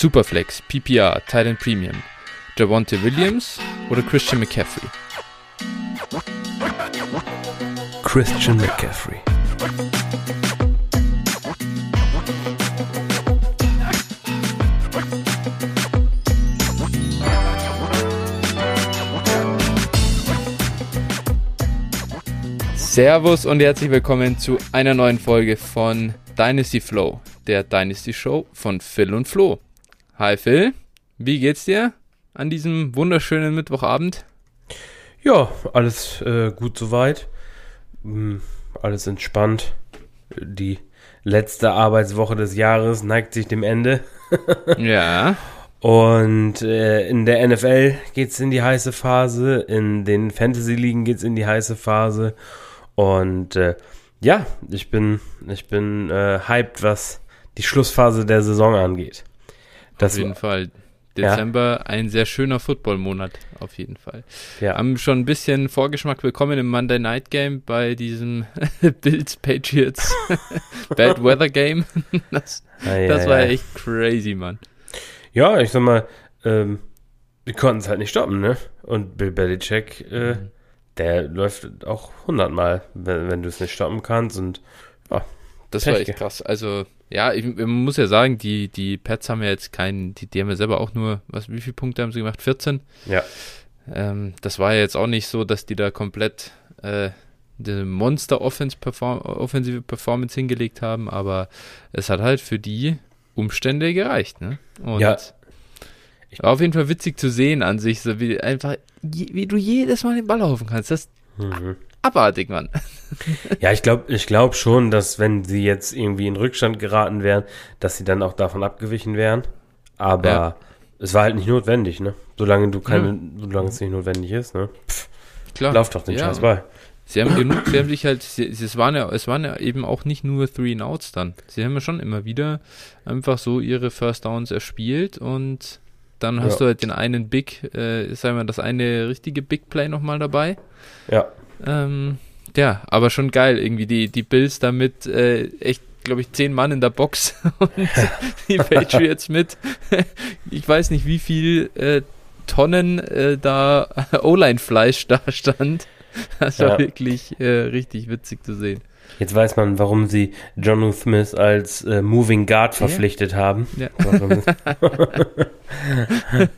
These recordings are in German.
Superflex, PPR, Titan Premium, Javonte Williams oder Christian McCaffrey? Christian McCaffrey. Servus und herzlich willkommen zu einer neuen Folge von Dynasty Flow, der Dynasty Show von Phil und Flo. Hi Phil, wie geht's dir an diesem wunderschönen Mittwochabend? Ja, alles äh, gut soweit. Hm, alles entspannt. Die letzte Arbeitswoche des Jahres neigt sich dem Ende. ja. Und äh, in der NFL geht's in die heiße Phase, in den Fantasy-Ligen geht's in die heiße Phase. Und äh, ja, ich bin, ich bin äh, hyped, was die Schlussphase der Saison angeht. Das auf jeden Fall. Dezember ja. ein sehr schöner Football-Monat, auf jeden Fall. Ja. Haben schon ein bisschen Vorgeschmack bekommen im Monday Night Game bei diesem Bills Patriots Bad Weather Game. Das, ah, das war ja echt crazy, Mann. Ja, ich sag mal, ähm, die konnten es halt nicht stoppen, ne? Und Bill Belichick, äh, mhm der läuft auch hundertmal, wenn, wenn du es nicht stoppen kannst und ja, das war echt krass. Also, ja, ich, man muss ja sagen, die, die Pets haben ja jetzt keinen, die, die haben ja selber auch nur, was, wie viele Punkte haben sie gemacht? 14? Ja. Ähm, das war ja jetzt auch nicht so, dass die da komplett äh, eine Monster-offensive Performance hingelegt haben, aber es hat halt für die Umstände gereicht, ne? Und ja. War auf jeden Fall witzig zu sehen an sich, so wie einfach, wie du jedes Mal den Ball laufen kannst. Das mhm. Abartig, Mann. Ja, ich glaube ich glaub schon, dass wenn sie jetzt irgendwie in Rückstand geraten wären, dass sie dann auch davon abgewichen wären. Aber ja. es war halt nicht notwendig, ne? Solange du keine, mhm. solange es nicht notwendig ist, ne? Pff, Klar. Lauf doch den ja. Scheiß Ball. Sie haben genug, sie haben sich halt, sie, es, waren ja, es waren ja eben auch nicht nur Three and Outs dann. Sie haben ja schon immer wieder einfach so ihre First Downs erspielt und dann hast ja. du halt den einen Big, äh, sagen wir, das eine richtige Big Play nochmal dabei. Ja. Ähm, ja, aber schon geil, irgendwie die, die Bills damit äh, echt, glaube ich, zehn Mann in der Box und die Patriots mit, ich weiß nicht, wie viel äh, Tonnen äh, da O-Line-Fleisch da stand. Das war ja. wirklich äh, richtig witzig zu sehen. Jetzt weiß man, warum sie John Smith als äh, Moving Guard verpflichtet ja. haben. Ja.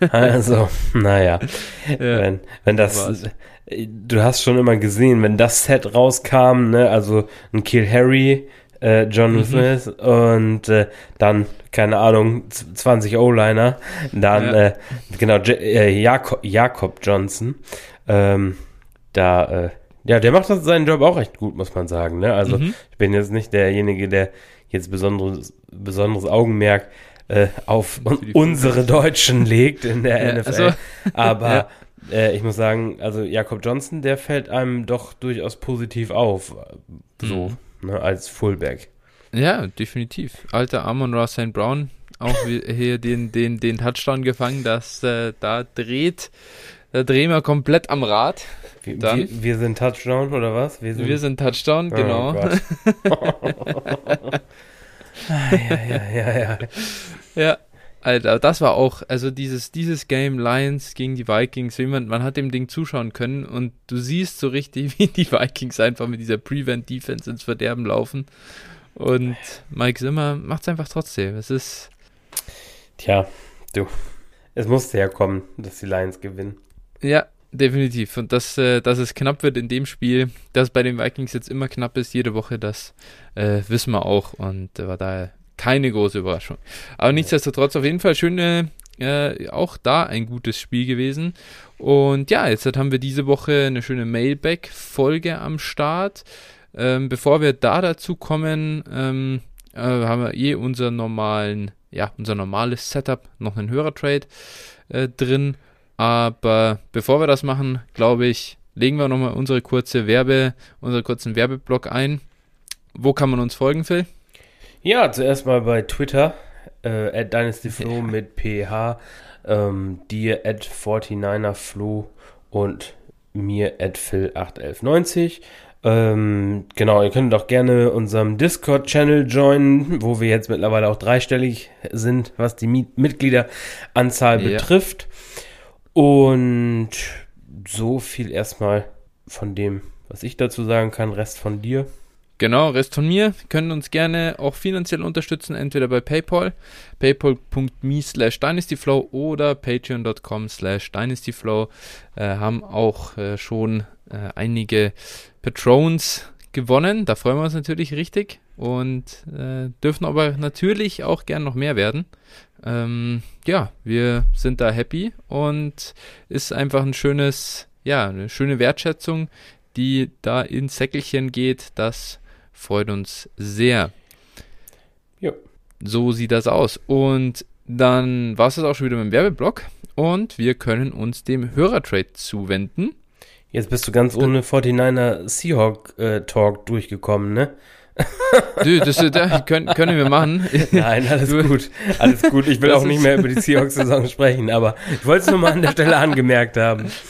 also, naja. Ja. Wenn, wenn das, du hast schon immer gesehen, wenn das Set rauskam, ne, also ein Kill Harry, äh, John mhm. Smith und äh, dann, keine Ahnung, 20 O-Liner, dann, ja. äh, genau, J äh, Jakob, Jakob Johnson, ähm, da, äh, ja, der macht seinen Job auch recht gut, muss man sagen. Ne? Also mhm. ich bin jetzt nicht derjenige, der jetzt besonderes, besonderes Augenmerk äh, auf unsere Deutschen legt in der ja, NFL. Also, Aber ja. äh, ich muss sagen, also Jakob Johnson, der fällt einem doch durchaus positiv auf, so mhm. ne, als Fullback. Ja, definitiv. Alter Amon Ross St. Brown, auch hier den, den, den Touchdown gefangen, dass äh, da dreht da drehen wir komplett am Rad. Wir, wir, wir, sind Touchdown oder was? Wir sind, wir sind Touchdown, oh, genau. ja, ja, ja, ja. Ja, Alter, das war auch, also dieses, dieses Game Lions gegen die Vikings, man, man hat dem Ding zuschauen können und du siehst so richtig, wie die Vikings einfach mit dieser Prevent-Defense ins Verderben laufen. Und Mike Zimmer macht es einfach trotzdem. Es ist. Tja, du. Es musste ja kommen, dass die Lions gewinnen. Ja, definitiv. Und dass, äh, dass es knapp wird in dem Spiel, dass bei den Vikings jetzt immer knapp ist, jede Woche, das äh, wissen wir auch. Und äh, war da keine große Überraschung. Aber nichtsdestotrotz auf jeden Fall schöne, äh, auch da ein gutes Spiel gewesen. Und ja, jetzt haben wir diese Woche eine schöne Mailback-Folge am Start. Ähm, bevor wir da dazu kommen, ähm, äh, haben wir eh unser normalen, ja, unser normales Setup, noch einen Hörertrade äh, drin. Aber bevor wir das machen, glaube ich, legen wir nochmal unsere kurze Werbe, unseren kurzen Werbeblock ein. Wo kann man uns folgen, Phil? Ja, zuerst mal bei Twitter, äh, at DynastyFlo ja. mit PH, ähm, dir at 49erFlo und mir at Phil81190. Ähm, genau, ihr könnt auch gerne unserem Discord-Channel joinen, wo wir jetzt mittlerweile auch dreistellig sind, was die Mitgliederanzahl ja. betrifft. Und so viel erstmal von dem, was ich dazu sagen kann. Rest von dir. Genau, Rest von mir. Können uns gerne auch finanziell unterstützen, entweder bei PayPal, paypal.me slash dynastyflow oder patreon.com slash dynastyflow. Äh, haben auch äh, schon äh, einige Patrons gewonnen. Da freuen wir uns natürlich richtig und äh, dürfen aber natürlich auch gern noch mehr werden. Ähm, ja, wir sind da happy und ist einfach ein schönes, ja, eine schöne Wertschätzung, die da ins Säckelchen geht. Das Freut uns sehr. Ja. So sieht das aus. Und dann war es das auch schon wieder mit dem Werbeblock. Und wir können uns dem Hörertrade zuwenden. Jetzt bist du ganz ohne 49er Seahawk äh, Talk durchgekommen, ne? Du, das, das können, können wir machen. Nein, alles du, gut. Alles gut. Ich will auch nicht mehr über die Seahawks-Saison sprechen, aber ich wollte es nur mal an der Stelle angemerkt haben.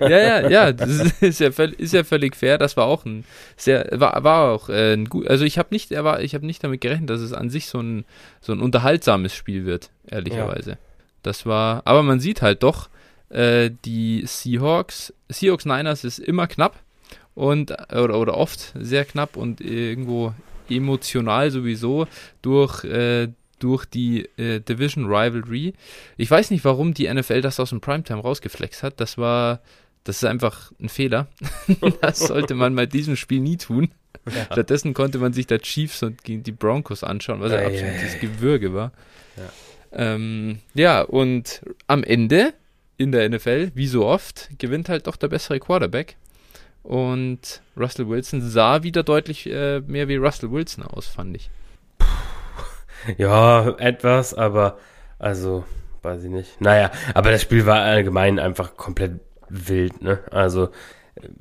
Ja, ja, ja. Das ist ja, ist ja völlig fair. Das war auch ein sehr, war, war auch äh, ein gut. Also ich habe nicht, ich habe nicht damit gerechnet, dass es an sich so ein, so ein unterhaltsames Spiel wird, ehrlicherweise. Ja. Das war, aber man sieht halt doch, äh, die Seahawks, Seahawks Niners ist immer knapp und oder, oder oft sehr knapp und irgendwo emotional sowieso durch äh, durch die äh, Division Rivalry. Ich weiß nicht, warum die NFL das aus dem Primetime rausgeflext hat. Das war, das ist einfach ein Fehler. das sollte man bei diesem Spiel nie tun. Ja. Stattdessen konnte man sich da Chiefs und die Broncos anschauen, was ja, ein absolutes Gewürge war. Ja. Ähm, ja, und am Ende in der NFL, wie so oft, gewinnt halt doch der bessere Quarterback. Und Russell Wilson sah wieder deutlich äh, mehr wie Russell Wilson aus, fand ich. Ja, etwas, aber also, weiß ich nicht. Naja, aber das Spiel war allgemein einfach komplett wild, ne? Also,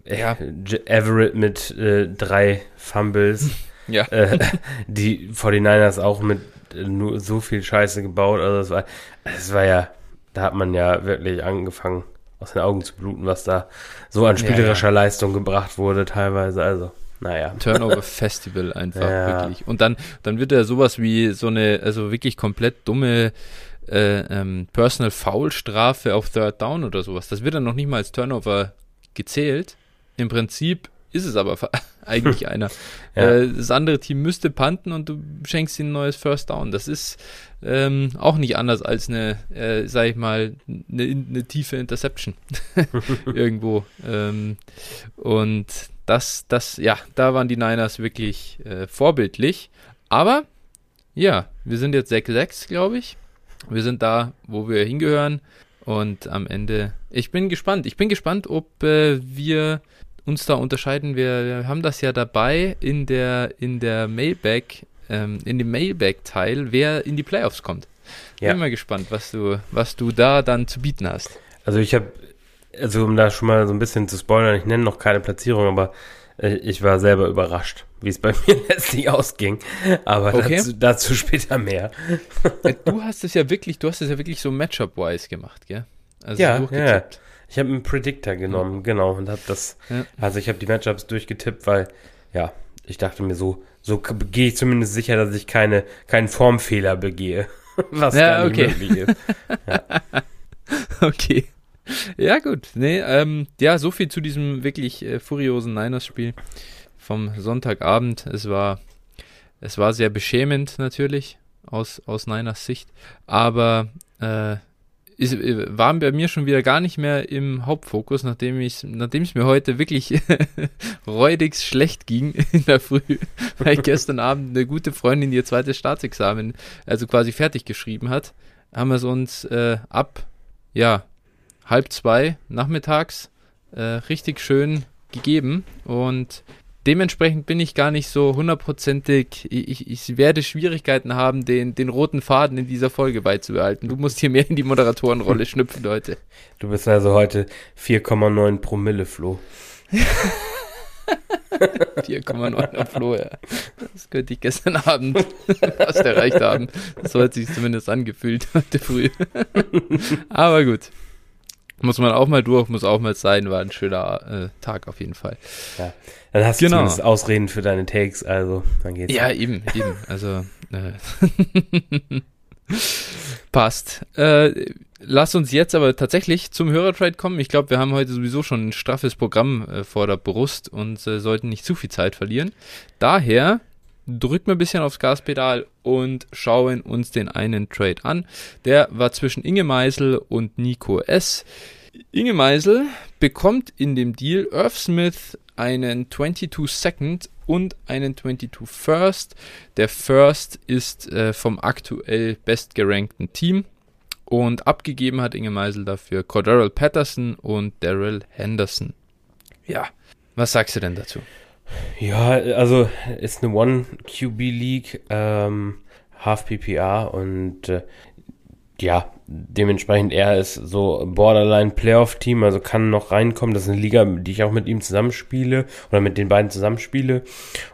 äh, ja. Everett mit äh, drei Fumbles. ja. Äh, die 49ers auch mit äh, nur so viel Scheiße gebaut. Also, es war, es war ja, da hat man ja wirklich angefangen aus den Augen zu bluten, was da so an spielerischer ja, ja. Leistung gebracht wurde teilweise. Also, naja. Turnover Festival einfach, ja. wirklich. Und dann, dann wird er sowas wie so eine, also wirklich komplett dumme äh, ähm, Personal Foul Strafe auf Third Down oder sowas. Das wird dann noch nicht mal als Turnover gezählt. Im Prinzip ist es aber eigentlich einer. Ja. Äh, das andere Team müsste panten und du schenkst ihnen ein neues First Down. Das ist ähm, auch nicht anders als eine, äh, sag ich mal, eine, eine tiefe Interception irgendwo. Ähm, und das, das, ja, da waren die Niners wirklich äh, vorbildlich. Aber ja, wir sind jetzt 6-6, glaube ich. Wir sind da, wo wir hingehören. Und am Ende, ich bin gespannt. Ich bin gespannt, ob äh, wir uns da unterscheiden. Wir haben das ja dabei in der, in der Mailback, ähm, in dem Mailback-Teil, wer in die Playoffs kommt. Ja. Bin mal gespannt, was du, was du da dann zu bieten hast. Also ich habe, also um da schon mal so ein bisschen zu spoilern, ich nenne noch keine Platzierung, aber äh, ich war selber überrascht, wie es bei mir letztlich ausging. Aber okay. dazu, dazu, später mehr. Äh, du hast es ja wirklich, du hast es ja wirklich so Matchup-wise gemacht, gell? Also ja, ja. Ich habe einen Predictor genommen, ja. genau, und habe das, ja. also ich habe die Matchups durchgetippt, weil, ja, ich dachte mir so, so gehe ich zumindest sicher, dass ich keine, keinen Formfehler begehe. Was ja, gar nicht okay. möglich ist. Ja. okay. Ja, gut. Nee, ähm, ja, so viel zu diesem wirklich äh, furiosen Niners-Spiel vom Sonntagabend. Es war, es war sehr beschämend natürlich aus, aus Niners Sicht, aber äh, ist, äh, waren bei mir schon wieder gar nicht mehr im Hauptfokus, nachdem ich, nachdem es mir heute wirklich räudigst schlecht ging in der Früh, weil gestern Abend eine gute Freundin ihr zweites Staatsexamen, also quasi fertig geschrieben hat, haben wir es uns äh, ab, ja, halb zwei nachmittags äh, richtig schön gegeben und dementsprechend bin ich gar nicht so hundertprozentig. Ich, ich werde Schwierigkeiten haben, den, den roten Faden in dieser Folge beizubehalten. Du musst hier mehr in die Moderatorenrolle schnüpfen, Leute. Du bist also heute 4,9 Promille, Flo. 4,9 Flo, ja. Das könnte ich gestern Abend fast erreicht haben. So hat sich zumindest angefühlt heute früh. Aber gut. Muss man auch mal durch, muss auch mal sein, war ein schöner äh, Tag auf jeden Fall. Ja, dann hast du genau. zumindest Ausreden für deine Takes, also dann geht's. Ja, eben, eben, also äh, passt. Äh, lass uns jetzt aber tatsächlich zum Hörertrade kommen. Ich glaube, wir haben heute sowieso schon ein straffes Programm äh, vor der Brust und äh, sollten nicht zu viel Zeit verlieren. Daher drücken wir ein bisschen aufs Gaspedal und schauen uns den einen Trade an. Der war zwischen Inge Meisel und Nico S. Inge Meisel bekommt in dem Deal Irv Smith einen 22 Second und einen 22 First. Der First ist äh, vom aktuell bestgerankten Team und abgegeben hat Inge Meisel dafür Cordero Patterson und Daryl Henderson. Ja, was sagst du denn dazu? Ja, also ist eine One-QB-League, ähm, Half PPR und äh, ja, dementsprechend er ist so Borderline Playoff-Team, also kann noch reinkommen. Das ist eine Liga, die ich auch mit ihm zusammenspiele oder mit den beiden zusammenspiele.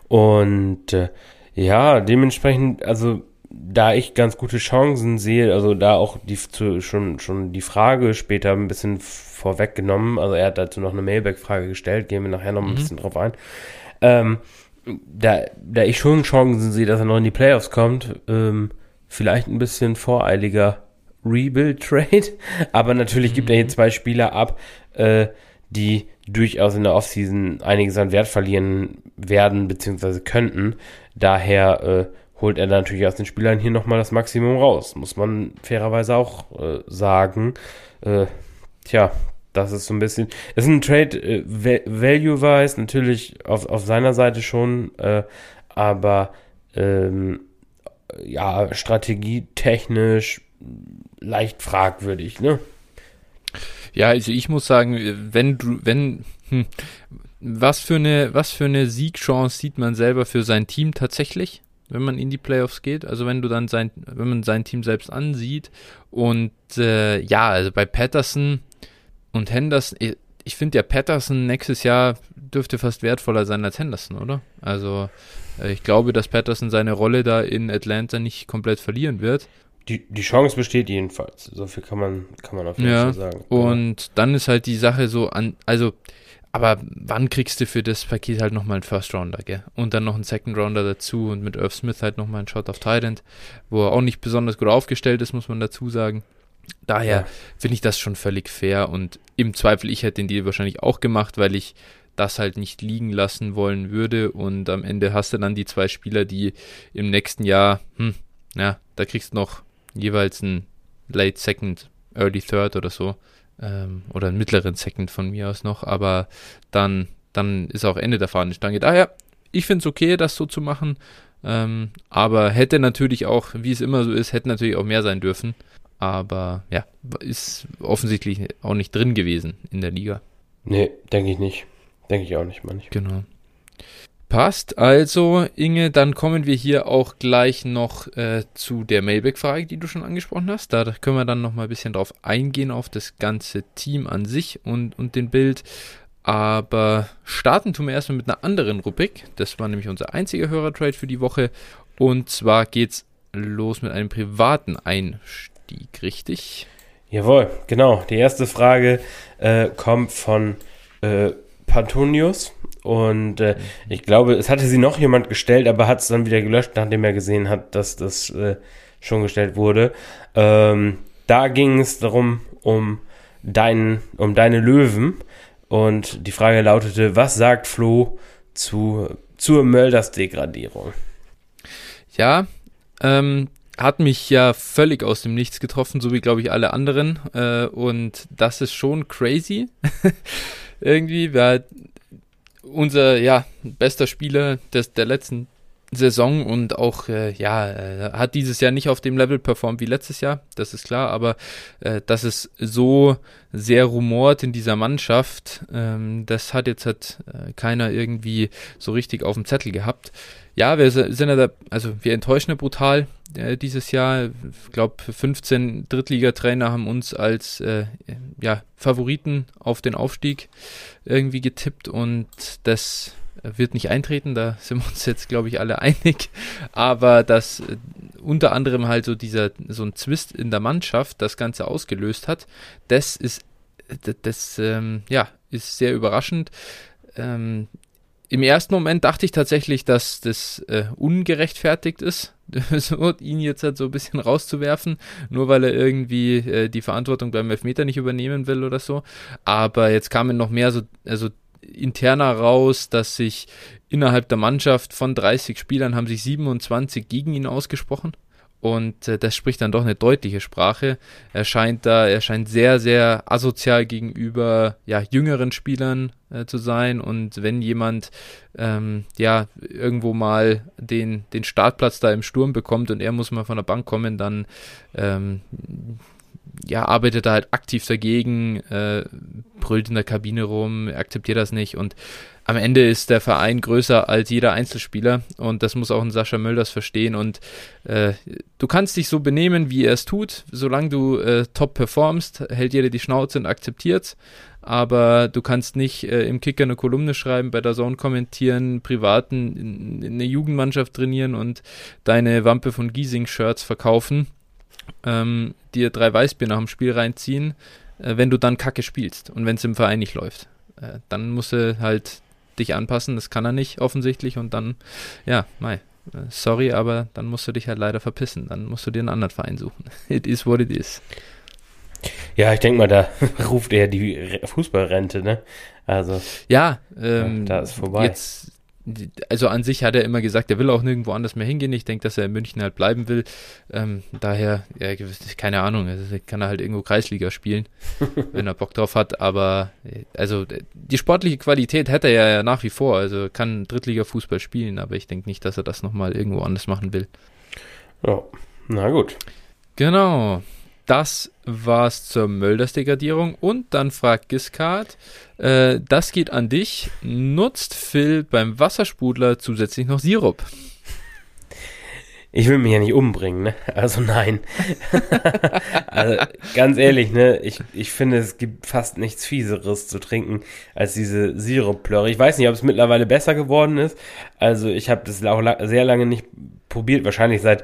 Und äh, ja, dementsprechend, also da ich ganz gute Chancen sehe, also da auch die zu, schon schon die Frage später ein bisschen vorweggenommen, also er hat dazu noch eine Mailback-Frage gestellt, gehen wir nachher noch ein mhm. bisschen drauf ein. Ähm, da, da ich schon Chancen sehe, dass er noch in die Playoffs kommt, ähm, vielleicht ein bisschen voreiliger Rebuild-Trade, aber natürlich mhm. gibt er hier mhm. zwei Spieler ab, äh, die durchaus in der Offseason einiges an Wert verlieren werden, beziehungsweise könnten. Daher äh, holt er natürlich aus den Spielern hier nochmal das Maximum raus. Muss man fairerweise auch äh, sagen. Äh, tja, das ist so ein bisschen. Das ist ein Trade äh, value-wise, natürlich auf, auf seiner Seite schon, äh, aber ähm, ja, strategietechnisch leicht fragwürdig, ne? Ja, also ich muss sagen, wenn du, wenn, hm, was für eine, was für eine Siegchance sieht man selber für sein Team tatsächlich? Wenn man in die Playoffs geht. Also wenn du dann sein, wenn man sein Team selbst ansieht. Und äh, ja, also bei Patterson und Henderson, ich, finde ja Patterson nächstes Jahr dürfte fast wertvoller sein als Henderson, oder? Also äh, ich glaube, dass Patterson seine Rolle da in Atlanta nicht komplett verlieren wird. Die, die Chance besteht jedenfalls. So viel kann man, kann man auf jeden ja, Fall sagen. Und dann ist halt die Sache so an, also aber wann kriegst du für das Paket halt nochmal einen First Rounder, gell? Und dann noch einen Second Rounder dazu und mit Irv Smith halt nochmal einen Shot auf Thailand, wo er auch nicht besonders gut aufgestellt ist, muss man dazu sagen. Daher ja. finde ich das schon völlig fair und im Zweifel, ich hätte den Deal wahrscheinlich auch gemacht, weil ich das halt nicht liegen lassen wollen würde und am Ende hast du dann die zwei Spieler, die im nächsten Jahr, hm, ja, da kriegst du noch jeweils einen Late Second, Early Third oder so ähm, oder einen mittleren Second von mir aus noch, aber dann, dann ist auch Ende der Fahnenstange. Daher, ich finde es okay, das so zu machen, ähm, aber hätte natürlich auch, wie es immer so ist, hätte natürlich auch mehr sein dürfen, aber ja, ist offensichtlich auch nicht drin gewesen in der Liga. Nee, denke ich nicht. Denke ich auch nicht, manchmal. Genau. Passt. Also, Inge, dann kommen wir hier auch gleich noch äh, zu der Mailback-Frage, die du schon angesprochen hast. Da können wir dann noch mal ein bisschen drauf eingehen, auf das ganze Team an sich und, und den Bild. Aber starten tun wir erstmal mit einer anderen Rubrik. Das war nämlich unser einziger Hörertrade für die Woche. Und zwar geht's los mit einem privaten Einstieg, richtig? Jawohl, genau. Die erste Frage äh, kommt von äh, Pantonius und äh, ich glaube, es hatte sie noch jemand gestellt, aber hat es dann wieder gelöscht, nachdem er gesehen hat, dass das äh, schon gestellt wurde. Ähm, da ging es darum, um, dein, um deine Löwen. Und die Frage lautete, was sagt Flo zu, zur Mölders-Degradierung? Ja, ähm, hat mich ja völlig aus dem Nichts getroffen, so wie glaube ich alle anderen. Äh, und das ist schon crazy. Irgendwie, weil unser ja, bester Spieler des, der letzten Saison und auch, äh, ja, äh, hat dieses Jahr nicht auf dem Level performt wie letztes Jahr, das ist klar, aber äh, dass es so sehr rumort in dieser Mannschaft, ähm, das hat jetzt hat äh, keiner irgendwie so richtig auf dem Zettel gehabt. Ja, wir sind ja da, also wir enttäuschen ja brutal äh, dieses Jahr. Ich glaube, 15 Drittligatrainer haben uns als äh, ja, Favoriten auf den Aufstieg irgendwie getippt und das wird nicht eintreten, da sind wir uns jetzt, glaube ich, alle einig. Aber dass äh, unter anderem halt so dieser, so ein Zwist in der Mannschaft das Ganze ausgelöst hat, das ist das, das ähm, ja, ist sehr überraschend. Ähm, Im ersten Moment dachte ich tatsächlich, dass das äh, ungerechtfertigt ist, ihn jetzt halt so ein bisschen rauszuwerfen, nur weil er irgendwie äh, die Verantwortung beim Elfmeter nicht übernehmen will oder so. Aber jetzt kamen noch mehr so, also interner raus, dass sich innerhalb der Mannschaft von 30 Spielern haben sich 27 gegen ihn ausgesprochen. Und äh, das spricht dann doch eine deutliche Sprache. Er scheint da, er scheint sehr, sehr asozial gegenüber ja, jüngeren Spielern äh, zu sein. Und wenn jemand ähm, ja irgendwo mal den, den Startplatz da im Sturm bekommt und er muss mal von der Bank kommen, dann ähm, ja, arbeitet er halt aktiv dagegen, äh, brüllt in der Kabine rum, akzeptiert das nicht und am Ende ist der Verein größer als jeder Einzelspieler und das muss auch ein Sascha Mölders verstehen und äh, du kannst dich so benehmen, wie er es tut, solange du äh, top performst, hält jeder die Schnauze und akzeptiert aber du kannst nicht äh, im Kicker eine Kolumne schreiben, bei der Zone kommentieren, privaten in eine Jugendmannschaft trainieren und deine Wampe von Giesing-Shirts verkaufen, ähm, dir drei Weißbier nach dem Spiel reinziehen, äh, wenn du dann Kacke spielst und wenn es im Verein nicht läuft. Äh, dann musst du halt dich anpassen, das kann er nicht offensichtlich und dann, ja, mei, äh, sorry, aber dann musst du dich halt leider verpissen, dann musst du dir einen anderen Verein suchen. It is what it is. Ja, ich denke mal, da ruft er die Fußballrente, ne? Also. Ja, ähm, ja, da ist vorbei. Jetzt, also an sich hat er immer gesagt, er will auch nirgendwo anders mehr hingehen. Ich denke, dass er in München halt bleiben will. Ähm, daher, ja, keine Ahnung, also kann er halt irgendwo Kreisliga spielen, wenn er Bock drauf hat. Aber also die sportliche Qualität hätte er ja nach wie vor. Also kann Drittliga-Fußball spielen, aber ich denke nicht, dass er das nochmal irgendwo anders machen will. Ja, na gut. Genau. Das war's zur Mölders-Degradierung. Und dann fragt Giscard, äh, das geht an dich. Nutzt Phil beim Wasserspudler zusätzlich noch Sirup? Ich will mich ja nicht umbringen, ne? Also nein. also ganz ehrlich, ne? Ich, ich finde, es gibt fast nichts Fieseres zu trinken als diese Sirupplöre. Ich weiß nicht, ob es mittlerweile besser geworden ist. Also ich habe das auch sehr lange nicht probiert. Wahrscheinlich seit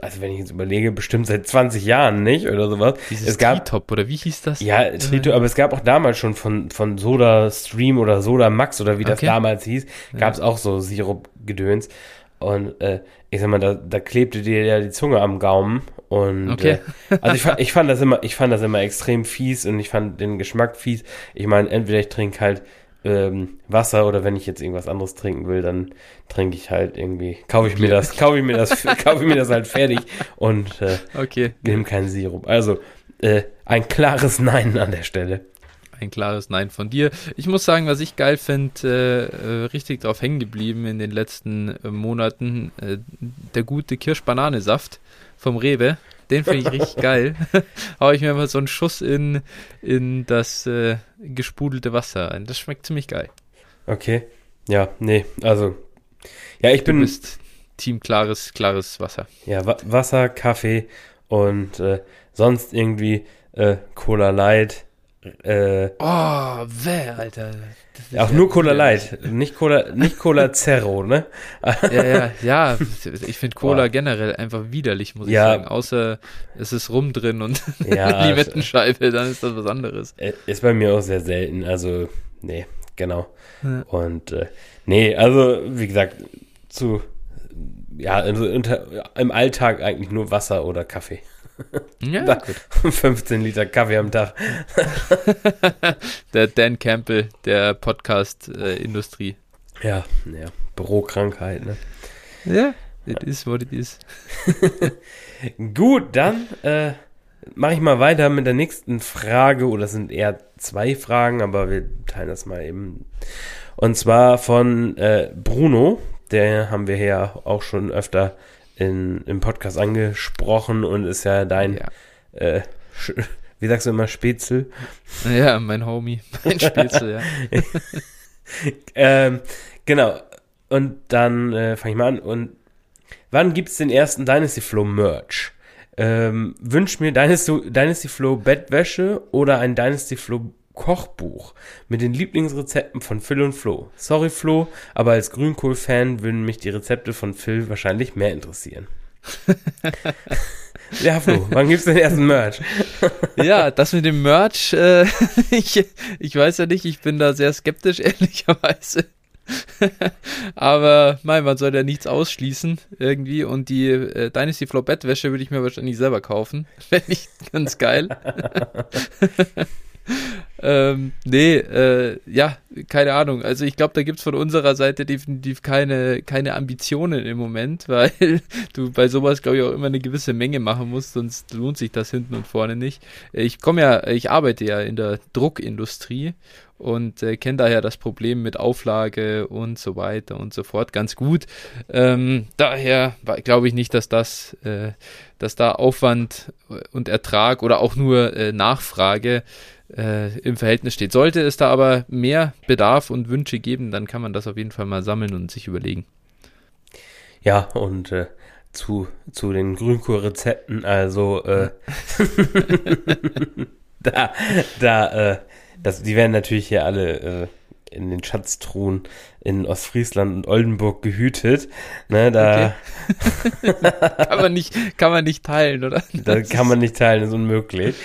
also wenn ich jetzt überlege, bestimmt seit 20 Jahren nicht oder sowas. Dieses es gab, Tritop oder wie hieß das? Ja, Tritop, aber es gab auch damals schon von, von Soda Stream oder Soda Max oder wie das okay. damals hieß, gab es ja. auch so Sirup-Gedöns. Und äh, ich sag mal, da, da klebte dir ja die Zunge am Gaumen. Und okay. äh, also ich, ich fand das immer, ich fand das immer extrem fies und ich fand den Geschmack fies. Ich meine, entweder ich trinke halt ähm, Wasser oder wenn ich jetzt irgendwas anderes trinken will, dann trinke ich halt irgendwie, kaufe ich mir das, kaufe ich mir das, kaufe ich mir das halt fertig und äh, okay. nehme keinen Sirup. Also äh, ein klares Nein an der Stelle. Ein klares Nein von dir. Ich muss sagen, was ich geil finde, äh, richtig drauf hängen geblieben in den letzten äh, Monaten, äh, der gute Kirsch-Banane-Saft vom Rewe. Den finde ich richtig geil. Hau ich mir mal so einen Schuss in, in das äh, gesprudelte Wasser ein. Das schmeckt ziemlich geil. Okay. Ja, nee, also. Ja, ich du bin. Bist Team klares, klares Wasser. Ja, Wa Wasser, Kaffee und äh, sonst irgendwie äh, Cola Light. Äh, oh, wer, Alter. Auch ja nur Cola Light, nicht Cola, nicht Cola Zero, ne? ja, ja, ja. Ich finde Cola Boah. generell einfach widerlich, muss ja. ich sagen. Außer es ist Rum drin und ja, Limettenscheibe, dann ist das was anderes. Äh, ist bei mir auch sehr selten, also, nee, genau. Ja. Und, äh, nee, also, wie gesagt, zu, ja, also unter, im Alltag eigentlich nur Wasser oder Kaffee. Ja, da, 15 Liter Kaffee am Tag. der Dan Campbell der Podcast-Industrie. Äh, ja, ja, Bürokrankheit, ne? Ja, it is what it is. Gut, dann äh, mache ich mal weiter mit der nächsten Frage, oder es sind eher zwei Fragen, aber wir teilen das mal eben. Und zwar von äh, Bruno, der haben wir ja auch schon öfter in, im Podcast angesprochen und ist ja dein, ja. Äh, wie sagst du immer, Spätzle? Ja, mein Homie, mein Spätzle, ja. ähm, genau. Und dann äh, fange ich mal an. Und wann gibt es den ersten Dynasty Flow Merch? Ähm, wünsch mir Dynasty, Dynasty Flow Bettwäsche oder ein Dynasty Flow Kochbuch mit den Lieblingsrezepten von Phil und Flo. Sorry Flo, aber als Grünkohl-Fan würden mich die Rezepte von Phil wahrscheinlich mehr interessieren. Ja, Flo, wann gibt's den ersten Merch? ja, das mit dem Merch, äh, ich, ich weiß ja nicht, ich bin da sehr skeptisch, ehrlicherweise. Aber mein, man soll ja nichts ausschließen irgendwie. Und die äh, Dynasty Flow Bettwäsche würde ich mir wahrscheinlich selber kaufen. Fände ich ganz geil. Ähm, nee, äh, ja, keine Ahnung. Also ich glaube, da gibt es von unserer Seite definitiv keine, keine Ambitionen im Moment, weil du bei sowas, glaube ich, auch immer eine gewisse Menge machen musst, sonst lohnt sich das hinten und vorne nicht. Ich komme ja, ich arbeite ja in der Druckindustrie und äh, kenne daher das Problem mit Auflage und so weiter und so fort ganz gut. Ähm, daher glaube ich nicht, dass das, äh, dass da Aufwand und Ertrag oder auch nur äh, Nachfrage äh, im Verhältnis steht. Sollte es da aber mehr Bedarf und Wünsche geben, dann kann man das auf jeden Fall mal sammeln und sich überlegen. Ja, und äh, zu, zu den Grünkohl-Rezepten, also äh, da, da äh, das, die werden natürlich hier alle äh, in den Schatztruhen in Ostfriesland und Oldenburg gehütet. Ne, da okay. kann man nicht, kann man nicht teilen, oder? Da kann man nicht teilen, ist unmöglich.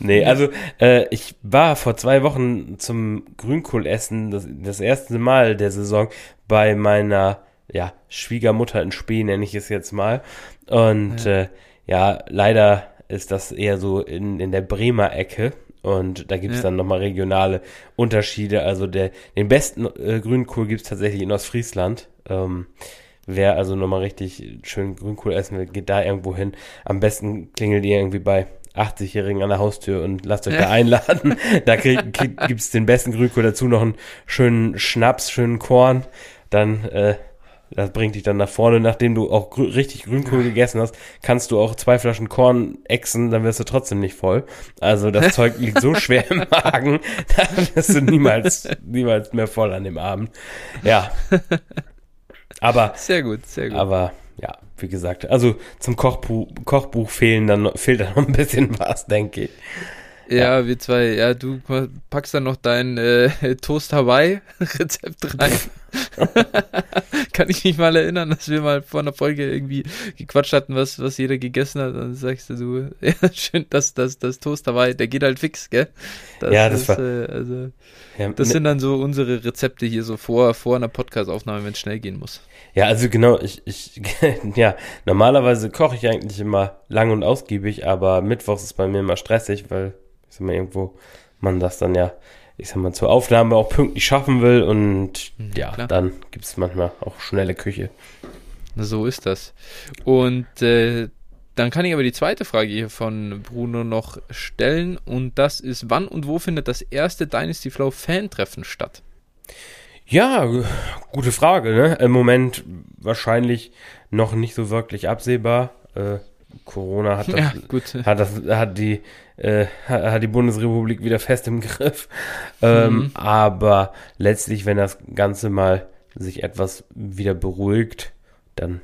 Nee, also äh, ich war vor zwei Wochen zum Grünkohlessen das, das erste Mal der Saison bei meiner ja, Schwiegermutter in Spee, nenne ich es jetzt mal. Und ja, äh, ja leider ist das eher so in, in der Bremer Ecke. Und da gibt es ja. dann nochmal regionale Unterschiede. Also der, den besten äh, Grünkohl gibt es tatsächlich in Ostfriesland. Ähm, wer also nochmal richtig schön Grünkohl essen will, geht da irgendwo hin. Am besten klingelt ihr irgendwie bei 80-Jährigen an der Haustür und lasst euch ja. da einladen. da krieg, krieg, gibt es den besten Grünkohl dazu, noch einen schönen Schnaps, schönen Korn. Dann äh, das bringt dich dann nach vorne. Nachdem du auch grü richtig Grünkohl gegessen hast, kannst du auch zwei Flaschen Korn exen, dann wirst du trotzdem nicht voll. Also das Zeug liegt so schwer im Magen, da wirst du niemals, niemals mehr voll an dem Abend. Ja. Aber. Sehr gut, sehr gut. Aber, ja, wie gesagt, also zum Kochbuch, Kochbuch fehlen dann, fehlt da noch ein bisschen was, denke ich. Ja, ja, wir zwei, ja, du packst dann noch dein äh, Toast Hawaii Rezept rein. Kann ich mich mal erinnern, dass wir mal vor einer Folge irgendwie gequatscht hatten, was, was jeder gegessen hat. Dann sagst du, du ja, schön, dass das, das Toast Hawaii, der geht halt fix, gell? Das ja, das ist, war, äh, also, ja, das sind dann so unsere Rezepte hier so vor, vor einer Podcast-Aufnahme, wenn es schnell gehen muss. Ja, also genau, ich, ich, ja, normalerweise koche ich eigentlich immer lang und ausgiebig, aber Mittwochs ist bei mir immer stressig, weil ich sag mal, irgendwo man das dann ja, ich sag mal, zur Aufnahme auch pünktlich schaffen will und mhm, ja, klar. dann gibt es manchmal auch schnelle Küche. So ist das. Und äh, dann kann ich aber die zweite Frage hier von Bruno noch stellen und das ist, wann und wo findet das erste Dynasty Flow Fan-Treffen statt? Ja, gute Frage. Ne? Im Moment wahrscheinlich noch nicht so wirklich absehbar. Äh, Corona hat das, ja, hat, das hat die äh, hat die Bundesrepublik wieder fest im Griff. Ähm, mhm. Aber letztlich, wenn das Ganze mal sich etwas wieder beruhigt, dann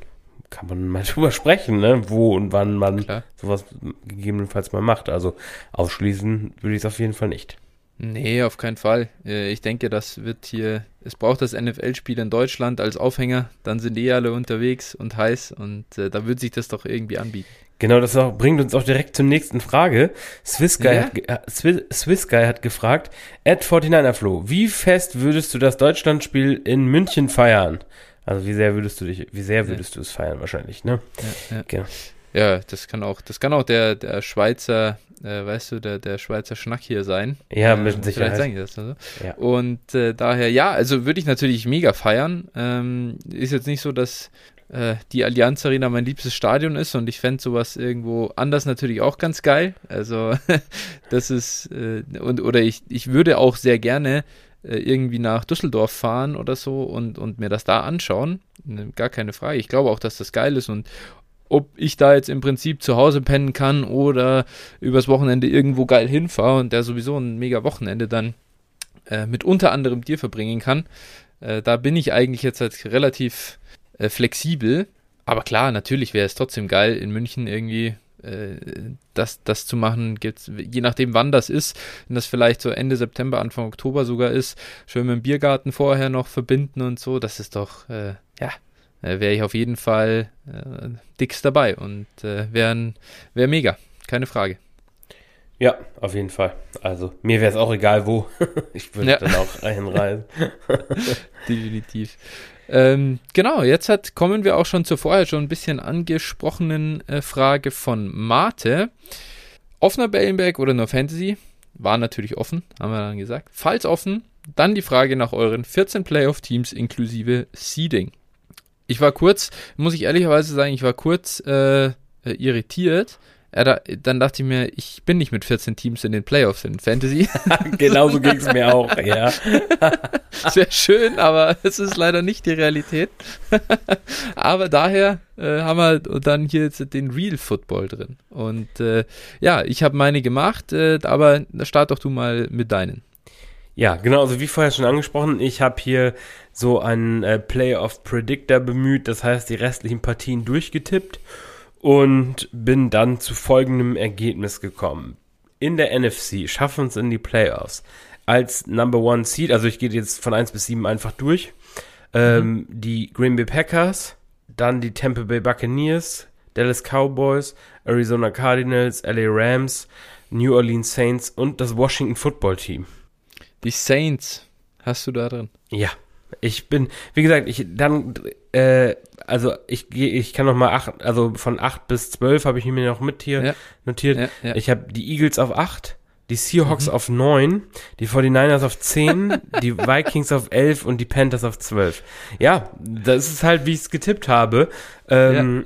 kann man mal drüber sprechen, ne? wo und wann man Klar. sowas gegebenenfalls mal macht. Also ausschließen würde ich es auf jeden Fall nicht. Nee, auf keinen Fall. Äh, ich denke, das wird hier, es braucht das NFL-Spiel in Deutschland als Aufhänger, dann sind die alle unterwegs und heiß und äh, da wird sich das doch irgendwie anbieten. Genau, das auch, bringt uns auch direkt zur nächsten Frage. Swiss Guy, ja? hat, äh, Swiss, Swiss Guy hat gefragt, at 49er Flo, wie fest würdest du das Deutschlandspiel in München feiern? Also wie sehr würdest du dich, wie sehr würdest ja. du es feiern wahrscheinlich, ne? Ja, ja. Genau. ja, das kann auch, das kann auch der, der Schweizer äh, weißt du, der, der Schweizer Schnack hier sein. Ja, mit äh, Sicherheit. Sein, das, also. ja. Und äh, daher, ja, also würde ich natürlich mega feiern. Ähm, ist jetzt nicht so, dass äh, die Allianz Arena mein liebstes Stadion ist und ich fände sowas irgendwo anders natürlich auch ganz geil. Also das ist, äh, und oder ich, ich würde auch sehr gerne äh, irgendwie nach Düsseldorf fahren oder so und, und mir das da anschauen. Gar keine Frage. Ich glaube auch, dass das geil ist und ob ich da jetzt im Prinzip zu Hause pennen kann oder übers Wochenende irgendwo geil hinfahre und der sowieso ein mega Wochenende dann äh, mit unter anderem dir verbringen kann. Äh, da bin ich eigentlich jetzt halt relativ äh, flexibel. Aber klar, natürlich wäre es trotzdem geil, in München irgendwie äh, das, das zu machen, gibt's, je nachdem wann das ist, wenn das vielleicht so Ende September, Anfang Oktober sogar ist, schön mit dem Biergarten vorher noch verbinden und so, das ist doch, äh, ja, äh, wäre ich auf jeden Fall äh, dickst dabei und äh, wäre wär mega, keine Frage. Ja, auf jeden Fall. Also mir wäre es auch egal wo. ich würde ja. dann auch einreisen. Definitiv. Ähm, genau, jetzt hat, kommen wir auch schon zur vorher schon ein bisschen angesprochenen äh, Frage von Mate. Offener Bellenberg oder nur Fantasy? War natürlich offen, haben wir dann gesagt. Falls offen, dann die Frage nach euren 14 Playoff-Teams inklusive Seeding. Ich war kurz, muss ich ehrlicherweise sagen, ich war kurz äh, äh irritiert, ja, dann dachte ich mir, ich bin nicht mit 14 Teams in den Playoffs in Fantasy. Genauso ging es mir auch, ja. Das wäre schön, aber es ist leider nicht die Realität. aber daher äh, haben wir dann hier jetzt den Real Football drin. Und äh, ja, ich habe meine gemacht, äh, aber start doch du mal mit deinen. Ja, genau, also wie vorher schon angesprochen, ich habe hier so einen äh, Playoff Predictor bemüht, das heißt die restlichen Partien durchgetippt und bin dann zu folgendem Ergebnis gekommen. In der NFC schaffen uns in die Playoffs als Number One Seed, also ich gehe jetzt von 1 bis 7 einfach durch, ähm, mhm. die Green Bay Packers, dann die Tampa Bay Buccaneers, Dallas Cowboys, Arizona Cardinals, LA Rams, New Orleans Saints und das Washington Football Team. Die Saints hast du da drin? Ja. Ich bin, wie gesagt, ich dann, äh, also ich gehe, ich kann noch mal acht, also von acht bis zwölf habe ich mir noch mit hier ja. notiert. Ja. Ich habe die Eagles auf acht, die Seahawks mhm. auf neun, die 49ers auf zehn, die Vikings auf elf und die Panthers auf zwölf. Ja, das ist halt, wie ich es getippt habe. Ähm.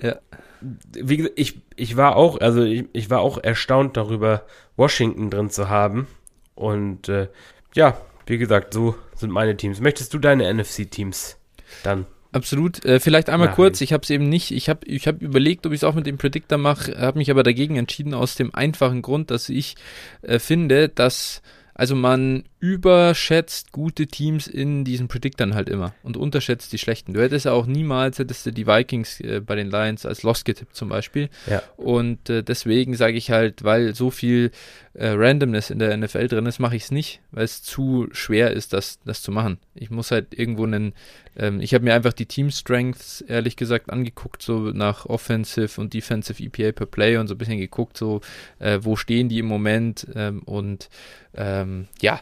Wie gesagt, ich, ich war auch, also ich, ich war auch erstaunt darüber, Washington drin zu haben. Und äh, ja, wie gesagt, so sind meine Teams. Möchtest du deine NFC-Teams dann? Absolut. Äh, vielleicht einmal Nachricht. kurz, ich habe es eben nicht, ich habe ich hab überlegt, ob ich es auch mit dem Predictor mache, habe mich aber dagegen entschieden aus dem einfachen Grund, dass ich äh, finde, dass also man überschätzt gute Teams in diesen Predictern halt immer und unterschätzt die schlechten. Du hättest ja auch niemals, hättest du die Vikings äh, bei den Lions als Lost getippt zum Beispiel. Ja. Und äh, deswegen sage ich halt, weil so viel äh, Randomness in der NFL drin ist, mache ich es nicht, weil es zu schwer ist, das, das zu machen. Ich muss halt irgendwo einen, ähm, ich habe mir einfach die Team Strengths ehrlich gesagt angeguckt, so nach Offensive und Defensive EPA per Play und so ein bisschen geguckt, so äh, wo stehen die im Moment ähm, und ähm, ja,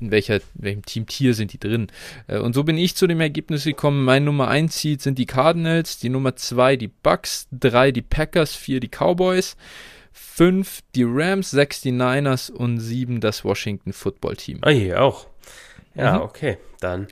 in welcher, in welchem Teamtier sind die drin. Äh, und so bin ich zu dem Ergebnis gekommen, mein Nummer 1 Seed sind die Cardinals, die Nummer 2 die Bucks, 3 die Packers, 4 die Cowboys, 5 die Rams, 6 die Niners und 7 das Washington Football Team. Ah, hier auch. Ja, mhm. okay, dann.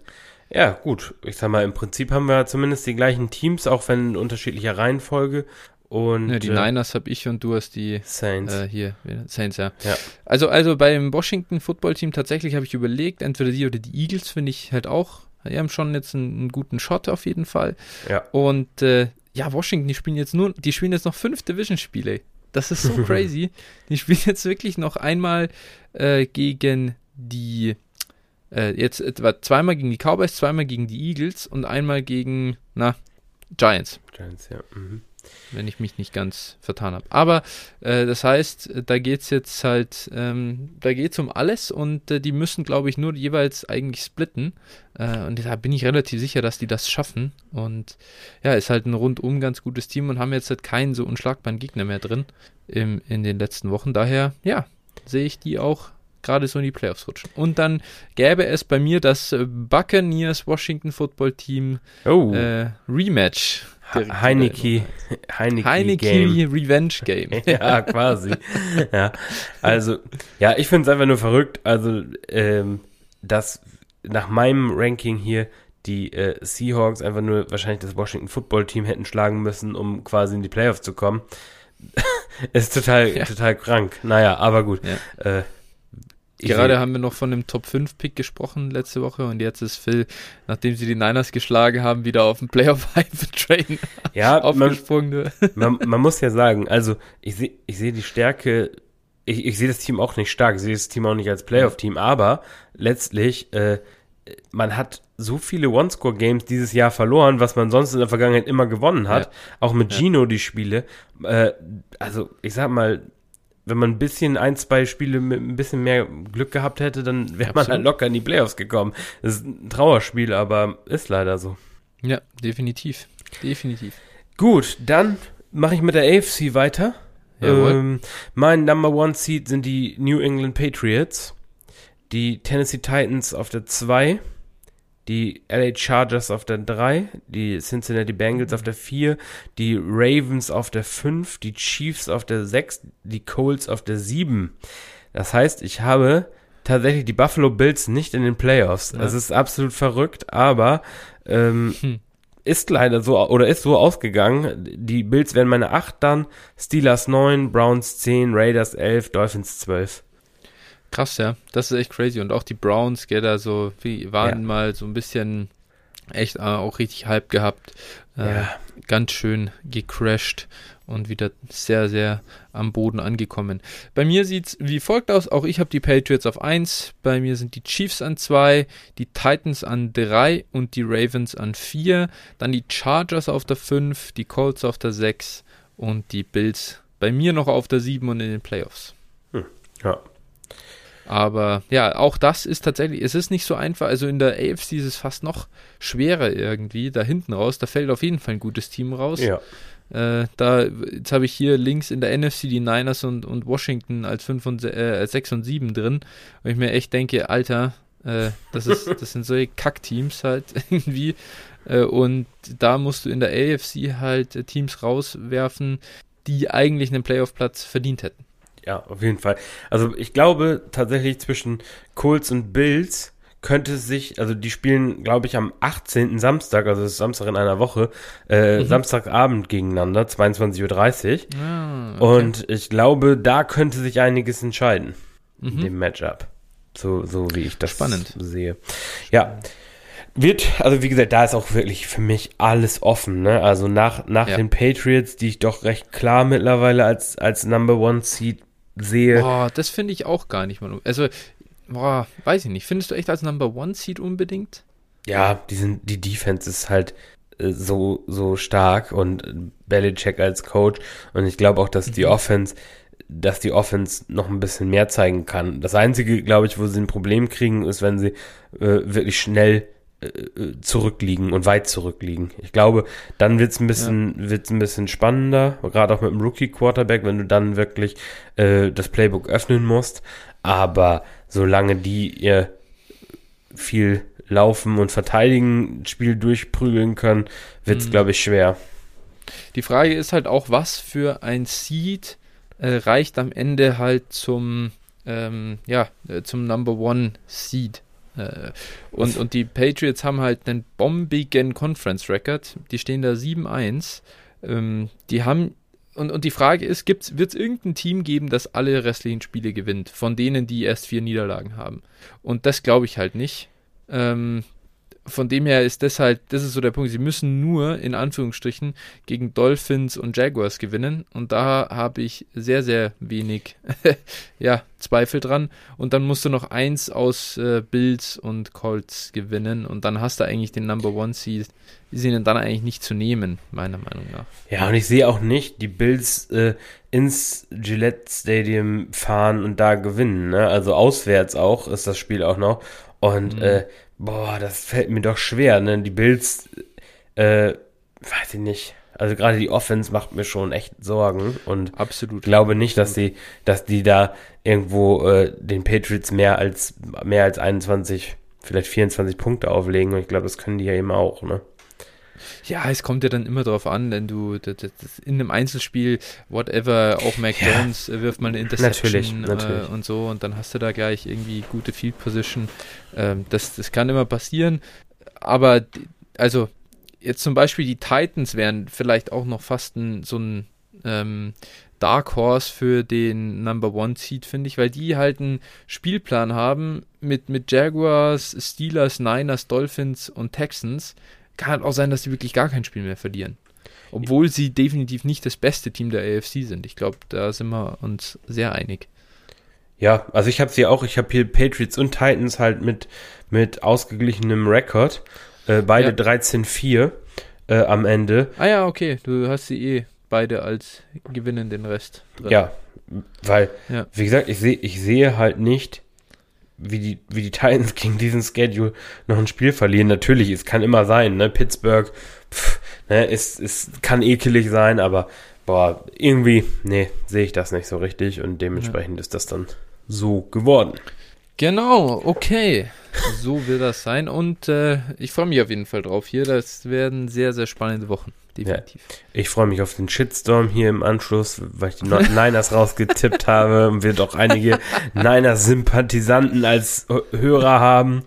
Ja, gut. Ich sag mal, im Prinzip haben wir zumindest die gleichen Teams, auch wenn in unterschiedlicher Reihenfolge. Und, ja, die äh, Niners habe ich und du hast die Saints. Äh, hier, Saints, ja. ja. Also, also beim Washington Football Team tatsächlich habe ich überlegt, entweder die oder die Eagles finde ich halt auch. Die haben schon jetzt einen, einen, guten Shot auf jeden Fall. Ja. Und äh, ja, Washington, die spielen jetzt nur, die spielen jetzt noch fünf Division-Spiele. Das ist so crazy. die spielen jetzt wirklich noch einmal äh, gegen die, äh, jetzt etwa zweimal gegen die Cowboys, zweimal gegen die Eagles und einmal gegen, na, Giants. Giants, ja. Mhm wenn ich mich nicht ganz vertan habe. Aber äh, das heißt, da geht es jetzt halt, ähm, da geht es um alles und äh, die müssen, glaube ich, nur jeweils eigentlich splitten. Äh, und da bin ich relativ sicher, dass die das schaffen. Und ja, ist halt ein rundum ganz gutes Team und haben jetzt halt keinen so unschlagbaren Gegner mehr drin im, in den letzten Wochen. Daher, ja, sehe ich die auch gerade so in die Playoffs rutschen. Und dann gäbe es bei mir das Buccaneers Washington Football Team oh. äh, Rematch. Heineke, Heineke, Heineke Revenge Game. ja, quasi. ja, also, ja, ich finde es einfach nur verrückt. Also, ähm, dass nach meinem Ranking hier die äh, Seahawks einfach nur wahrscheinlich das Washington Football Team hätten schlagen müssen, um quasi in die Playoffs zu kommen. ist total, ja. total krank. Naja, aber gut. Ja. Äh, Gerade haben wir noch von dem Top 5 Pick gesprochen letzte Woche und jetzt ist Phil, nachdem sie die Niners geschlagen haben, wieder auf dem Playoff Hype Train ja, aufgesprungen. Man, man, man, muss ja sagen, also ich sehe ich sehe die Stärke, ich, ich sehe das Team auch nicht stark, ich sehe das Team auch nicht als Playoff Team, aber letztlich äh, man hat so viele One-Score-Games dieses Jahr verloren, was man sonst in der Vergangenheit immer gewonnen hat. Ja. Auch mit Gino die Spiele. Äh, also, ich sag mal, wenn man ein bisschen ein, zwei Spiele mit ein bisschen mehr Glück gehabt hätte, dann wäre man halt locker in die Playoffs gekommen. Das ist ein Trauerspiel, aber ist leider so. Ja, definitiv. Definitiv. Gut, dann mache ich mit der AFC weiter. Ähm, mein Number One Seed sind die New England Patriots, die Tennessee Titans auf der 2, die LA Chargers auf der 3, die Cincinnati Bengals auf der 4, die Ravens auf der 5, die Chiefs auf der 6, die Colts auf der 7. Das heißt, ich habe tatsächlich die Buffalo Bills nicht in den Playoffs. Ja. Das ist absolut verrückt, aber ähm, hm. ist leider so oder ist so ausgegangen. Die Bills werden meine 8 dann, Steelers 9, Browns 10, Raiders 11, Dolphins 12. Krass, ja. Das ist echt crazy. Und auch die Browns, gell, da so, wie, waren ja. mal so ein bisschen echt äh, auch richtig Hype gehabt. Äh, ja. Ganz schön gecrashed und wieder sehr, sehr am Boden angekommen. Bei mir sieht es wie folgt aus. Auch ich habe die Patriots auf 1. Bei mir sind die Chiefs an 2, die Titans an 3 und die Ravens an 4. Dann die Chargers auf der 5, die Colts auf der 6 und die Bills bei mir noch auf der 7 und in den Playoffs. Hm. Ja, aber ja, auch das ist tatsächlich, es ist nicht so einfach. Also in der AFC ist es fast noch schwerer irgendwie, da hinten raus. Da fällt auf jeden Fall ein gutes Team raus. Ja. Äh, da, jetzt habe ich hier links in der NFC die Niners und, und Washington als 5 und äh, 6 und 7 drin. Und ich mir echt denke, Alter, äh, das, ist, das sind solche Kackteams halt irgendwie. Äh, und da musst du in der AFC halt äh, Teams rauswerfen, die eigentlich einen Playoff-Platz verdient hätten ja, auf jeden Fall. Also ich glaube tatsächlich zwischen Colts und Bills könnte es sich, also die spielen, glaube ich, am 18. Samstag, also ist Samstag in einer Woche, äh, mhm. Samstagabend gegeneinander, 22.30 Uhr. Ah, okay. Und ich glaube, da könnte sich einiges entscheiden mhm. in dem Matchup. So, so wie ich das Spannend. sehe. Ja. Wird, also wie gesagt, da ist auch wirklich für mich alles offen, ne? Also nach, nach ja. den Patriots, die ich doch recht klar mittlerweile als, als Number One Seed sehe. Boah, das finde ich auch gar nicht mal. Also, boah, weiß ich nicht. Findest du echt als Number One Seed unbedingt? Ja, die, sind, die Defense ist halt äh, so, so stark und Belichick als Coach. Und ich glaube auch, dass die mhm. Offense, dass die Offense noch ein bisschen mehr zeigen kann. Das Einzige, glaube ich, wo sie ein Problem kriegen, ist, wenn sie äh, wirklich schnell äh, äh, zurückliegen und weit zurückliegen. Ich glaube, dann wird es ein bisschen, ja. wird's ein bisschen spannender, gerade auch mit dem Rookie-Quarterback, wenn du dann wirklich äh, das Playbook öffnen musst. Aber solange die ihr viel laufen und verteidigen, Spiel durchprügeln können, wird es, mhm. glaube ich, schwer. Die Frage ist halt auch, was für ein Seed äh, reicht am Ende halt zum, ähm, ja, äh, zum Number One Seed. Äh, und, und die Patriots haben halt einen bombigen Conference Record. Die stehen da 7-1. Ähm, die haben. Und, und die Frage ist, wird es irgendein Team geben, das alle restlichen Spiele gewinnt, von denen, die erst vier Niederlagen haben? Und das glaube ich halt nicht. Ähm, von dem her ist das halt, das ist so der Punkt. Sie müssen nur in Anführungsstrichen gegen Dolphins und Jaguars gewinnen. Und da habe ich sehr, sehr wenig ja, Zweifel dran. Und dann musst du noch eins aus äh, Bills und Colts gewinnen. Und dann hast du eigentlich den Number One Seed. Die sind dann eigentlich nicht zu nehmen, meiner Meinung nach. Ja, und ich sehe auch nicht die Bills äh, ins Gillette Stadium fahren und da gewinnen. Ne? Also auswärts auch ist das Spiel auch noch. Und mhm. äh, Boah, das fällt mir doch schwer, ne? Die Bills, äh, weiß ich nicht. Also gerade die Offense macht mir schon echt Sorgen und absolut glaube nicht, dass die, dass die da irgendwo äh, den Patriots mehr als mehr als 21, vielleicht 24 Punkte auflegen. Und ich glaube, das können die ja eben auch, ne? Ja, es kommt ja dann immer darauf an, wenn du das, das, in einem Einzelspiel, whatever, auch Mac ja. Jones äh, wirft mal eine Interception natürlich, natürlich. Äh, und so und dann hast du da gleich irgendwie gute Field Position. Ähm, das, das kann immer passieren. Aber also jetzt zum Beispiel die Titans wären vielleicht auch noch fast ein, so ein ähm, Dark Horse für den Number One Seed, finde ich, weil die halt einen Spielplan haben mit, mit Jaguars, Steelers, Niners, Dolphins und Texans, kann halt auch sein, dass sie wirklich gar kein Spiel mehr verlieren. Obwohl sie definitiv nicht das beste Team der AFC sind. Ich glaube, da sind wir uns sehr einig. Ja, also ich habe sie auch, ich habe hier Patriots und Titans halt mit, mit ausgeglichenem Rekord. Äh, beide ja. 13-4 äh, am Ende. Ah ja, okay, du hast sie eh beide als gewinnen den Rest drin. Ja, weil, ja. wie gesagt, ich, seh, ich sehe halt nicht, wie die, wie die Titans gegen diesen Schedule noch ein Spiel verlieren. Natürlich, es kann immer sein, ne? Pittsburgh, pff, ne, es, es kann ekelig sein, aber boah, irgendwie, nee, sehe ich das nicht so richtig und dementsprechend ja. ist das dann so geworden. Genau, okay. So wird das sein und äh, ich freue mich auf jeden Fall drauf hier. Das werden sehr, sehr spannende Wochen definitiv. Ja. Ich freue mich auf den Shitstorm hier im Anschluss, weil ich die Niners rausgetippt habe und wir doch einige Niners-Sympathisanten als Hörer haben.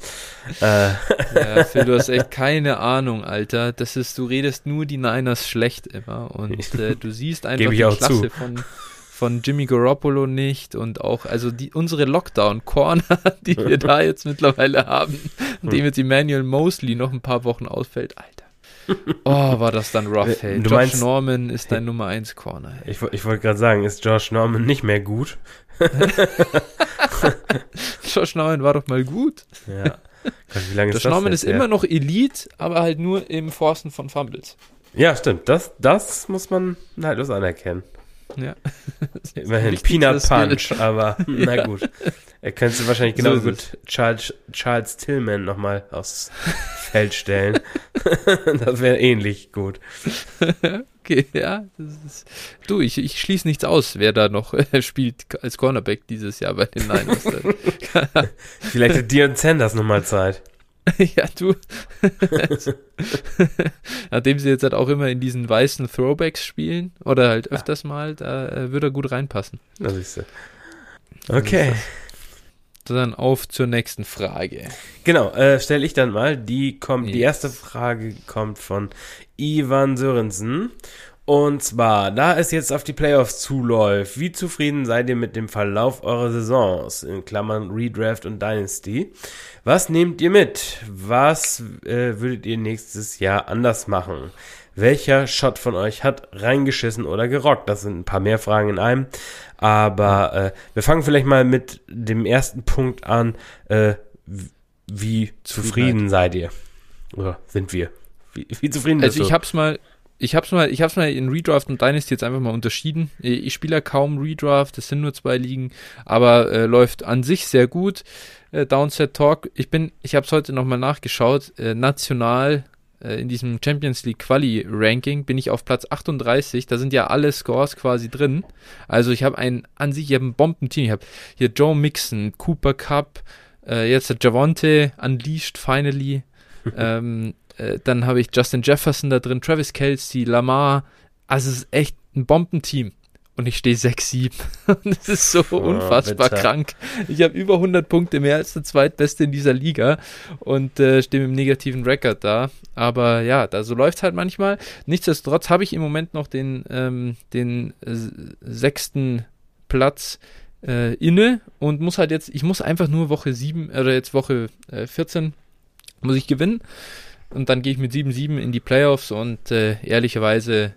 Äh. Ja, Phil, du hast echt keine Ahnung, Alter. Das ist, du redest nur die Niners schlecht immer und äh, du siehst einfach die Klasse zu. von von Jimmy Garoppolo nicht und auch, also die, unsere Lockdown-Corner, die wir da jetzt mittlerweile haben, hm. dem jetzt Emmanuel Mosley noch ein paar Wochen ausfällt, Alter. Oh, war das dann rough, hey. Du Josh meinst, Norman ist dein Nummer 1 Corner. Hey. Ich, ich wollte gerade sagen, ist Josh Norman nicht mehr gut? Josh Norman war doch mal gut. Ja. Gott, wie lange Josh ist das Norman ist her? immer noch Elite, aber halt nur im Forsten von Fumbles. Ja, stimmt. Das, das muss man halt anerkennen. Ja. Immerhin Peanut Punch, aber na gut. Er könnte wahrscheinlich genauso so gut Charles, Charles Tillman nochmal aufs Feld stellen. das wäre ähnlich gut. Okay, ja. Ist, du, ich, ich schließe nichts aus, wer da noch äh, spielt als Cornerback dieses Jahr bei den Niners. Vielleicht hat Dion Sanders nochmal Zeit. ja, du. Nachdem sie jetzt halt auch immer in diesen weißen Throwbacks spielen, oder halt öfters mal, da äh, würde er gut reinpassen. Das ist so. Okay. Dann auf zur nächsten Frage. Genau, äh, stelle ich dann mal. Die kommt, yes. die erste Frage kommt von Ivan Sörensen. Und zwar, da es jetzt auf die Playoffs zuläuft, wie zufrieden seid ihr mit dem Verlauf eurer Saisons, in Klammern Redraft und Dynasty? Was nehmt ihr mit? Was äh, würdet ihr nächstes Jahr anders machen? Welcher Shot von euch hat reingeschissen oder gerockt? Das sind ein paar mehr Fragen in einem. Aber äh, wir fangen vielleicht mal mit dem ersten Punkt an. Äh, wie zufrieden seid ihr? Oder sind wir? Wie, wie zufrieden also bist du? Also ich hab's mal, ich hab's mal, ich hab's mal in Redraft und Dynasty jetzt einfach mal unterschieden. Ich spiele ja kaum Redraft, das sind nur zwei Ligen, aber äh, läuft an sich sehr gut. Äh, Downset Talk, ich bin, ich hab's heute nochmal nachgeschaut, äh, national äh, in diesem Champions League Quali Ranking bin ich auf Platz 38. Da sind ja alle Scores quasi drin. Also ich habe ein an sich ich habe ein Bombenteam. Ich habe hier Joe Mixon, Cooper Cup, äh, jetzt Javonte Unleashed finally. ähm, äh, dann habe ich Justin Jefferson da drin, Travis Kelsey, Lamar. Also es ist echt ein Bombenteam. Und ich stehe 6-7. das ist so oh, unfassbar bitte. krank. Ich habe über 100 Punkte, mehr als der zweitbeste in dieser Liga. Und äh, stehe mit einem negativen Rekord da. Aber ja, da so läuft es halt manchmal. Nichtsdestotrotz habe ich im Moment noch den, ähm, den äh, sechsten Platz äh, inne und muss halt jetzt, ich muss einfach nur Woche 7 oder jetzt Woche äh, 14 muss ich gewinnen und dann gehe ich mit 7-7 in die Playoffs und äh, ehrlicherweise,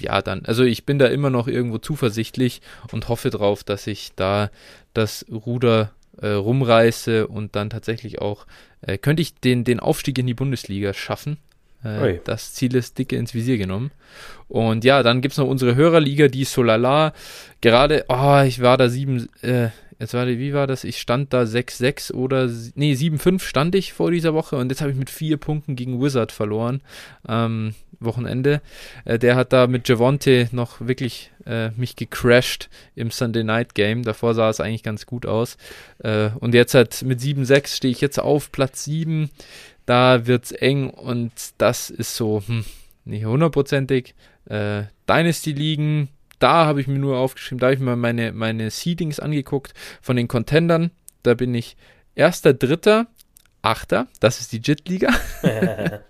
ja, dann, also ich bin da immer noch irgendwo zuversichtlich und hoffe drauf, dass ich da das Ruder äh, rumreiße und dann tatsächlich auch, äh, könnte ich den, den Aufstieg in die Bundesliga schaffen. Äh, das Ziel ist dicke ins Visier genommen. Und ja, dann gibt es noch unsere Hörerliga, die ist so lala. Gerade, oh, ich war da sieben, äh, jetzt war wie war das? Ich stand da 6-6 oder, nee, 7-5 stand ich vor dieser Woche und jetzt habe ich mit vier Punkten gegen Wizard verloren. Ähm, Wochenende. Äh, der hat da mit Javonte noch wirklich äh, mich gecrashed im Sunday Night Game. Davor sah es eigentlich ganz gut aus. Äh, und jetzt halt mit 7-6 stehe ich jetzt auf Platz 7. Da wird es eng und das ist so hm, nicht hundertprozentig. Äh, Dynasty liegen da habe ich mir nur aufgeschrieben, da habe ich mir meine, meine Seedings angeguckt von den Contendern. Da bin ich erster, dritter, achter, das ist die JIT-Liga.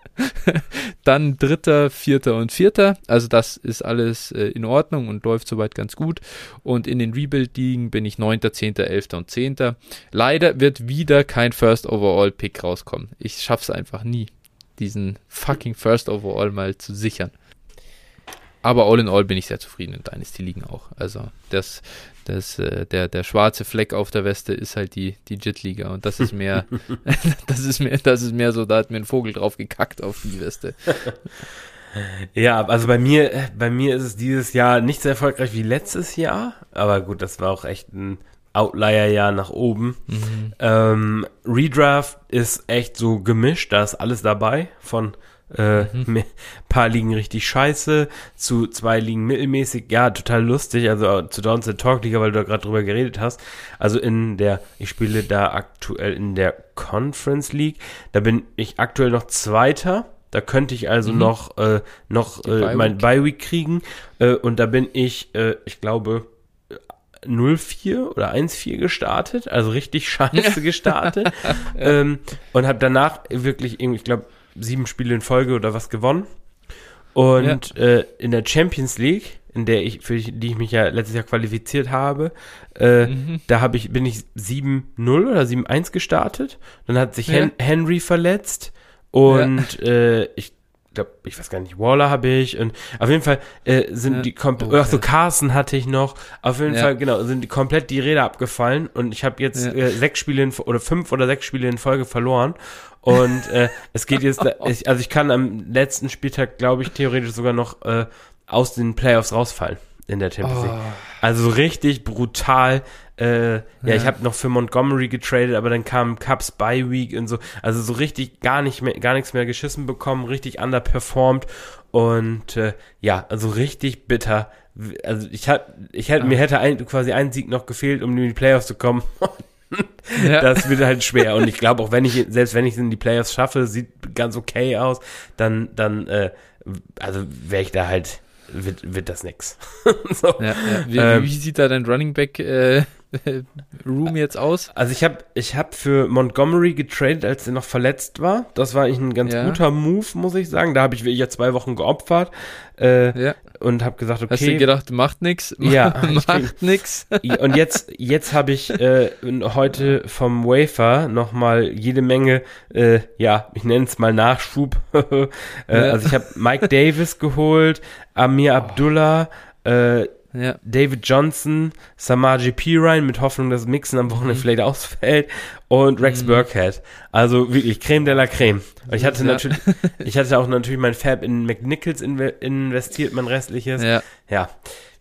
Dann dritter, vierter und vierter. Also das ist alles äh, in Ordnung und läuft soweit ganz gut. Und in den Rebuild-Ligen bin ich neunter, zehnter, elfter und zehnter. Leider wird wieder kein First Overall-Pick rauskommen. Ich schaff's einfach nie, diesen fucking First Overall mal zu sichern. Aber all in all bin ich sehr zufrieden in Dynasty-Ligen auch. Also das, das, äh, der, der schwarze Fleck auf der Weste ist halt die, die JIT-Liga. Und das ist mehr, das ist mehr, das ist mehr so, da hat mir ein Vogel drauf gekackt auf die Weste. Ja, also bei mir, bei mir ist es dieses Jahr nicht so erfolgreich wie letztes Jahr. Aber gut, das war auch echt ein Outlier-Jahr nach oben. Mhm. Ähm, Redraft ist echt so gemischt, da ist alles dabei, von äh, mhm. paar liegen richtig scheiße, zu zwei liegen mittelmäßig. Ja, total lustig. Also zu Downs Talk Liga, weil du da gerade drüber geredet hast. Also in der, ich spiele da aktuell in der Conference League. Da bin ich aktuell noch Zweiter. Da könnte ich also mhm. noch, äh, noch äh, mein Bye-Week kriegen. Äh, und da bin ich, äh, ich glaube, 0-4 oder 1-4 gestartet, also richtig scheiße gestartet. ja. ähm, und habe danach wirklich irgendwie, ich glaube, sieben Spiele in Folge oder was gewonnen. Und ja. äh, in der Champions League, in der ich, für die ich mich ja letztes Jahr qualifiziert habe, äh, mhm. da habe ich, bin ich 7-0 oder 7-1 gestartet. Dann hat sich ja. Hen Henry verletzt und ja. äh, ich glaube, ich weiß gar nicht, Waller habe ich und auf jeden Fall äh, sind ja. die komplett, okay. ach so, Carson hatte ich noch, auf jeden ja. Fall, genau, sind die komplett die Räder abgefallen und ich habe jetzt ja. äh, sechs Spiele in, oder fünf oder sechs Spiele in Folge verloren und äh, es geht jetzt, ich, also ich kann am letzten Spieltag, glaube ich, theoretisch sogar noch äh, aus den Playoffs rausfallen in der Champions League. Oh. Also richtig brutal. Äh, ja. ja, ich habe noch für Montgomery getradet, aber dann kam Cups Bye Week und so. Also so richtig gar nicht mehr, gar nichts mehr geschissen bekommen, richtig underperformed und äh, ja, also richtig bitter. Also ich hatte, ich hätte, mir hätte ein, quasi ein Sieg noch gefehlt, um in die Playoffs zu kommen. ja. Das wird halt schwer. Und ich glaube, auch wenn ich, selbst wenn ich es in die Playoffs schaffe, sieht ganz okay aus, dann, dann, äh, also wäre ich da halt wird, wird das nix. so. ja, ja. Wie, ähm, wie, sieht da dein Running Back äh, Room jetzt aus? Also ich habe ich hab für Montgomery getradet, als er noch verletzt war. Das war eigentlich ein ganz ja. guter Move, muss ich sagen. Da habe ich ja zwei Wochen geopfert. Äh, ja und habe gesagt, okay. Hast du gedacht, macht nix? Ja, macht nix. und jetzt, jetzt habe ich äh, heute vom Wafer nochmal jede Menge, äh, ja, ich nenne es mal Nachschub. äh, ja. Also ich habe Mike Davis geholt, Amir oh. Abdullah, äh, ja. David Johnson, Samaji Pirine mit Hoffnung, dass Mixen am Wochenende mhm. vielleicht ausfällt und Rex mhm. Burkhead. Also wirklich Creme de la Creme. Und ich hatte ja. natürlich, ich hatte auch natürlich mein Fab in McNichols inve investiert, mein restliches. Ja. Ja.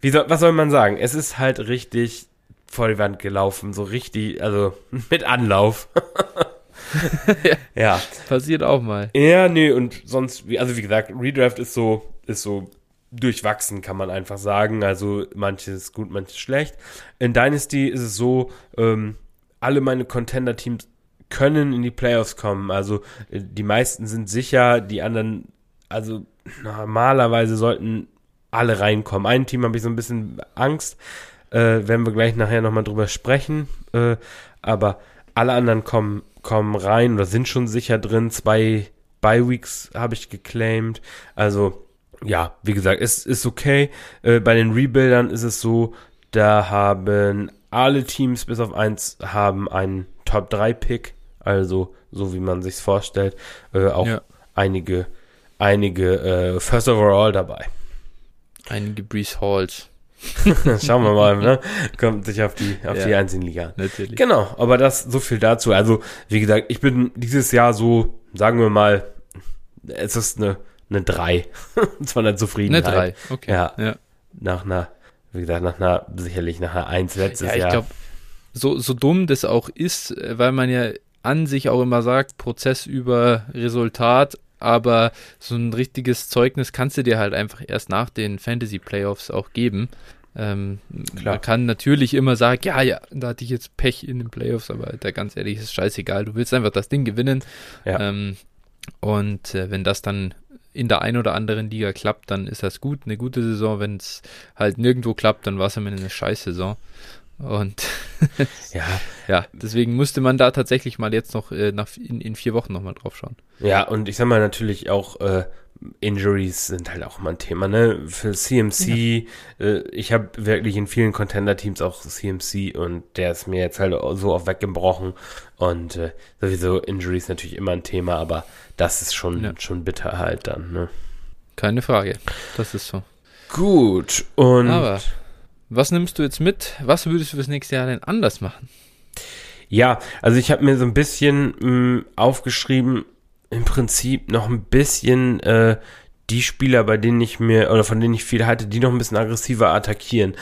Wie soll, was soll man sagen? Es ist halt richtig vor die Wand gelaufen, so richtig, also mit Anlauf. ja. ja. Passiert auch mal. Ja, nee, und sonst, also wie gesagt, Redraft ist so, ist so durchwachsen, kann man einfach sagen. Also manches gut, manches schlecht. In Dynasty ist es so, ähm, alle meine Contender-Teams können in die Playoffs kommen. Also äh, die meisten sind sicher, die anderen, also normalerweise sollten alle reinkommen. Ein Team habe ich so ein bisschen Angst, äh, werden wir gleich nachher nochmal drüber sprechen. Äh, aber alle anderen kommen, kommen rein oder sind schon sicher drin. Zwei Bye-Weeks habe ich geclaimed. Also ja, wie gesagt, es ist okay. Äh, bei den Rebuildern ist es so, da haben alle Teams bis auf eins haben einen Top 3 Pick, also so wie man sich's vorstellt, äh, auch ja. einige einige äh, First Overall dabei. Einige Breeze Halls. Schauen wir mal, ne? Kommt sich auf die, auf ja, die einzelnen Liga. Natürlich. Genau, aber das so viel dazu. Also, wie gesagt, ich bin dieses Jahr so, sagen wir mal, es ist eine eine 3. Zwar eine Zufriedenheit. Eine 3, okay. Ja, ja. Nach einer, wie gesagt, nach einer, sicherlich nach einer 1 letztes ja, ich Jahr. Ich glaube, so, so dumm das auch ist, weil man ja an sich auch immer sagt, Prozess über Resultat, aber so ein richtiges Zeugnis kannst du dir halt einfach erst nach den Fantasy Playoffs auch geben. Ähm, man kann natürlich immer sagen, ja, ja, da hatte ich jetzt Pech in den Playoffs, aber da ganz ehrlich ist scheißegal. Du willst einfach das Ding gewinnen. Ja. Ähm, und äh, wenn das dann in der einen oder anderen Liga klappt, dann ist das gut, eine gute Saison. Wenn es halt nirgendwo klappt, dann war es immer eine scheiß Saison. Und ja. ja, deswegen musste man da tatsächlich mal jetzt noch äh, nach, in, in vier Wochen nochmal drauf schauen. Ja, und ich sag mal natürlich auch, äh, Injuries sind halt auch mal ein Thema, ne? Für CMC, ja. äh, ich habe wirklich in vielen Contender-Teams auch CMC und der ist mir jetzt halt so oft weggebrochen und äh, sowieso Injuries natürlich immer ein Thema, aber das ist schon, ja. schon bitter halt dann, ne? Keine Frage, das ist so. Gut, und... Aber was nimmst du jetzt mit? Was würdest du fürs nächste Jahr denn anders machen? Ja, also ich habe mir so ein bisschen mh, mm, aufgeschrieben, im Prinzip noch ein bisschen äh, die Spieler, bei denen ich mir, oder von denen ich viel halte, die noch ein bisschen aggressiver attackieren.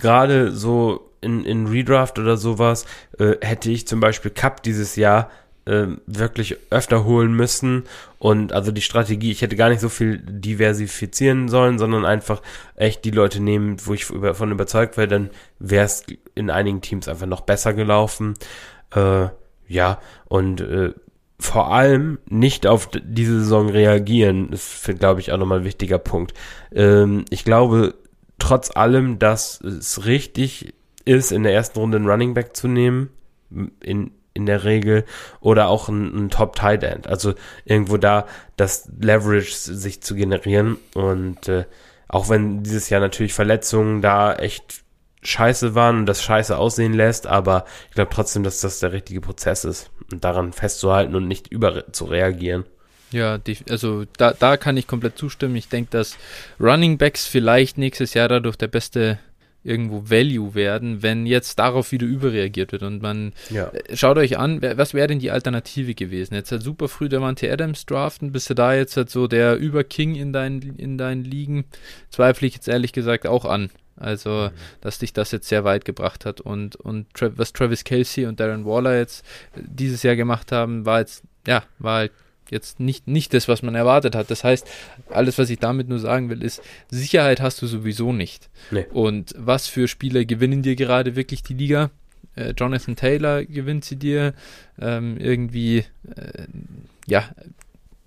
Gerade so in, in Redraft oder sowas, äh, hätte ich zum Beispiel Cup dieses Jahr äh, wirklich öfter holen müssen. Und also die Strategie, ich hätte gar nicht so viel diversifizieren sollen, sondern einfach echt die Leute nehmen, wo ich davon überzeugt wäre, dann wäre es in einigen Teams einfach noch besser gelaufen. Äh, ja, und äh, vor allem nicht auf diese Saison reagieren, ist, glaube ich, auch nochmal ein wichtiger Punkt. Ähm, ich glaube trotz allem, dass es richtig ist, in der ersten Runde einen Running Back zu nehmen, in, in der Regel, oder auch ein, ein Top Tight End. Also irgendwo da das Leverage sich zu generieren. Und äh, auch wenn dieses Jahr natürlich Verletzungen da echt scheiße waren und das scheiße aussehen lässt, aber ich glaube trotzdem, dass das der richtige Prozess ist und daran festzuhalten und nicht über zu reagieren. Ja, die, also da, da kann ich komplett zustimmen. Ich denke, dass Running Backs vielleicht nächstes Jahr dadurch der beste irgendwo Value werden, wenn jetzt darauf wieder überreagiert wird und man ja. Äh, schaut euch an, was wäre denn die Alternative gewesen? Jetzt halt super früh der Monte Adams draften, bist du da jetzt halt so der Über-King in deinen, in deinen Ligen? Zweifle ich jetzt ehrlich gesagt auch an. Also, mhm. dass dich das jetzt sehr weit gebracht hat. Und, und Tra was Travis Kelsey und Darren Waller jetzt äh, dieses Jahr gemacht haben, war jetzt, ja, war halt jetzt nicht, nicht das, was man erwartet hat. Das heißt, alles, was ich damit nur sagen will, ist, Sicherheit hast du sowieso nicht. Nee. Und was für Spieler gewinnen dir gerade wirklich die Liga? Äh, Jonathan Taylor gewinnt sie dir. Ähm, irgendwie, äh, ja,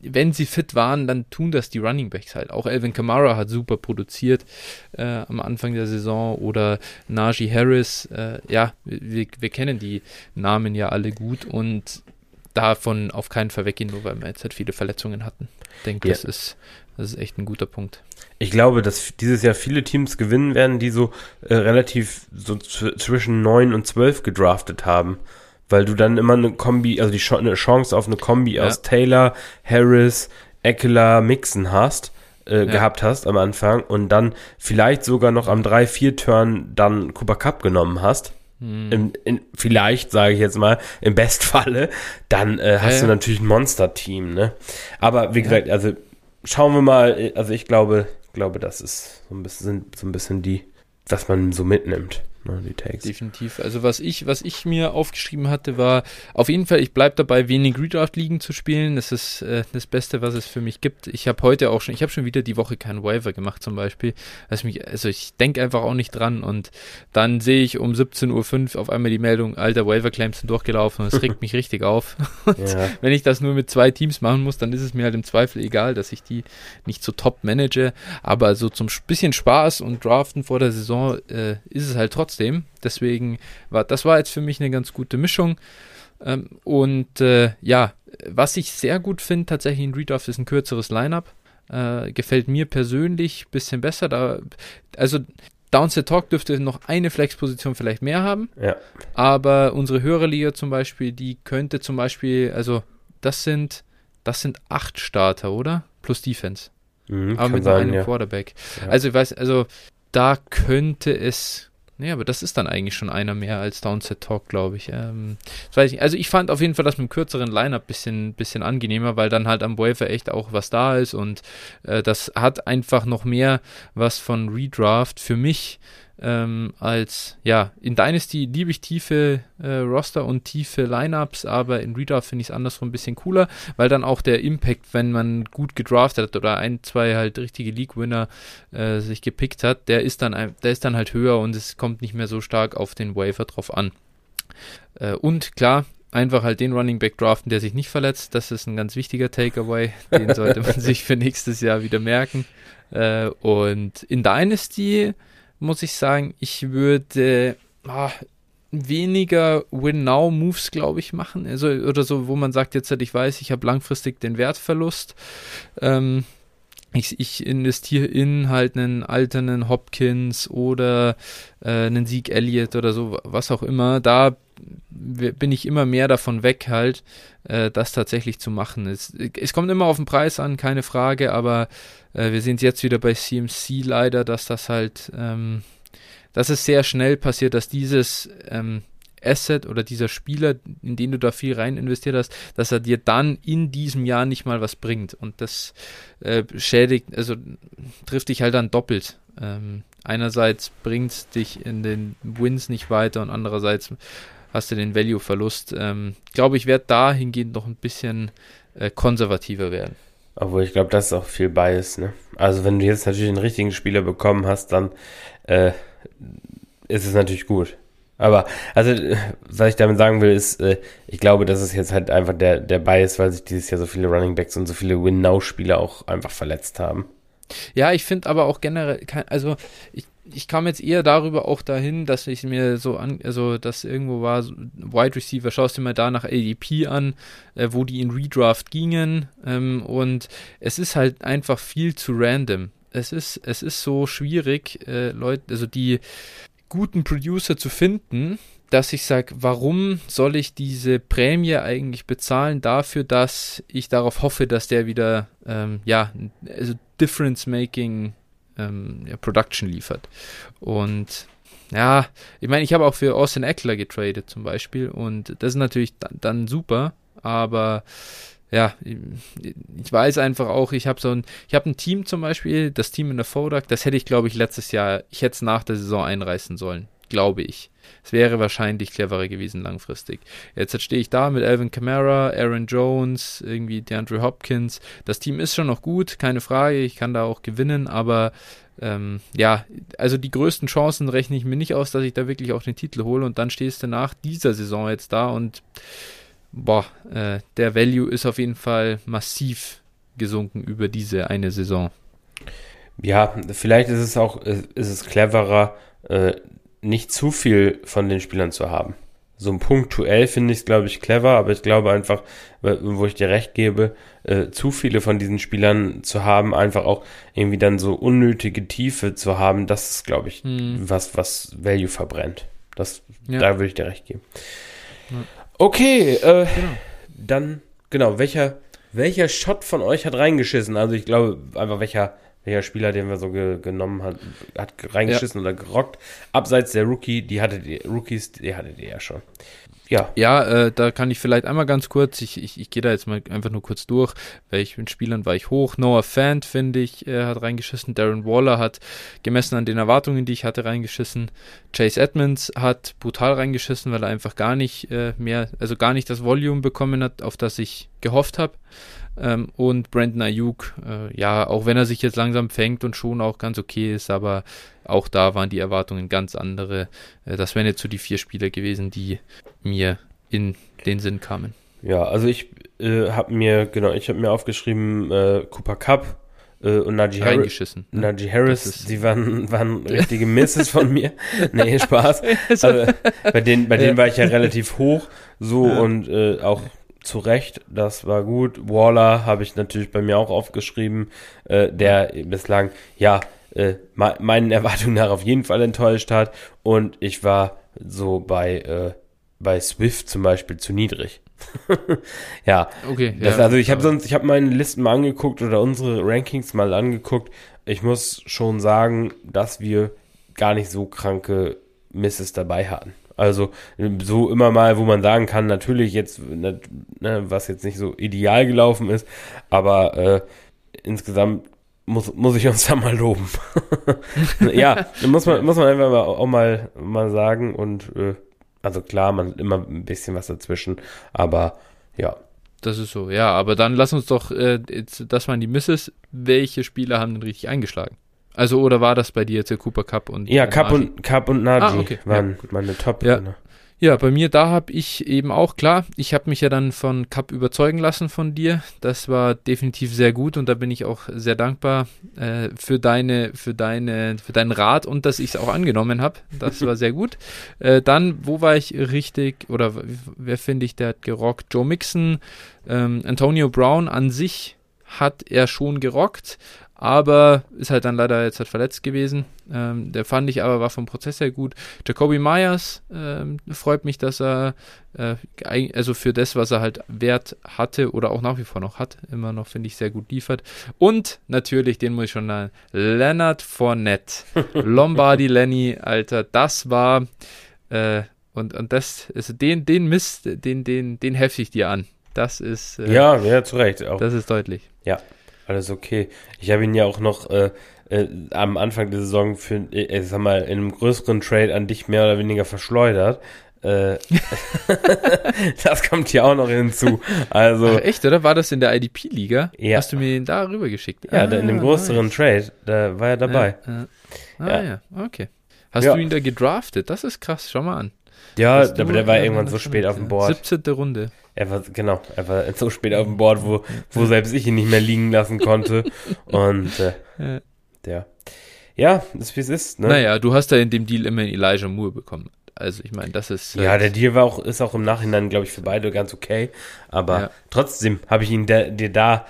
wenn sie fit waren, dann tun das die Running Backs halt. Auch Alvin Kamara hat super produziert äh, am Anfang der Saison oder Najee Harris. Äh, ja, wir, wir kennen die Namen ja alle gut und davon auf keinen Fall weggehen, nur weil wir jetzt halt viele Verletzungen hatten. Ich denke, ja. das, ist, das ist echt ein guter Punkt. Ich glaube, dass dieses Jahr viele Teams gewinnen werden, die so äh, relativ so zwischen 9 und 12 gedraftet haben weil du dann immer eine Kombi, also die eine Chance auf eine Kombi ja. aus Taylor, Harris, Eckler, Mixon hast, äh, ja. gehabt hast am Anfang und dann vielleicht sogar noch am 3-4-Turn dann Cooper Cup genommen hast. Hm. In, in, vielleicht, sage ich jetzt mal, im Bestfalle, dann äh, hast ja, du natürlich ein Monster-Team, ne? Aber wie gesagt, also schauen wir mal, also ich glaube, ich glaube, das ist so ein bisschen, so ein bisschen die, was man so mitnimmt ne, die Takes. Definitiv. Also was ich, was ich mir aufgeschrieben hatte, war auf jeden Fall, ich bleibe dabei, wenig Redraft-Ligen zu spielen. Das ist äh, das Beste, was es für mich gibt. Ich habe heute auch schon, ich habe schon wieder die Woche keinen Waiver gemacht zum Beispiel. Also, mich, also ich denke einfach auch nicht dran und dann sehe ich um 17.05 Uhr auf einmal die Meldung, alter Waiver-Claims sind durchgelaufen und es regt mich richtig auf. Und ja. wenn ich das nur mit zwei Teams machen muss, dann ist es mir halt im Zweifel egal, dass ich die nicht so top manage. Aber so zum bisschen Spaß und Draften vor der Saison äh, ist es halt trotzdem trotzdem. Deswegen war das war jetzt für mich eine ganz gute Mischung. Ähm, und äh, ja, was ich sehr gut finde tatsächlich in Redraft ist ein kürzeres Lineup. Äh, gefällt mir persönlich ein bisschen besser. Da, also Downset Talk dürfte noch eine Flexposition vielleicht mehr haben. Ja. Aber unsere Hörerliga zum Beispiel, die könnte zum Beispiel, also das sind, das sind acht Starter, oder? Plus Defense. Mhm, aber mit sein, einem ja. Quarterback. Ja. Also ich weiß, also da könnte es Nee, aber das ist dann eigentlich schon einer mehr als Downset Talk, glaube ich. Ähm, weiß ich. Also ich fand auf jeden Fall das mit dem kürzeren Line-Up bisschen, bisschen angenehmer, weil dann halt am Waiver echt auch was da ist und äh, das hat einfach noch mehr was von Redraft für mich ähm, als, ja, in Dynasty liebe ich tiefe äh, Roster und tiefe Lineups, aber in Redraft finde ich es andersrum ein bisschen cooler, weil dann auch der Impact, wenn man gut gedraftet hat oder ein, zwei halt richtige League-Winner äh, sich gepickt hat, der ist dann, der ist dann halt höher und es kommt nicht mehr so stark auf den Waiver drauf an. Äh, und klar, einfach halt den Running Back draften, der sich nicht verletzt. Das ist ein ganz wichtiger Takeaway. Den sollte man sich für nächstes Jahr wieder merken. Äh, und in Dynasty muss ich sagen, ich würde ah, weniger Win-Now-Moves, glaube ich, machen. Also, oder so, wo man sagt, jetzt, ich weiß, ich habe langfristig den Wertverlust. Ähm, ich, ich investiere in halt einen alternen Hopkins oder äh, einen Sieg Elliott oder so, was auch immer. Da bin ich immer mehr davon weg, halt, äh, das tatsächlich zu machen. Es, es kommt immer auf den Preis an, keine Frage, aber äh, wir sehen es jetzt wieder bei CMC leider, dass das halt, ähm, dass es sehr schnell passiert, dass dieses ähm, Asset oder dieser Spieler, in den du da viel rein investiert hast, dass er dir dann in diesem Jahr nicht mal was bringt. Und das äh, schädigt, also trifft dich halt dann doppelt. Ähm, einerseits bringt dich in den Wins nicht weiter und andererseits hast du den Value-Verlust. Ähm, glaube, ich werde dahingehend noch ein bisschen äh, konservativer werden. Obwohl ich glaube, das ist auch viel Bias. Ne? Also wenn du jetzt natürlich den richtigen Spieler bekommen hast, dann äh, ist es natürlich gut. Aber, also, was ich damit sagen will, ist, äh, ich glaube, das ist jetzt halt einfach der, der Bias, weil sich dieses Jahr so viele Running Backs und so viele Win-Now-Spieler auch einfach verletzt haben. Ja, ich finde aber auch generell, also ich, ich kam jetzt eher darüber auch dahin, dass ich mir so an, also dass irgendwo war, so Wide Receiver, schaust du mal da nach ADP an, äh, wo die in Redraft gingen ähm, und es ist halt einfach viel zu random. Es ist, es ist so schwierig, äh, Leute, also die guten Producer zu finden, dass ich sage, warum soll ich diese Prämie eigentlich bezahlen dafür, dass ich darauf hoffe, dass der wieder, ähm, ja, also Difference-Making ähm, ja, Production liefert. Und ja, ich meine, ich habe auch für Austin Eckler getradet zum Beispiel und das ist natürlich dann, dann super, aber ja, ich weiß einfach auch, ich habe so ein, ich habe ein Team zum Beispiel, das Team in der Fodak, das hätte ich, glaube ich, letztes Jahr, ich hätte es nach der Saison einreißen sollen, glaube ich. Es wäre wahrscheinlich cleverer gewesen langfristig. Jetzt stehe ich da mit Alvin Kamara, Aaron Jones, irgendwie DeAndre Hopkins. Das Team ist schon noch gut, keine Frage, ich kann da auch gewinnen, aber ähm, ja, also die größten Chancen rechne ich mir nicht aus, dass ich da wirklich auch den Titel hole und dann stehst du nach dieser Saison jetzt da und boah, äh, der Value ist auf jeden Fall massiv gesunken über diese eine Saison. Ja, vielleicht ist es auch, ist es cleverer, äh, nicht zu viel von den Spielern zu haben. So ein punktuell finde ich es, glaube ich, clever, aber ich glaube einfach, wo ich dir recht gebe, äh, zu viele von diesen Spielern zu haben, einfach auch irgendwie dann so unnötige Tiefe zu haben, das ist, glaube ich, hm. was, was Value verbrennt. Das, ja. Da würde ich dir recht geben. Ja. Okay, äh, genau. dann, genau, welcher, welcher Shot von euch hat reingeschissen? Also ich glaube einfach, welcher, welcher Spieler, den wir so ge genommen hat, hat reingeschissen ja. oder gerockt. Abseits der Rookie, die hatte die Rookies, die hatte die ja schon. Ja. Ja, äh, da kann ich vielleicht einmal ganz kurz, ich, ich, ich gehe da jetzt mal einfach nur kurz durch, welchen Spielern war ich hoch. Noah Fant, finde ich, äh, hat reingeschissen. Darren Waller hat gemessen an den Erwartungen, die ich hatte, reingeschissen. Chase Edmonds hat brutal reingeschissen, weil er einfach gar nicht äh, mehr, also gar nicht das Volume bekommen hat, auf das ich gehofft habe. Ähm, und Brandon Ayuk, äh, ja, auch wenn er sich jetzt langsam fängt und schon auch ganz okay ist, aber auch da waren die Erwartungen ganz andere. Äh, das wären jetzt so die vier Spieler gewesen, die mir in den Sinn kamen. Ja, also ich äh, habe mir, genau, ich habe mir aufgeschrieben, äh, Cooper Cup, äh, und Najee Harris, ne? Najee Harris, die waren, waren richtige Misses von mir. Nee, Spaß. Aber bei denen, bei denen war ich ja relativ hoch, so ja. und äh, auch zu Recht, das war gut. Waller habe ich natürlich bei mir auch aufgeschrieben, äh, der bislang, ja, äh, meinen Erwartungen nach auf jeden Fall enttäuscht hat. Und ich war so bei, äh, bei Swift zum Beispiel zu niedrig. ja. Okay. Das, ja, also ich habe sonst, ich habe meine Listen mal angeguckt oder unsere Rankings mal angeguckt. Ich muss schon sagen, dass wir gar nicht so kranke Misses dabei hatten. Also so immer mal, wo man sagen kann, natürlich jetzt, ne, ne, was jetzt nicht so ideal gelaufen ist, aber äh, insgesamt muss, muss ich uns da mal loben. ja, muss man, muss man einfach mal, auch mal, mal sagen und äh, also klar, man hat immer ein bisschen was dazwischen, aber ja. Das ist so, ja, aber dann lass uns doch, äh, jetzt, das waren die Misses, welche Spieler haben denn richtig eingeschlagen? Also, oder war das bei dir jetzt der Cooper Cup und Ja, Cup und Cup und Naji ah, okay. waren ja. meine Top. Ja. Genau. Ja, bei mir, da habe ich eben auch, klar, ich habe mich ja dann von Cup überzeugen lassen von dir. Das war definitiv sehr gut und da bin ich auch sehr dankbar äh, für deine, für deine, für deinen Rat und dass ich es auch angenommen habe. Das war sehr gut. Äh, dann, wo war ich richtig, oder wer finde ich, der hat gerockt? Joe Mixon, ähm, Antonio Brown an sich hat er schon gerockt, aber ist halt dann leider jetzt halt verletzt gewesen. Ähm, der fand ich aber, war vom Prozess her gut. Jacoby Myers ähm, freut mich, dass er, äh, also für das, was er halt Wert hatte oder auch nach wie vor noch hat, immer noch, finde ich, sehr gut liefert. Und natürlich, den muss ich schon nennen, Leonard Fournette. Lombardi Lenny, Alter, das war, äh, Und, und das ist den, den Mist, den, den, den hefte ich dir an. Das ist. Äh, ja, ja, zu Recht. Auch. Das ist deutlich. Ja, alles okay. Ich habe ihn ja auch noch äh, äh, am Anfang der Saison für, äh, ich sag mal, in einem größeren Trade an dich mehr oder weniger verschleudert. Äh, das kommt hier auch noch hinzu. Also, Ach, echt, oder? War das in der IDP-Liga? Ja. Hast du mir den da rüber geschickt? Ja, ah, in dem größeren nice. Trade, da war er dabei. Ja, ja. Ah ja, ja. okay. Hast ja. du ihn da gedraftet? Das ist krass, schau mal an. Ja, aber der war irgendwann so spät auf dem Board. 17. Runde. Er war, genau, er war so spät auf dem Board, wo, wo selbst ich ihn nicht mehr liegen lassen konnte. Und äh, ja. der. Ja, ist wie es ist. Ne? Naja, du hast da in dem Deal immer Elijah Moore bekommen. Also ich meine, das ist. Ja, der Deal war auch, ist auch im Nachhinein, glaube ich, für beide ganz okay. Aber ja. trotzdem habe ich ihn dir da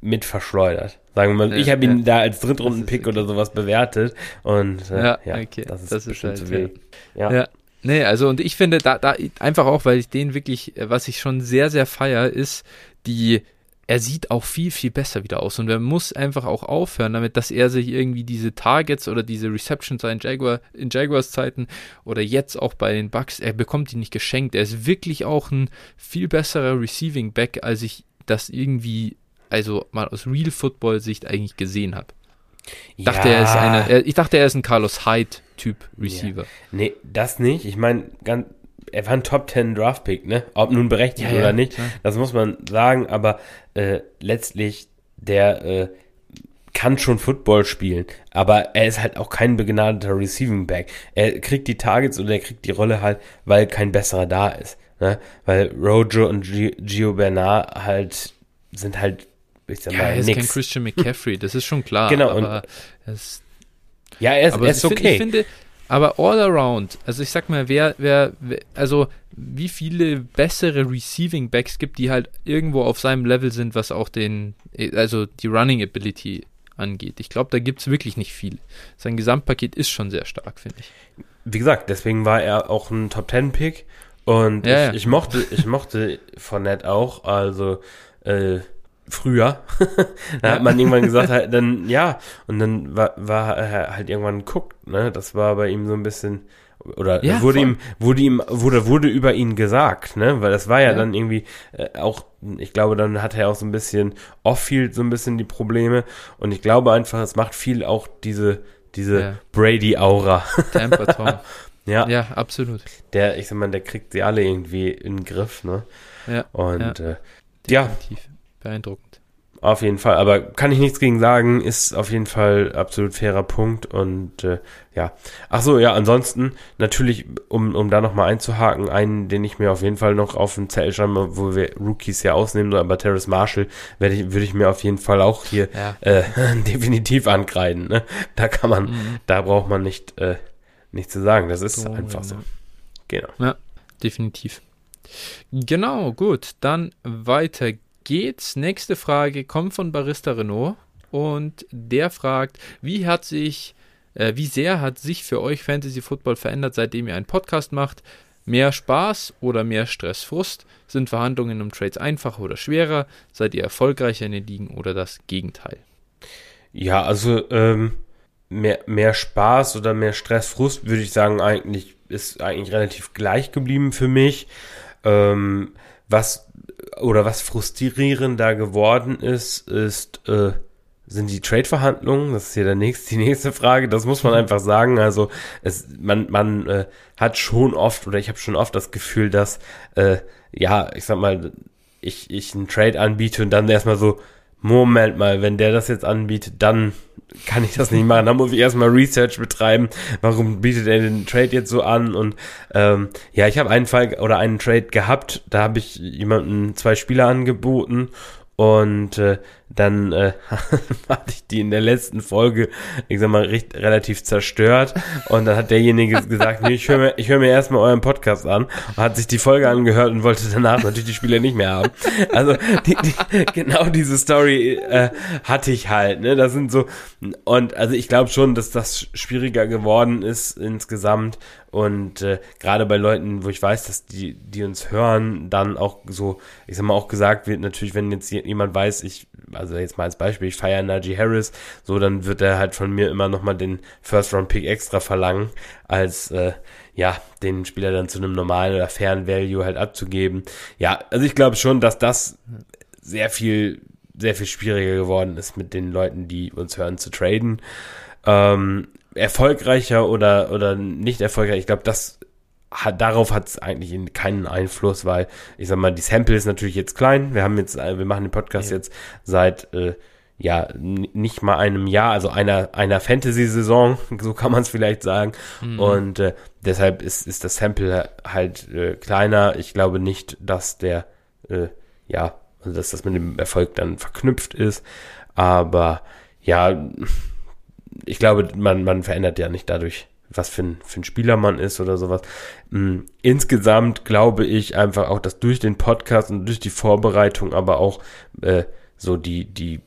mit verschleudert. Sagen wir mal, ja, ich habe ihn ja. da als Drittrunden-Pick oder sowas bewertet. Und äh, ja, ja, okay. das ist, das ist halt, zu viel. Ja. ja. Nee, also und ich finde, da, da einfach auch, weil ich den wirklich, was ich schon sehr, sehr feier, ist die er sieht auch viel, viel besser wieder aus. Und er muss einfach auch aufhören damit, dass er sich irgendwie diese Targets oder diese Receptions in, Jaguar, in Jaguars Zeiten oder jetzt auch bei den Bucks, er bekommt die nicht geschenkt. Er ist wirklich auch ein viel besserer Receiving Back, als ich das irgendwie, also mal aus Real Football Sicht eigentlich gesehen habe. Ich dachte, ja. er ist eine, ich dachte, er ist ein Carlos Hyde Typ Receiver. Ja. Nee, das nicht. Ich meine, ganz er war ein Top 10 Draft Pick, ne? Ob nun berechtigt ja, oder ja, nicht, klar. das muss man sagen, aber äh, letztlich der äh, kann schon Football spielen, aber er ist halt auch kein begnadeter Receiving Back. Er kriegt die Targets oder er kriegt die Rolle halt, weil kein besserer da ist, ne? Weil Rojo und Gio Bernard halt sind halt ich sag mal, ja, er ist nix. kein Christian McCaffrey, das ist schon klar. Genau. Aber und, ist, ja, er ist, er ist okay. Ich finde, aber all around, also ich sag mal, wer, wer, also wie viele bessere Receiving Backs gibt, die halt irgendwo auf seinem Level sind, was auch den, also die Running Ability angeht. Ich glaube, da gibt es wirklich nicht viel. Sein Gesamtpaket ist schon sehr stark, finde ich. Wie gesagt, deswegen war er auch ein Top Ten Pick und ja, ich, ja. ich, mochte, ich mochte Fournette auch, also äh, früher. da ja. hat man irgendwann gesagt, halt, dann, ja, und dann war, war er halt irgendwann guckt, ne? Das war bei ihm so ein bisschen, oder ja, wurde voll. ihm, wurde ihm, wurde, wurde über ihn gesagt, ne? Weil das war ja, ja. dann irgendwie äh, auch, ich glaube, dann hat er auch so ein bisschen off-field so ein bisschen die Probleme. Und ich glaube einfach, es macht viel auch diese, diese Brady-Aura. Tampa Tom. ja. Ja, absolut. Der, ich sag mal, der kriegt sie alle irgendwie in den Griff, ne? Ja. Und äh, ja. Beeindruckend. Auf jeden Fall, aber kann ich nichts gegen sagen, ist auf jeden Fall absolut fairer Punkt und äh, ja. Ach so, ja, ansonsten natürlich, um, um da nochmal einzuhaken, einen, den ich mir auf jeden Fall noch auf den Zettel schreibe, wo wir Rookies ja ausnehmen, aber Terrace Marshall werde ich, würde ich mir auf jeden Fall auch hier ja. äh, definitiv ankreiden. Ne? Da kann man, mhm. da braucht man nicht, äh, nicht zu sagen. Das ist so, einfach so. Genau. Ja, definitiv. Genau, gut. Dann weiter geht's. Nächste Frage kommt von Barista Renault und der fragt, wie hat sich, äh, wie sehr hat sich für euch Fantasy Football verändert, seitdem ihr einen Podcast macht? Mehr Spaß oder mehr Stress, Frust? Sind Verhandlungen um Trades einfacher oder schwerer? Seid ihr erfolgreicher in den Ligen oder das Gegenteil? Ja, also ähm, mehr, mehr Spaß oder mehr Stress, Frust würde ich sagen, eigentlich ist eigentlich relativ gleich geblieben für mich. Ähm, was oder was frustrierender geworden ist, ist, äh, sind die Trade-Verhandlungen. Das ist hier der nächste, die nächste Frage. Das muss man einfach sagen. Also es, man, man äh, hat schon oft oder ich habe schon oft das Gefühl, dass äh, ja, ich sag mal, ich, ich einen Trade anbiete und dann erstmal so, Moment mal, wenn der das jetzt anbietet, dann kann ich das nicht machen. Da muss ich erstmal Research betreiben. Warum bietet er den Trade jetzt so an? Und ähm, ja, ich habe einen Fall oder einen Trade gehabt. Da habe ich jemanden zwei Spieler angeboten und äh, dann äh, hatte ich die in der letzten Folge, ich sag mal, recht, relativ zerstört. Und dann hat derjenige gesagt, nee, ich höre mir, ich hör mir erstmal euren Podcast an. Und hat sich die Folge angehört und wollte danach natürlich die Spiele nicht mehr haben. Also die, die, genau diese Story äh, hatte ich halt. Ne? Das sind so, und also ich glaube schon, dass das schwieriger geworden ist insgesamt. Und äh, gerade bei Leuten, wo ich weiß, dass die, die uns hören, dann auch so, ich sag mal, auch gesagt wird, natürlich, wenn jetzt jemand weiß, ich, also jetzt mal als Beispiel, ich feiere Najee Harris, so, dann wird er halt von mir immer nochmal den First-Round-Pick extra verlangen, als äh, ja, den Spieler dann zu einem normalen oder fairen Value halt abzugeben. Ja, also ich glaube schon, dass das sehr viel, sehr viel schwieriger geworden ist, mit den Leuten, die uns hören, zu traden. Ähm, erfolgreicher oder, oder nicht erfolgreich, ich glaube, das hat, darauf hat es eigentlich keinen Einfluss, weil ich sag mal, die Sample ist natürlich jetzt klein. Wir haben jetzt, äh, wir machen den Podcast ja. jetzt seit äh, ja nicht mal einem Jahr, also einer einer Fantasy-Saison, so kann man es vielleicht sagen. Mhm. Und äh, deshalb ist ist das Sample halt äh, kleiner. Ich glaube nicht, dass der äh, ja, also dass das mit dem Erfolg dann verknüpft ist. Aber ja, ich glaube, man man verändert ja nicht dadurch was für ein, für ein Spieler man ist oder sowas. Mm, insgesamt glaube ich einfach auch, dass durch den Podcast und durch die Vorbereitung, aber auch äh, so die, die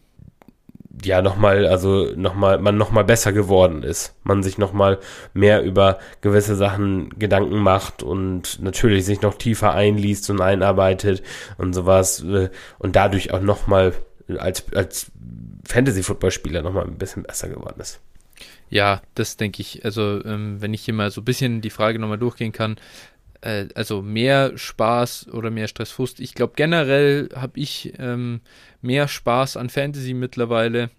ja nochmal, also nochmal, man nochmal besser geworden ist. Man sich nochmal mehr über gewisse Sachen Gedanken macht und natürlich sich noch tiefer einliest und einarbeitet und sowas äh, und dadurch auch nochmal als, als Fantasy-Football-Spieler nochmal ein bisschen besser geworden ist. Ja, das denke ich. Also, ähm, wenn ich hier mal so ein bisschen die Frage nochmal durchgehen kann, äh, also mehr Spaß oder mehr Stressfrust. Ich glaube, generell habe ich ähm, mehr Spaß an Fantasy mittlerweile,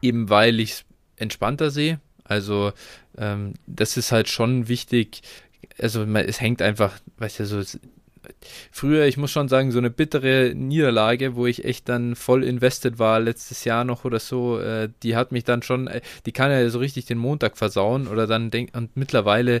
eben weil ich es entspannter sehe. Also ähm, das ist halt schon wichtig. Also es hängt einfach, weißt du, so früher, ich muss schon sagen, so eine bittere Niederlage, wo ich echt dann voll invested war, letztes Jahr noch oder so, äh, die hat mich dann schon, äh, die kann ja so richtig den Montag versauen oder dann denkt, und mittlerweile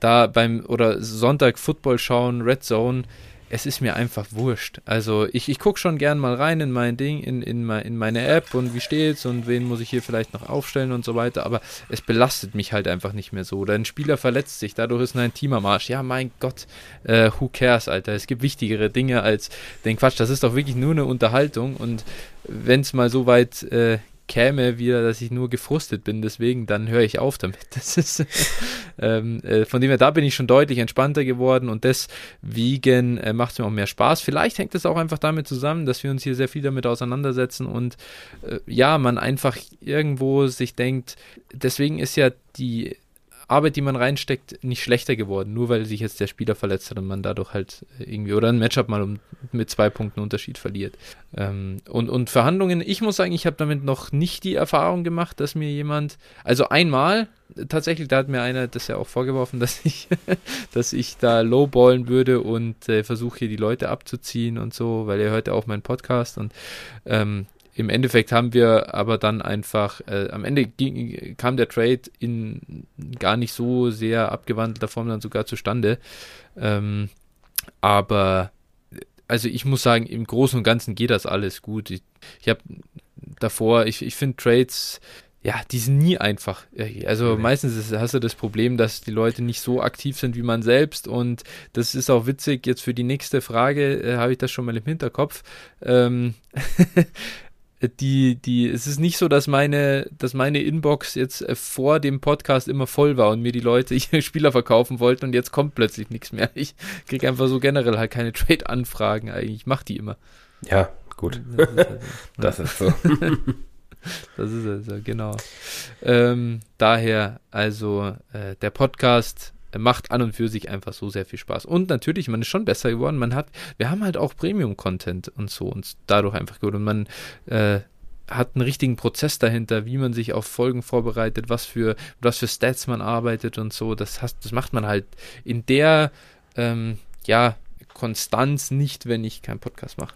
da beim, oder Sonntag Football schauen, Red Zone, es ist mir einfach wurscht. Also ich, ich gucke schon gern mal rein in mein Ding, in, in, in meine App und wie steht's und wen muss ich hier vielleicht noch aufstellen und so weiter, aber es belastet mich halt einfach nicht mehr so. Oder ein Spieler verletzt sich, dadurch ist ein Team am Arsch. Ja, mein Gott, äh, who cares, Alter. Es gibt wichtigere Dinge als den Quatsch. Das ist doch wirklich nur eine Unterhaltung und wenn es mal so weit äh, käme wieder, dass ich nur gefrustet bin, deswegen dann höre ich auf damit. Das ist ähm, äh, von dem her, da bin ich schon deutlich entspannter geworden und deswegen äh, macht es mir auch mehr Spaß. Vielleicht hängt es auch einfach damit zusammen, dass wir uns hier sehr viel damit auseinandersetzen und äh, ja, man einfach irgendwo sich denkt, deswegen ist ja die Arbeit, die man reinsteckt, nicht schlechter geworden, nur weil sich jetzt der Spieler verletzt hat und man dadurch halt irgendwie oder ein Matchup mal um, mit zwei Punkten Unterschied verliert. Ähm, und, und Verhandlungen, ich muss sagen, ich habe damit noch nicht die Erfahrung gemacht, dass mir jemand, also einmal, tatsächlich, da hat mir einer das ja auch vorgeworfen, dass ich, dass ich da lowballen würde und äh, versuche hier die Leute abzuziehen und so, weil er hört ja auch meinen Podcast und ähm, im Endeffekt haben wir aber dann einfach, äh, am Ende ging, kam der Trade in gar nicht so sehr abgewandelter Form dann sogar zustande. Ähm, aber also ich muss sagen, im Großen und Ganzen geht das alles gut. Ich, ich habe davor, ich, ich finde Trades, ja, die sind nie einfach. Also okay. meistens ist, hast du das Problem, dass die Leute nicht so aktiv sind wie man selbst und das ist auch witzig. Jetzt für die nächste Frage äh, habe ich das schon mal im Hinterkopf. Ähm, die, die, es ist nicht so, dass meine, dass meine Inbox jetzt äh, vor dem Podcast immer voll war und mir die Leute ihre Spieler verkaufen wollten und jetzt kommt plötzlich nichts mehr. Ich kriege einfach so generell halt keine Trade-Anfragen eigentlich. Ich mache die immer. Ja, gut. Das ist, so. das ist also, genau. Ähm, daher, also, äh, der Podcast macht an und für sich einfach so sehr viel Spaß. Und natürlich, man ist schon besser geworden. Man hat, wir haben halt auch Premium-Content und so und dadurch einfach gut. Und man äh, hat einen richtigen Prozess dahinter, wie man sich auf Folgen vorbereitet, was für, was für Stats man arbeitet und so. Das, hast, das macht man halt in der ähm, ja, Konstanz nicht, wenn ich keinen Podcast mache.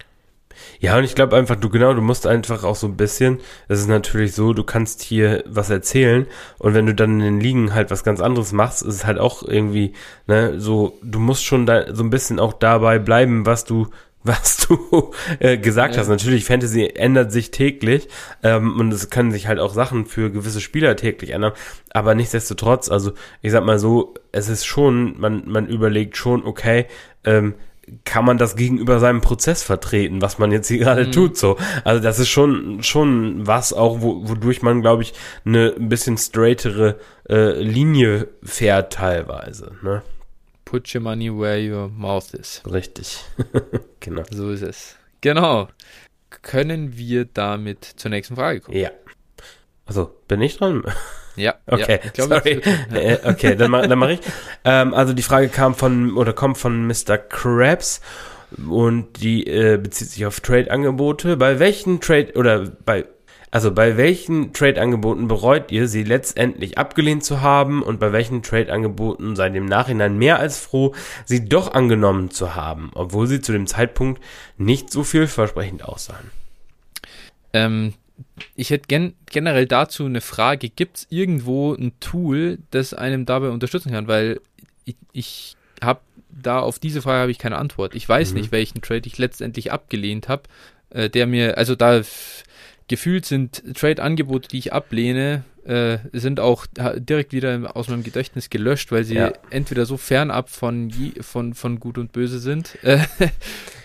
Ja, und ich glaube einfach, du genau, du musst einfach auch so ein bisschen, das ist natürlich so, du kannst hier was erzählen und wenn du dann in den Ligen halt was ganz anderes machst, ist es halt auch irgendwie, ne, so, du musst schon da so ein bisschen auch dabei bleiben, was du was du äh, gesagt ja. hast. Natürlich, Fantasy ändert sich täglich ähm, und es können sich halt auch Sachen für gewisse Spieler täglich ändern. Aber nichtsdestotrotz, also ich sag mal so, es ist schon, man, man überlegt schon, okay, ähm, kann man das gegenüber seinem Prozess vertreten, was man jetzt hier gerade mhm. tut, so. Also das ist schon, schon was auch, wo, wodurch man, glaube ich, eine ein bisschen straightere äh, Linie fährt teilweise, ne? Put your money where your mouth is. Richtig. genau. So ist es. Genau. Können wir damit zur nächsten Frage kommen? Ja. Also, bin ich dran? Ja, okay. Ja, glaub, Sorry. Äh, okay, dann, dann mache ich. Ähm, also die Frage kam von oder kommt von Mr. Krabs und die äh, bezieht sich auf Trade-Angebote. Bei welchen Trade oder bei also bei welchen Trade-Angeboten bereut ihr, sie letztendlich abgelehnt zu haben und bei welchen Trade-Angeboten seid ihr im Nachhinein mehr als froh, sie doch angenommen zu haben, obwohl sie zu dem Zeitpunkt nicht so vielversprechend aussahen? Ähm, ich hätte gen generell dazu eine Frage, gibt es irgendwo ein Tool, das einem dabei unterstützen kann? Weil ich, ich habe da auf diese Frage habe ich keine Antwort. Ich weiß mhm. nicht, welchen Trade ich letztendlich abgelehnt habe, äh, der mir, also da gefühlt sind Trade-Angebote, die ich ablehne, äh, sind auch direkt wieder aus meinem Gedächtnis gelöscht, weil sie ja. entweder so fernab von, von, von Gut und Böse sind äh,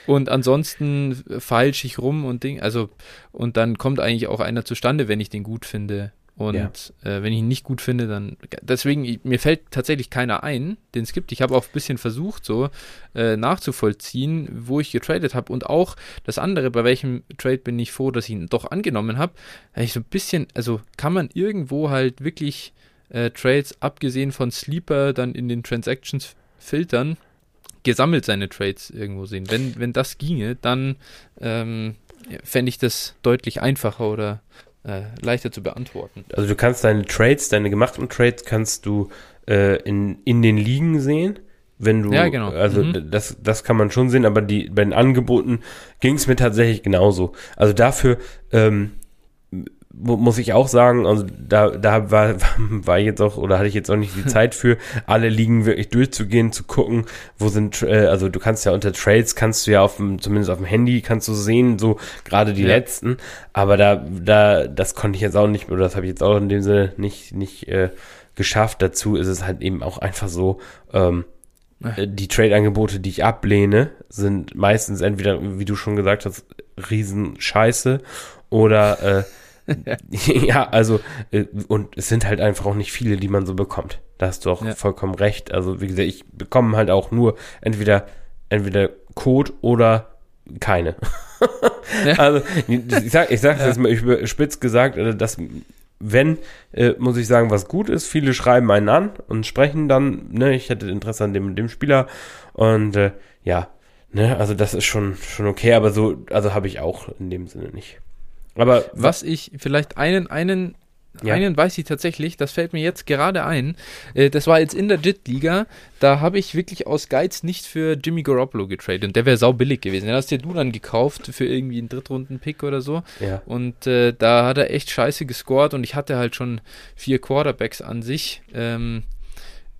und ansonsten feilsche ich rum und Ding, also und dann kommt eigentlich auch einer zustande, wenn ich den gut finde. Und ja. äh, wenn ich ihn nicht gut finde, dann. Deswegen, mir fällt tatsächlich keiner ein, den es gibt. Ich habe auch ein bisschen versucht, so äh, nachzuvollziehen, wo ich getradet habe. Und auch das andere, bei welchem Trade bin ich froh, dass ich ihn doch angenommen habe. Ich so ein bisschen, also kann man irgendwo halt wirklich äh, Trades, abgesehen von Sleeper, dann in den Transactions filtern, gesammelt seine Trades irgendwo sehen. Wenn, wenn das ginge, dann ähm, fände ich das deutlich einfacher oder äh, leichter zu beantworten. Also du kannst deine Trades, deine gemachten Trades kannst du äh, in, in den Ligen sehen. Wenn du, ja, genau. also mhm. das, das kann man schon sehen, aber die, bei den Angeboten ging es mir tatsächlich genauso. Also dafür, ähm, muss ich auch sagen, also da, da war, war jetzt auch, oder hatte ich jetzt auch nicht die Zeit für, alle Ligen wirklich durchzugehen, zu gucken, wo sind, äh, also du kannst ja unter Trades, kannst du ja auf dem, zumindest auf dem Handy, kannst du sehen, so gerade die ja. letzten, aber da, da, das konnte ich jetzt auch nicht, oder das habe ich jetzt auch in dem Sinne nicht, nicht äh, geschafft. Dazu ist es halt eben auch einfach so, ähm, äh, die Trade-Angebote, die ich ablehne, sind meistens entweder, wie du schon gesagt hast, Riesenscheiße oder äh, ja, also, äh, und es sind halt einfach auch nicht viele, die man so bekommt. Da hast du auch ja. vollkommen recht. Also, wie gesagt, ich bekomme halt auch nur entweder, entweder Code oder keine. ja. Also, ich sag, ich sag's ja. jetzt mal spitz gesagt, äh, dass, wenn, äh, muss ich sagen, was gut ist, viele schreiben einen an und sprechen dann, ne, ich hätte Interesse an dem, dem Spieler und, äh, ja, ne, also das ist schon, schon okay, aber so, also habe ich auch in dem Sinne nicht. Aber was ich vielleicht einen, einen, ja. einen weiß ich tatsächlich, das fällt mir jetzt gerade ein. Äh, das war jetzt in der JIT-Liga. Da habe ich wirklich aus Geiz nicht für Jimmy Garoppolo getradet. Und der wäre sau billig gewesen. Den hast dir du dann gekauft für irgendwie einen Drittrunden-Pick oder so. Ja. Und äh, da hat er echt scheiße gescored und ich hatte halt schon vier Quarterbacks an sich. Ähm,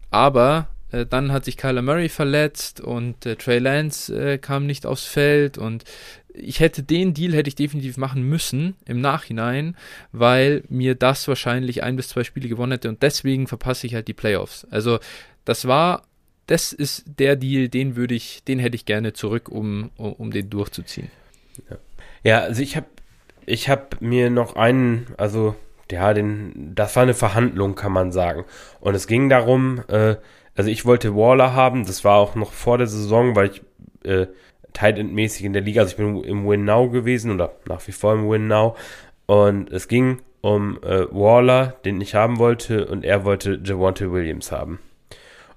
aber äh, dann hat sich Kyler Murray verletzt und äh, Trey Lance äh, kam nicht aufs Feld und ich hätte den Deal hätte ich definitiv machen müssen im Nachhinein, weil mir das wahrscheinlich ein bis zwei Spiele gewonnen hätte und deswegen verpasse ich halt die Playoffs. Also das war, das ist der Deal, den würde ich, den hätte ich gerne zurück, um, um, um den durchzuziehen. Ja, ja also ich habe ich habe mir noch einen, also ja, den, das war eine Verhandlung, kann man sagen. Und es ging darum, äh, also ich wollte Waller haben, das war auch noch vor der Saison, weil ich äh, Tight End mäßig in der Liga, also ich bin im Win Now gewesen oder nach wie vor im Win Now und es ging um äh, Waller, den ich haben wollte und er wollte Javante Williams haben.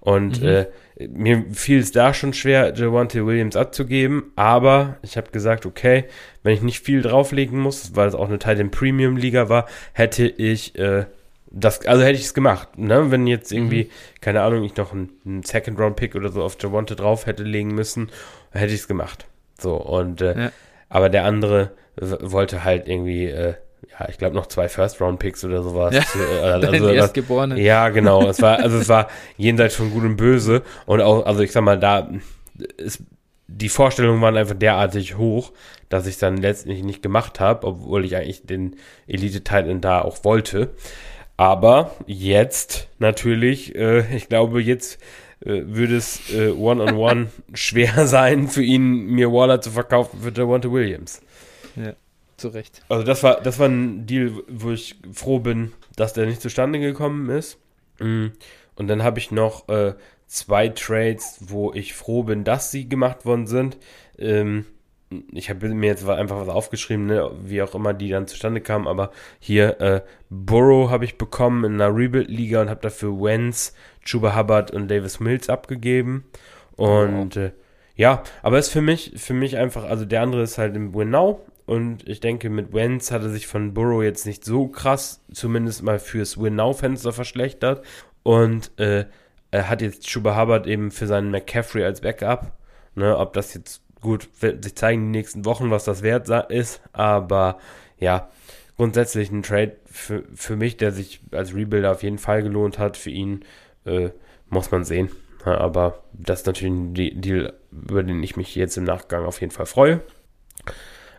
Und mhm. äh, mir fiel es da schon schwer, Javante Williams abzugeben, aber ich habe gesagt, okay, wenn ich nicht viel drauflegen muss, weil es auch eine Teil in Premium Liga war, hätte ich äh, das, also hätte ich es gemacht, ne? Wenn jetzt irgendwie, mhm. keine Ahnung, ich noch einen, einen Second Round Pick oder so auf Javante drauf hätte legen müssen, hätte ich es gemacht. So, und äh, ja. aber der andere wollte halt irgendwie, äh, ja, ich glaube noch zwei First Round Picks oder sowas. Ja, äh, also, Erstgeborene. Ja, genau. es war, also es war jenseits von Gut und Böse. Und auch, also ich sag mal, da ist die Vorstellungen waren einfach derartig hoch, dass ich es dann letztlich nicht gemacht habe, obwohl ich eigentlich den Elite-Titan da auch wollte. Aber jetzt natürlich, äh, ich glaube, jetzt äh, würde es äh, One-on-One -on -one schwer sein, für ihn mir Waller zu verkaufen für Devonta Williams. Ja, zu Recht. Also das war, das war ein Deal, wo ich froh bin, dass der nicht zustande gekommen ist. Mm. Und dann habe ich noch äh, zwei Trades, wo ich froh bin, dass sie gemacht worden sind. Ähm, ich habe mir jetzt einfach was aufgeschrieben, ne, wie auch immer die dann zustande kamen, aber hier äh, Burrow habe ich bekommen in einer Rebuild-Liga und habe dafür Wentz, Chuba Hubbard und Davis Mills abgegeben. Und wow. äh, ja, aber ist für mich, für mich einfach, also der andere ist halt im Win Now und ich denke, mit Wentz hat er sich von Burrow jetzt nicht so krass, zumindest mal fürs Win Now-Fenster verschlechtert. Und äh, er hat jetzt Chuba Hubbard eben für seinen McCaffrey als Backup. Ne, ob das jetzt gut sich zeigen die nächsten Wochen, was das wert ist. Aber ja, grundsätzlich ein Trade für, für mich, der sich als Rebuilder auf jeden Fall gelohnt hat. Für ihn äh, muss man sehen. Ja, aber das ist natürlich ein Deal, über den ich mich jetzt im Nachgang auf jeden Fall freue.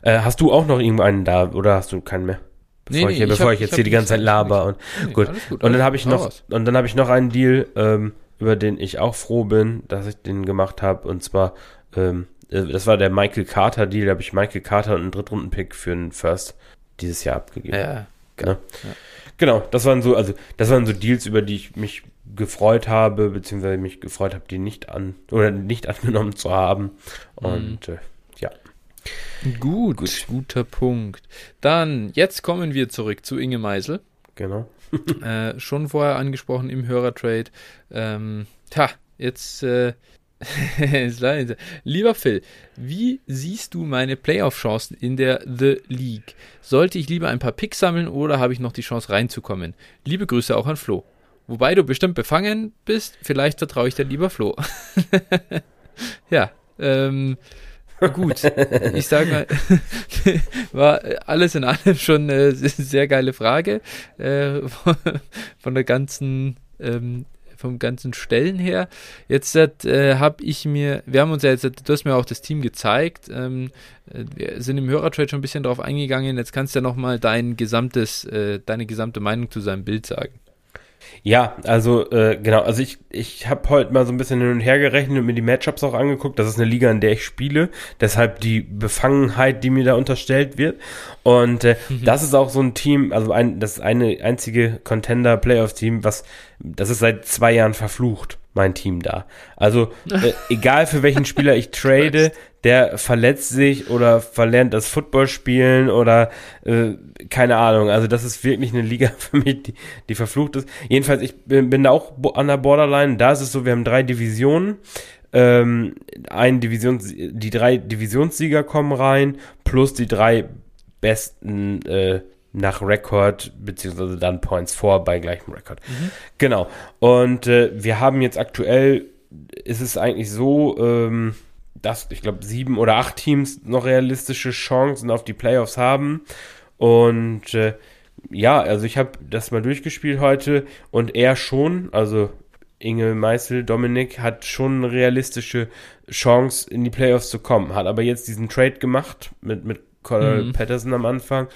Äh, hast du auch noch irgendeinen da oder hast du keinen mehr? Bevor nee, ich, nee, bevor ich, hab, ich jetzt hier die ganze Zeit laber und nee, gut. gut. Und dann habe ich noch raus. und dann habe ich noch einen Deal, ähm, über den ich auch froh bin, dass ich den gemacht habe und zwar ähm, äh, das war der Michael Carter Deal, da habe ich Michael Carter und einen Drittrunden-Pick für einen First dieses Jahr abgegeben. Ja, genau. Ja. Genau, das waren so, also das waren so Deals, über die ich mich gefreut habe, beziehungsweise mich gefreut habe, die nicht an oder nicht angenommen zu haben. Und mhm. äh, ja. Gut, Gut, guter Punkt. Dann, jetzt kommen wir zurück zu Inge Meisel. Genau. äh, schon vorher angesprochen im Hörertrade. Ähm, tja, jetzt äh, Lieber Phil, wie siehst du meine Playoff-Chancen in der The League? Sollte ich lieber ein paar Picks sammeln oder habe ich noch die Chance reinzukommen? Liebe Grüße auch an Flo. Wobei du bestimmt befangen bist, vielleicht vertraue ich dir lieber Flo. ja, ähm, gut. Ich sage mal, war alles in allem schon eine sehr geile Frage äh, von der ganzen ähm, vom ganzen Stellen her. Jetzt äh, habe ich mir, wir haben uns ja jetzt, du hast mir auch das Team gezeigt, ähm, äh, wir sind im Hörertrade schon ein bisschen drauf eingegangen. Jetzt kannst du ja nochmal dein gesamtes, äh, deine gesamte Meinung zu seinem Bild sagen. Ja, also äh, genau, also ich, ich habe heute mal so ein bisschen hin und her gerechnet und mir die Matchups auch angeguckt. Das ist eine Liga, in der ich spiele, deshalb die Befangenheit, die mir da unterstellt wird. Und äh, mhm. das ist auch so ein Team, also ein, das ist eine einzige Contender-Playoff-Team, was das ist seit zwei Jahren verflucht, mein Team da. Also äh, egal für welchen Spieler ich trade, der verletzt sich oder verlernt das Football spielen oder äh, keine Ahnung. Also das ist wirklich eine Liga für mich, die, die verflucht ist. Jedenfalls, ich bin, bin da auch an der Borderline. Da ist es so, wir haben drei Divisionen. Ähm, ein Divisions, die drei Divisionssieger kommen rein, plus die drei besten äh, nach Rekord, beziehungsweise dann Points vor bei gleichem Rekord. Mhm. Genau. Und äh, wir haben jetzt aktuell, ist es eigentlich so, ähm, dass ich glaube sieben oder acht Teams noch realistische Chancen auf die Playoffs haben. Und äh, ja, also ich habe das mal durchgespielt heute und er schon, also Inge Meißel, Dominik, hat schon eine realistische Chance in die Playoffs zu kommen, hat aber jetzt diesen Trade gemacht mit, mit Colin mhm. Patterson am Anfang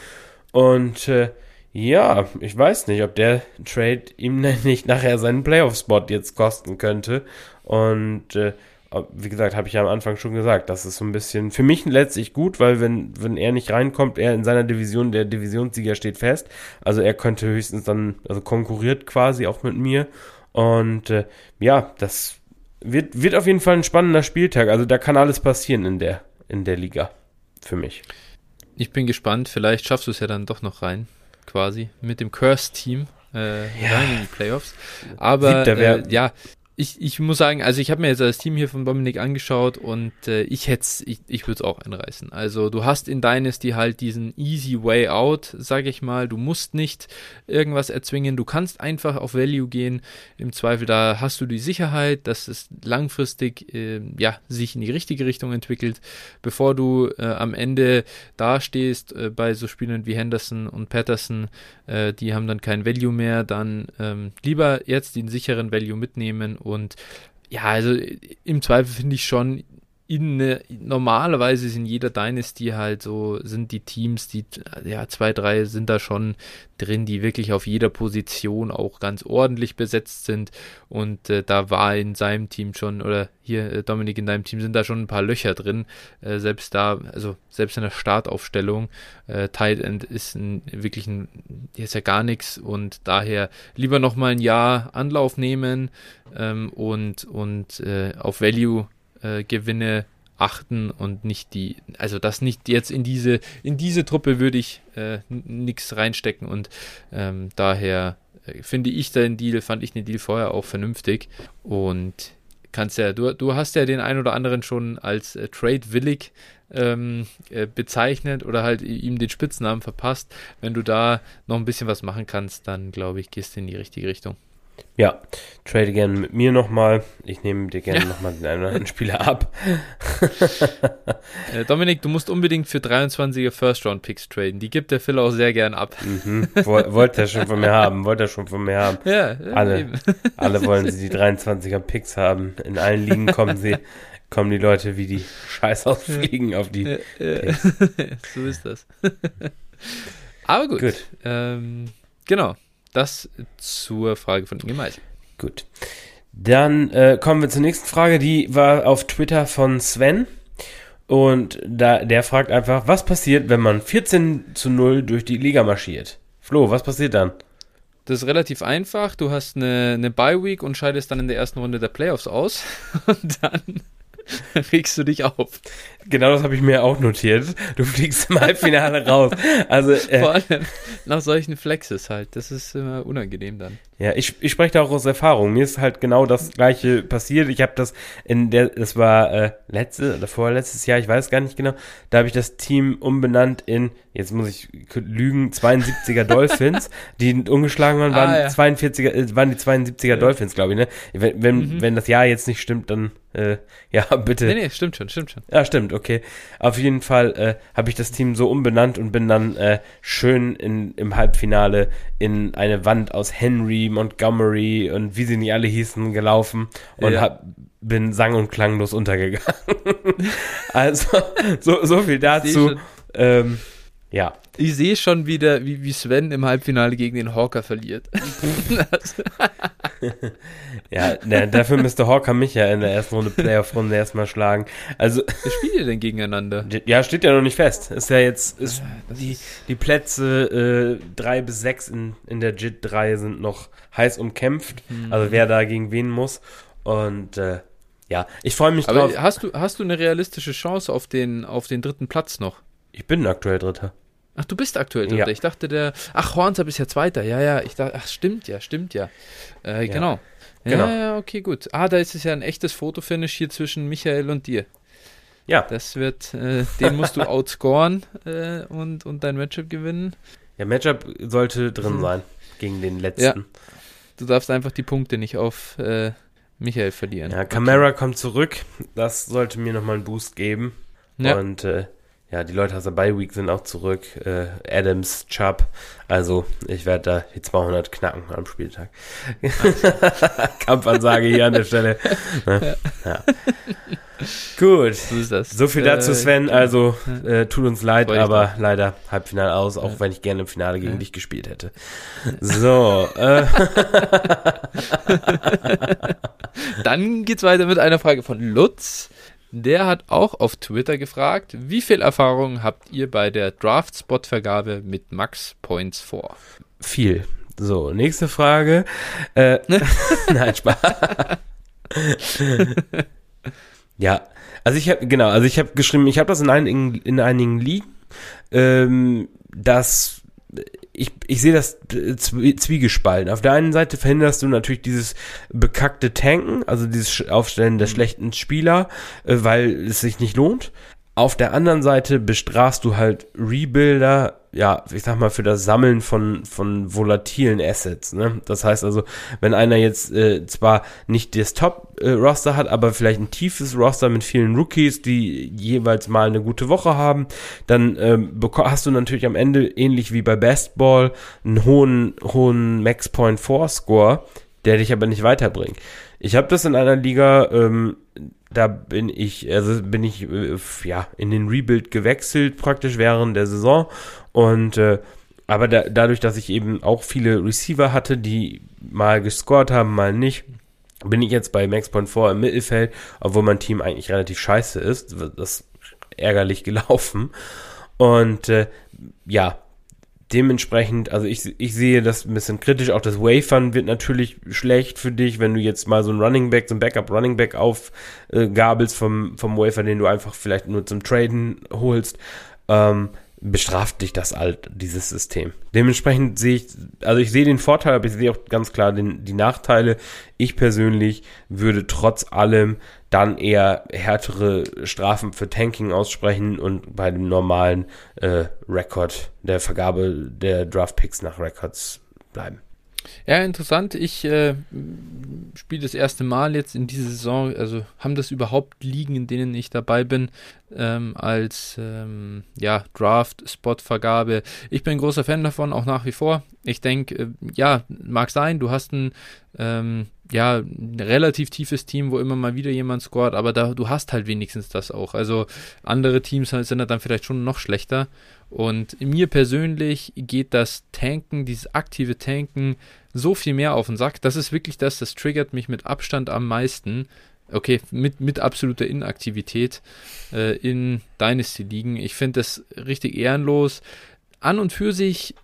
und äh, ja, ich weiß nicht, ob der Trade ihm nicht nachher seinen Playoff-Spot jetzt kosten könnte. Und äh, wie gesagt, habe ich ja am Anfang schon gesagt, das ist so ein bisschen für mich letztlich gut, weil wenn, wenn er nicht reinkommt, er in seiner Division, der Divisionssieger steht fest. Also er könnte höchstens dann, also konkurriert quasi auch mit mir. Und äh, ja, das wird, wird auf jeden Fall ein spannender Spieltag. Also da kann alles passieren in der, in der Liga. Für mich. Ich bin gespannt, vielleicht schaffst du es ja dann doch noch rein, quasi, mit dem Curse-Team äh, ja. rein in die Playoffs. Aber äh, ja, ich, ich muss sagen, also ich habe mir jetzt das Team hier von Dominik angeschaut und äh, ich hätte ich, ich würde es auch einreißen. Also du hast in Dynasty halt diesen easy way out, sag ich mal. Du musst nicht irgendwas erzwingen, du kannst einfach auf Value gehen. Im Zweifel, da hast du die Sicherheit, dass es langfristig äh, ja, sich in die richtige Richtung entwickelt, bevor du äh, am Ende dastehst äh, bei so Spielern wie Henderson und Patterson, äh, die haben dann kein Value mehr, dann ähm, lieber jetzt den sicheren Value mitnehmen und ja, also im Zweifel finde ich schon, in normalerweise ist in jeder Dynasty halt so, sind die Teams, die, ja, zwei, drei sind da schon drin, die wirklich auf jeder Position auch ganz ordentlich besetzt sind. Und äh, da war in seinem Team schon, oder hier, äh, Dominik, in deinem Team sind da schon ein paar Löcher drin. Äh, selbst da, also selbst in der Startaufstellung, äh, Tight End ist ein, wirklich ein, hier ist ja gar nichts und daher lieber nochmal ein Jahr Anlauf nehmen ähm, und, und äh, auf Value äh, Gewinne achten und nicht die, also das nicht jetzt in diese, in diese Truppe würde ich äh, nichts reinstecken und ähm, daher äh, finde ich den Deal, fand ich den Deal vorher auch vernünftig und kannst ja, du, du hast ja den ein oder anderen schon als äh, Trade-willig ähm, äh, bezeichnet oder halt ihm den Spitznamen verpasst. Wenn du da noch ein bisschen was machen kannst, dann glaube ich, gehst du in die richtige Richtung. Ja, trade gerne mit mir nochmal. Ich nehme dir gerne ja. nochmal den einen oder anderen Spieler ab. äh, Dominik, du musst unbedingt für 23er First-Round-Picks traden. Die gibt der Phil auch sehr gern ab. Mhm. Wollte er schon von mir haben. Wollte er schon von mir haben. Ja, ja alle, alle wollen sie die 23er Picks haben. In allen Ligen kommen sie, kommen die Leute wie die Scheiß ausfliegen auf die. so ist das. Aber gut. gut. Ähm, genau. Das zur Frage von Inge Meisel. Gut. Dann äh, kommen wir zur nächsten Frage. Die war auf Twitter von Sven. Und da, der fragt einfach, was passiert, wenn man 14 zu 0 durch die Liga marschiert? Flo, was passiert dann? Das ist relativ einfach. Du hast eine, eine Bye-Week und scheidest dann in der ersten Runde der Playoffs aus. Und dann regst du dich auf. Genau das habe ich mir auch notiert. Du fliegst im Halbfinale raus. Also, äh, Vor allem nach solchen Flexes halt. Das ist immer unangenehm dann. Ja, ich, ich spreche da auch aus Erfahrung. Mir ist halt genau das gleiche passiert. Ich habe das in der, das war äh, letzte oder vorletztes Jahr, ich weiß gar nicht genau. Da habe ich das Team umbenannt in, jetzt muss ich lügen, 72er Dolphins, die ungeschlagen waren, waren ah, ja. 42er, äh, waren die 72er ja. Dolphins, glaube ich, ne? Wenn, wenn, mhm. wenn das Jahr jetzt nicht stimmt, dann äh, ja, bitte. Nee, nee, stimmt schon, stimmt schon. Ja, stimmt, okay. Auf jeden Fall äh, habe ich das Team so umbenannt und bin dann äh, schön in, im Halbfinale in eine Wand aus Henry Montgomery und wie sie nicht alle hießen, gelaufen und ja. hab, bin sang- und klanglos untergegangen. also, so, so viel dazu. Ähm, ja. Ich sehe schon wieder, wie, wie Sven im Halbfinale gegen den Hawker verliert. ja, na, dafür müsste Hawker mich ja in der ersten Runde Playoff-Runde erstmal schlagen. Also. Wer spielt ihr denn gegeneinander? Ja, steht ja noch nicht fest. Ist ja jetzt, ist ah, die, die Plätze äh, drei bis sechs in, in der JIT 3 sind noch heiß umkämpft. Mhm. Also wer da gegen wen muss. Und äh, ja, ich freue mich Aber drauf. Hast du, hast du eine realistische Chance auf den, auf den dritten Platz noch? Ich bin aktuell Dritter. Ach, du bist aktuell Dritter. Ja. Ich dachte, der. Ach, Hornsab ist ja Zweiter. Ja, ja. Ich dachte, ach, stimmt ja, stimmt ja. Äh, ja. Genau. Genau. Ja, ja, okay, gut. Ah, da ist es ja ein echtes Fotofinish hier zwischen Michael und dir. Ja. Das wird, äh, den musst du outscoren äh, und, und dein Matchup gewinnen. Ja, Matchup sollte drin mhm. sein gegen den letzten. Ja. Du darfst einfach die Punkte nicht auf äh, Michael verlieren. Ja, Camara okay. kommt zurück. Das sollte mir nochmal einen Boost geben. Ja. Und äh, ja, die Leute aus der Bye Week sind auch zurück. Äh, Adams, Chubb. Also, ich werde da die 200 knacken am Spieltag. Kampfansage hier an der Stelle. Ne? Ja. Gut. So, so, viel dazu, äh, Sven. Also, äh, tut uns leid, aber da. leider Halbfinale aus, auch ja. wenn ich gerne im Finale gegen ja. dich gespielt hätte. So. Äh. Dann geht's weiter mit einer Frage von Lutz. Der hat auch auf Twitter gefragt, wie viel Erfahrung habt ihr bei der Draft-Spot-Vergabe mit Max Points vor? Viel. So, nächste Frage. Äh, nein, Spaß. ja, also ich habe genau, also ich habe geschrieben, ich habe das in einigen in einigen Ligen, ähm, dass ich, ich sehe das zwiegespalten. Auf der einen Seite verhinderst du natürlich dieses bekackte Tanken, also dieses Aufstellen der mhm. schlechten Spieler, äh, weil es sich nicht lohnt. Auf der anderen Seite bestrafst du halt Rebuilder, ja, ich sag mal, für das Sammeln von, von volatilen Assets. Ne? Das heißt also, wenn einer jetzt äh, zwar nicht das Top-Roster äh, hat, aber vielleicht ein tiefes Roster mit vielen Rookies, die jeweils mal eine gute Woche haben, dann ähm, hast du natürlich am Ende, ähnlich wie bei Best Ball, einen hohen, hohen Max Point 4 Score, der dich aber nicht weiterbringt. Ich habe das in einer Liga, ähm, da bin ich, also bin ich äh, ja in den Rebuild gewechselt praktisch während der Saison und äh, aber da, dadurch, dass ich eben auch viele Receiver hatte, die mal gescored haben, mal nicht, bin ich jetzt bei Max Point 4 im Mittelfeld, obwohl mein Team eigentlich relativ scheiße ist. Das ist ärgerlich gelaufen. Und äh, ja, dementsprechend, also ich, ich sehe das ein bisschen kritisch. Auch das Wafern wird natürlich schlecht für dich, wenn du jetzt mal so ein Running Back, so ein Backup Running Back aufgabelst äh, vom, vom Wafer, den du einfach vielleicht nur zum Traden holst. Ähm, bestraft dich das alt, dieses System. Dementsprechend sehe ich, also ich sehe den Vorteil, aber ich sehe auch ganz klar den, die Nachteile. Ich persönlich würde trotz allem dann eher härtere Strafen für Tanking aussprechen und bei dem normalen äh, Rekord der Vergabe der Draft Picks nach Records bleiben. Ja, interessant. Ich äh, spiele das erste Mal jetzt in dieser Saison, also haben das überhaupt Ligen, in denen ich dabei bin, ähm, als ähm, ja, Draft-Spot-Vergabe. Ich bin großer Fan davon, auch nach wie vor. Ich denke, äh, ja, mag sein, du hast ein ähm, ja, ein relativ tiefes Team, wo immer mal wieder jemand scoret, aber da, du hast halt wenigstens das auch. Also andere Teams sind dann vielleicht schon noch schlechter. Und mir persönlich geht das Tanken, dieses aktive Tanken, so viel mehr auf den Sack. Das ist wirklich das, das triggert mich mit Abstand am meisten. Okay, mit, mit absoluter Inaktivität äh, in Dynasty-Ligen. Ich finde das richtig ehrenlos. An und für sich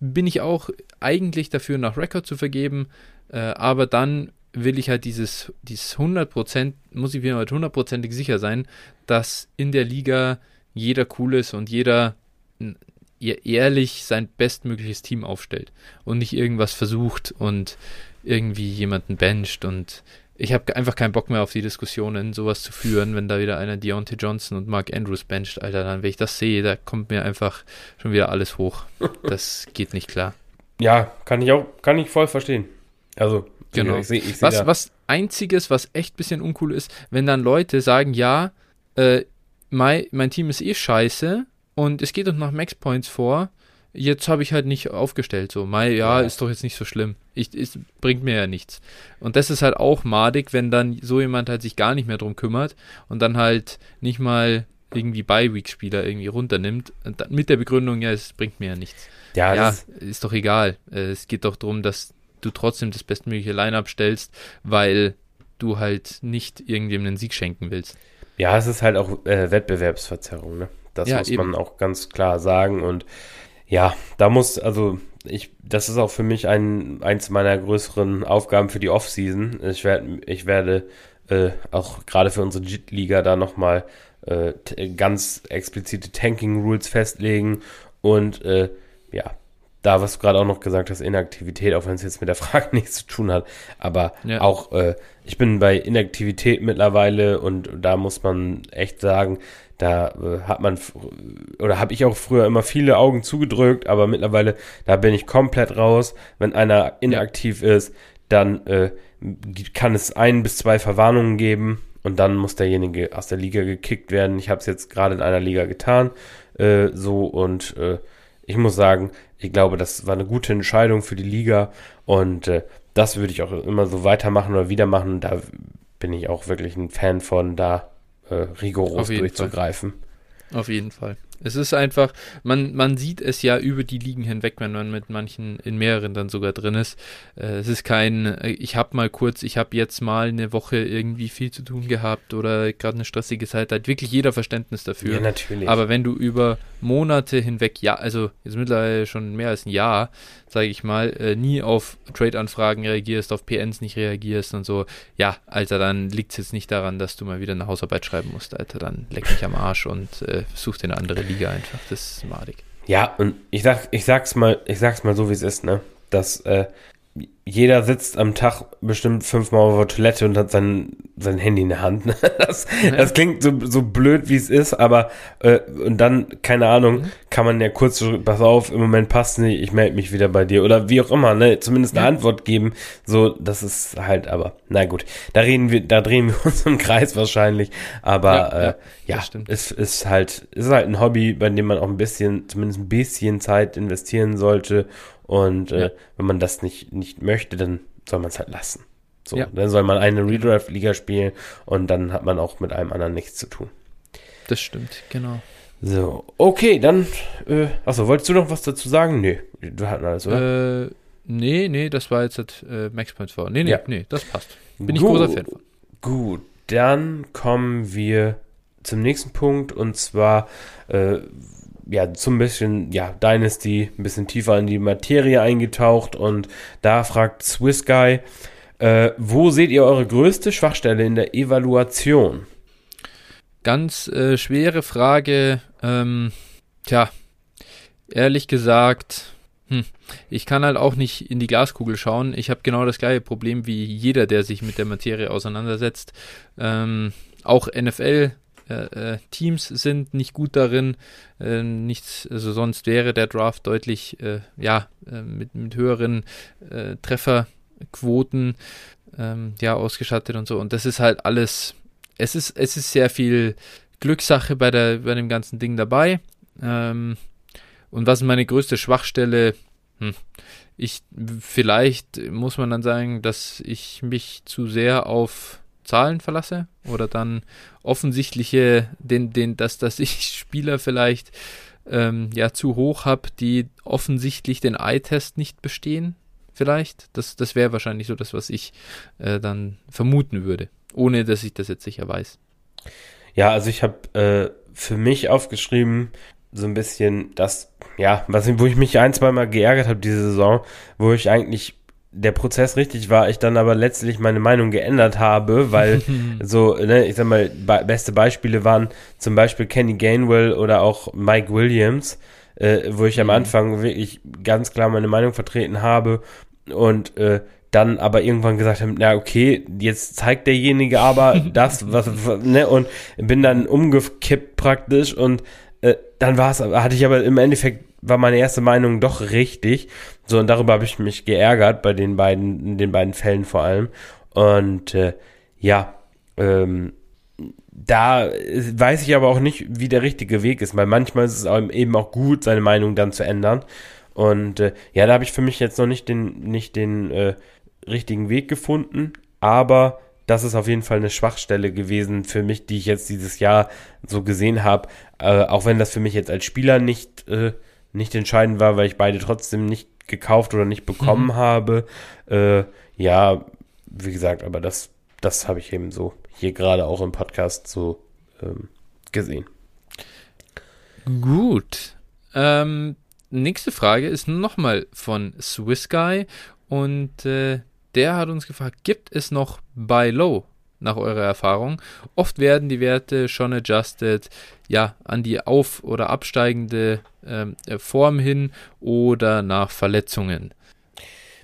bin ich auch eigentlich dafür, nach Record zu vergeben, äh, aber dann will ich halt dieses, dieses 100%, muss ich mir halt hundertprozentig sicher sein, dass in der Liga jeder cool ist und jeder ehrlich sein bestmögliches Team aufstellt und nicht irgendwas versucht und irgendwie jemanden bencht und ich habe einfach keinen Bock mehr auf die Diskussionen, sowas zu führen, wenn da wieder einer Deontay Johnson und Mark Andrews bencht, Alter, dann, wenn ich das sehe, da kommt mir einfach schon wieder alles hoch. Das geht nicht klar. Ja, kann ich auch, kann ich voll verstehen. Also, genau. Ich seh, ich seh was, was einziges, was echt ein bisschen uncool ist, wenn dann Leute sagen, ja, äh, mein, mein Team ist eh scheiße, und es geht uns nach Max Points vor. Jetzt habe ich halt nicht aufgestellt, so, Mai, ja, ist doch jetzt nicht so schlimm. Ich, es bringt mir ja nichts. Und das ist halt auch madig, wenn dann so jemand halt sich gar nicht mehr drum kümmert und dann halt nicht mal irgendwie Bi-Week-Spieler irgendwie runternimmt, mit der Begründung, ja, es bringt mir ja nichts. Ja, ja ist doch egal. Äh, es geht doch darum, dass du trotzdem das bestmögliche Line-Up stellst, weil du halt nicht irgendjemandem einen Sieg schenken willst. Ja, es ist halt auch äh, Wettbewerbsverzerrung, ne? Das ja, muss eben. man auch ganz klar sagen. Und ja, da muss, also ich, das ist auch für mich ein, eins meiner größeren Aufgaben für die Offseason. Ich, werd, ich werde äh, auch gerade für unsere JIT-Liga da nochmal äh, ganz explizite Tanking-Rules festlegen und äh, ja, da, was du gerade auch noch gesagt hast, Inaktivität, auch wenn es jetzt mit der Frage nichts zu tun hat, aber ja. auch, äh, ich bin bei Inaktivität mittlerweile und da muss man echt sagen, da äh, hat man, oder habe ich auch früher immer viele Augen zugedrückt, aber mittlerweile, da bin ich komplett raus. Wenn einer inaktiv ja. ist, dann äh, kann es ein bis zwei Verwarnungen geben und dann muss derjenige aus der Liga gekickt werden. Ich habe es jetzt gerade in einer Liga getan, äh, so und äh, ich muss sagen, ich glaube, das war eine gute Entscheidung für die Liga und äh, das würde ich auch immer so weitermachen oder wieder machen. Da bin ich auch wirklich ein Fan von, da äh, rigoros durchzugreifen. Fall. Auf jeden Fall. Es ist einfach, man, man sieht es ja über die Ligen hinweg, wenn man mit manchen, in mehreren dann sogar drin ist. Äh, es ist kein, äh, ich habe mal kurz, ich habe jetzt mal eine Woche irgendwie viel zu tun gehabt oder gerade eine stressige Zeit, hat wirklich jeder Verständnis dafür. Ja, natürlich. Aber wenn du über Monate hinweg, ja, also jetzt mittlerweile schon mehr als ein Jahr, sage ich mal, äh, nie auf Trade-Anfragen reagierst, auf PNs nicht reagierst und so, ja, Alter, dann liegt es jetzt nicht daran, dass du mal wieder eine Hausarbeit schreiben musst, Alter, dann leck mich am Arsch und äh, such dir eine andere Liga einfach. Das ist madig. Ja, und ich sag, ich sag's mal, ich sag's mal so, wie es ist, ne? Dass äh, jeder sitzt am Tag bestimmt fünfmal auf der Toilette und hat sein, sein Handy in der Hand. Ne? Das, das klingt so, so blöd, wie es ist, aber äh, und dann, keine Ahnung, mhm. kann man ja kurz so, pass auf, im Moment passt nicht, ich melde mich wieder bei dir oder wie auch immer, ne? Zumindest eine ja. Antwort geben. So, das ist halt, aber, na gut, da reden wir, da drehen wir uns im Kreis wahrscheinlich. Aber ja, äh, ja, ja es ist halt, es ist halt ein Hobby, bei dem man auch ein bisschen, zumindest ein bisschen Zeit investieren sollte und äh, wenn man das nicht, nicht möchte, dann soll man es halt lassen. So, ja. dann soll man eine Redraft-Liga spielen und dann hat man auch mit einem anderen nichts zu tun. Das stimmt, genau. So, okay, dann, äh, achso, wolltest du noch was dazu sagen? Nee, du hatten alles, oder? Äh, nee, nee, das war jetzt äh, Max Points vor. Nee, nee, ja. nee, das passt. Bin Gut. ich großer Fan von. Gut, dann kommen wir zum nächsten Punkt und zwar, äh, ja, zum bisschen, ja, Dynasty, ein bisschen tiefer in die Materie eingetaucht und da fragt Swiss Guy, äh, wo seht ihr eure größte Schwachstelle in der Evaluation? Ganz äh, schwere Frage. Ähm, tja, ehrlich gesagt, hm, ich kann halt auch nicht in die Glaskugel schauen. Ich habe genau das gleiche Problem wie jeder, der sich mit der Materie auseinandersetzt. Ähm, auch NFL äh, äh, Teams sind nicht gut darin. Äh, nichts, also sonst wäre der Draft deutlich äh, ja, äh, mit, mit höheren äh, Trefferquoten ähm, ja, ausgestattet und so. Und das ist halt alles es ist, es ist sehr viel Glückssache bei, der, bei dem ganzen Ding dabei. Ähm, und was ist meine größte Schwachstelle? Hm. Ich, vielleicht muss man dann sagen, dass ich mich zu sehr auf Zahlen verlasse oder dann offensichtliche, den, den, dass, dass ich Spieler vielleicht ähm, ja zu hoch habe, die offensichtlich den Eye-Test nicht bestehen. Vielleicht. Das, das wäre wahrscheinlich so das, was ich äh, dann vermuten würde ohne dass ich das jetzt sicher weiß. Ja, also ich habe äh, für mich aufgeschrieben, so ein bisschen das, ja, was, wo ich mich ein, zwei Mal geärgert habe diese Saison, wo ich eigentlich der Prozess richtig war, ich dann aber letztlich meine Meinung geändert habe, weil so, ne, ich sag mal, be beste Beispiele waren zum Beispiel Kenny Gainwell oder auch Mike Williams, äh, wo ich am mhm. Anfang wirklich ganz klar meine Meinung vertreten habe und äh, dann aber irgendwann gesagt haben, na okay, jetzt zeigt derjenige aber das, was, ne, und bin dann umgekippt praktisch und äh, dann war es, hatte ich aber im Endeffekt war meine erste Meinung doch richtig. So, und darüber habe ich mich geärgert, bei den beiden, in den beiden Fällen vor allem. Und äh, ja, ähm, da weiß ich aber auch nicht, wie der richtige Weg ist, weil manchmal ist es eben auch gut, seine Meinung dann zu ändern. Und äh, ja, da habe ich für mich jetzt noch nicht den, nicht den äh, richtigen Weg gefunden, aber das ist auf jeden Fall eine Schwachstelle gewesen für mich, die ich jetzt dieses Jahr so gesehen habe. Äh, auch wenn das für mich jetzt als Spieler nicht, äh, nicht entscheidend war, weil ich beide trotzdem nicht gekauft oder nicht bekommen mhm. habe. Äh, ja, wie gesagt, aber das, das habe ich eben so hier gerade auch im Podcast so ähm, gesehen. Gut. Ähm, nächste Frage ist nochmal von Swiss Guy und äh, der hat uns gefragt, gibt es noch Buy Low nach eurer Erfahrung? Oft werden die Werte schon adjusted, ja, an die auf- oder absteigende ähm, äh, Form hin oder nach Verletzungen.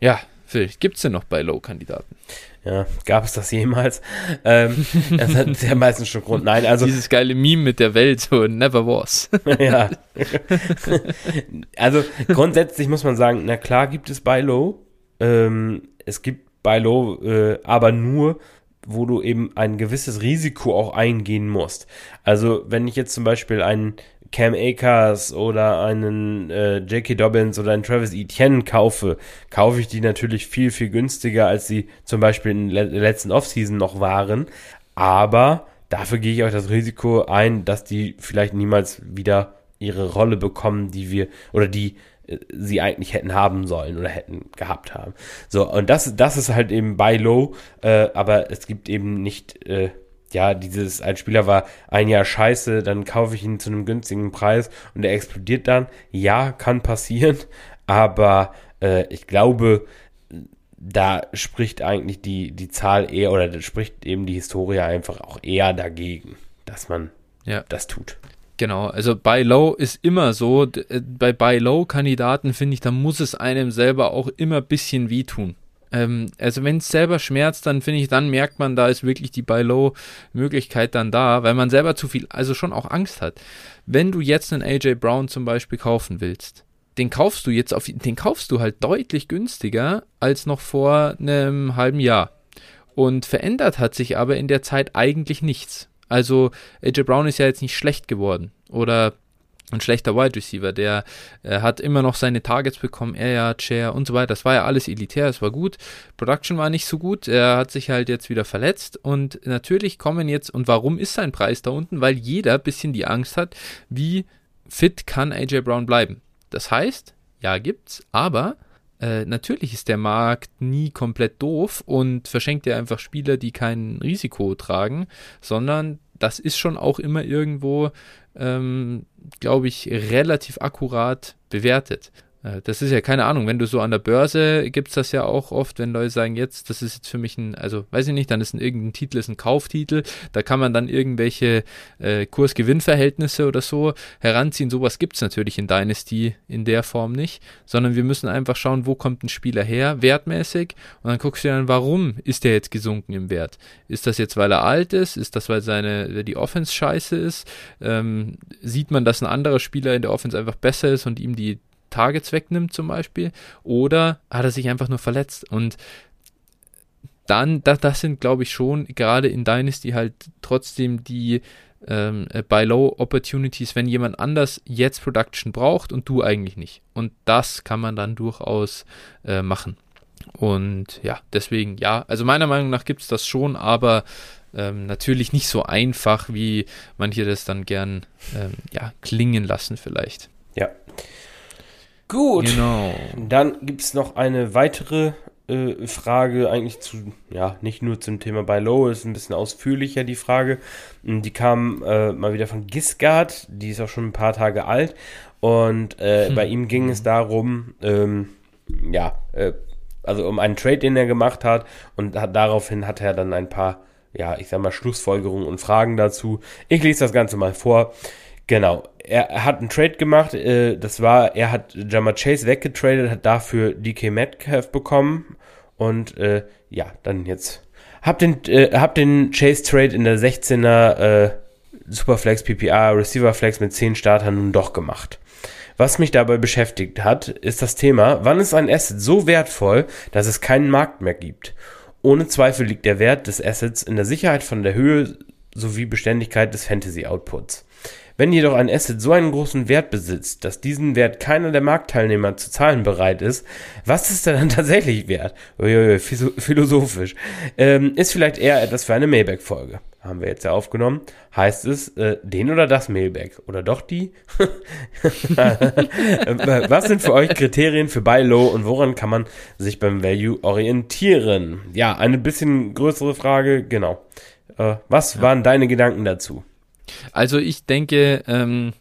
Ja, Phil, gibt es denn noch Buy Low-Kandidaten? Ja, gab es das jemals? Ähm, das hat ja meistens schon Grund. Nein, also. Dieses geile Meme mit der Welt, so never was. ja. also grundsätzlich muss man sagen, na klar gibt es Buy Low. Ähm, es gibt Buy Low äh, aber nur, wo du eben ein gewisses Risiko auch eingehen musst. Also wenn ich jetzt zum Beispiel einen Cam Akers oder einen äh, J.K. Dobbins oder einen Travis Etienne kaufe, kaufe ich die natürlich viel, viel günstiger, als sie zum Beispiel in der letzten Offseason noch waren. Aber dafür gehe ich auch das Risiko ein, dass die vielleicht niemals wieder ihre Rolle bekommen, die wir oder die sie eigentlich hätten haben sollen oder hätten gehabt haben. So, und das, das ist halt eben Buy Low, äh, aber es gibt eben nicht, äh, ja, dieses, ein Spieler war ein Jahr scheiße, dann kaufe ich ihn zu einem günstigen Preis und er explodiert dann. Ja, kann passieren, aber äh, ich glaube, da spricht eigentlich die, die Zahl eher, oder da spricht eben die Historie einfach auch eher dagegen, dass man ja. das tut. Genau, also Buy Low ist immer so. Äh, bei Buy Low Kandidaten finde ich, da muss es einem selber auch immer ein bisschen wehtun. Ähm, also wenn es selber schmerzt, dann finde ich, dann merkt man, da ist wirklich die Buy Low Möglichkeit dann da, weil man selber zu viel, also schon auch Angst hat. Wenn du jetzt einen AJ Brown zum Beispiel kaufen willst, den kaufst du jetzt auf, den kaufst du halt deutlich günstiger als noch vor einem halben Jahr. Und verändert hat sich aber in der Zeit eigentlich nichts. Also AJ Brown ist ja jetzt nicht schlecht geworden oder ein schlechter Wide Receiver. Der äh, hat immer noch seine Targets bekommen, er ja, Chair und so weiter. Das war ja alles elitär, es war gut. Production war nicht so gut. Er hat sich halt jetzt wieder verletzt und natürlich kommen jetzt, und warum ist sein Preis da unten? Weil jeder ein bisschen die Angst hat, wie fit kann AJ Brown bleiben. Das heißt, ja, gibt's, aber äh, natürlich ist der Markt nie komplett doof und verschenkt ja einfach Spieler, die kein Risiko tragen, sondern das ist schon auch immer irgendwo, ähm, glaube ich, relativ akkurat bewertet. Äh, das ist ja keine Ahnung, wenn du so an der Börse gibt es das ja auch oft, wenn Leute sagen, jetzt, das ist jetzt für mich ein, also weiß ich nicht, dann ist ein irgendein Titel, ist ein Kauftitel, da kann man dann irgendwelche äh, Kurs-Gewinn-Verhältnisse oder so heranziehen. Sowas gibt es natürlich in Dynasty in der Form nicht, sondern wir müssen einfach schauen, wo kommt ein Spieler her, wertmäßig, und dann guckst du dann, warum ist der jetzt gesunken im Wert? Ist das jetzt, weil er alt ist? Ist das, weil seine, die Offense scheiße ist? Ähm, sieht man, dass ein anderer Spieler in der Offense einfach besser ist und ihm die Targets wegnimmt zum Beispiel, oder hat er sich einfach nur verletzt und dann, das, das sind glaube ich schon gerade in Dynasty halt trotzdem die ähm, äh, Buy Low Opportunities, wenn jemand anders jetzt Production braucht und du eigentlich nicht. Und das kann man dann durchaus äh, machen. Und ja, deswegen, ja, also meiner Meinung nach gibt es das schon, aber ähm, natürlich nicht so einfach, wie manche das dann gern ähm, ja, klingen lassen vielleicht. Ja, Gut. Genau. Dann gibt es noch eine weitere äh, Frage, eigentlich zu, ja, nicht nur zum Thema Buy Low, ist ein bisschen ausführlicher die Frage. Hm, die kam äh, mal wieder von Gisgard, die ist auch schon ein paar Tage alt. Und äh, hm. bei ihm ging es darum, ähm, ja, äh, also um einen Trade, den er gemacht hat. Und hat, daraufhin hat er dann ein paar, ja, ich sag mal, Schlussfolgerungen und Fragen dazu. Ich lese das Ganze mal vor. Genau. Er, hat einen Trade gemacht. Äh, das war, er hat Jama Chase weggetradet, hat dafür DK Metcalf bekommen. Und äh, ja, dann jetzt. Hab den, äh, hab den Chase Trade in der 16er äh, Superflex PPA Receiver Flex mit 10 Startern nun doch gemacht. Was mich dabei beschäftigt hat, ist das Thema, wann ist ein Asset so wertvoll, dass es keinen Markt mehr gibt? Ohne Zweifel liegt der Wert des Assets in der Sicherheit von der Höhe sowie Beständigkeit des Fantasy Outputs. Wenn jedoch ein Asset so einen großen Wert besitzt, dass diesen Wert keiner der Marktteilnehmer zu zahlen bereit ist, was ist er dann tatsächlich wert? Uiuiui, philosophisch. Ähm, ist vielleicht eher etwas für eine Mailback-Folge. Haben wir jetzt ja aufgenommen. Heißt es, äh, den oder das Mailback? Oder doch die? was sind für euch Kriterien für Buy Low und woran kann man sich beim Value orientieren? Ja, eine bisschen größere Frage, genau. Äh, was waren deine Gedanken dazu? Also ich denke, ähm,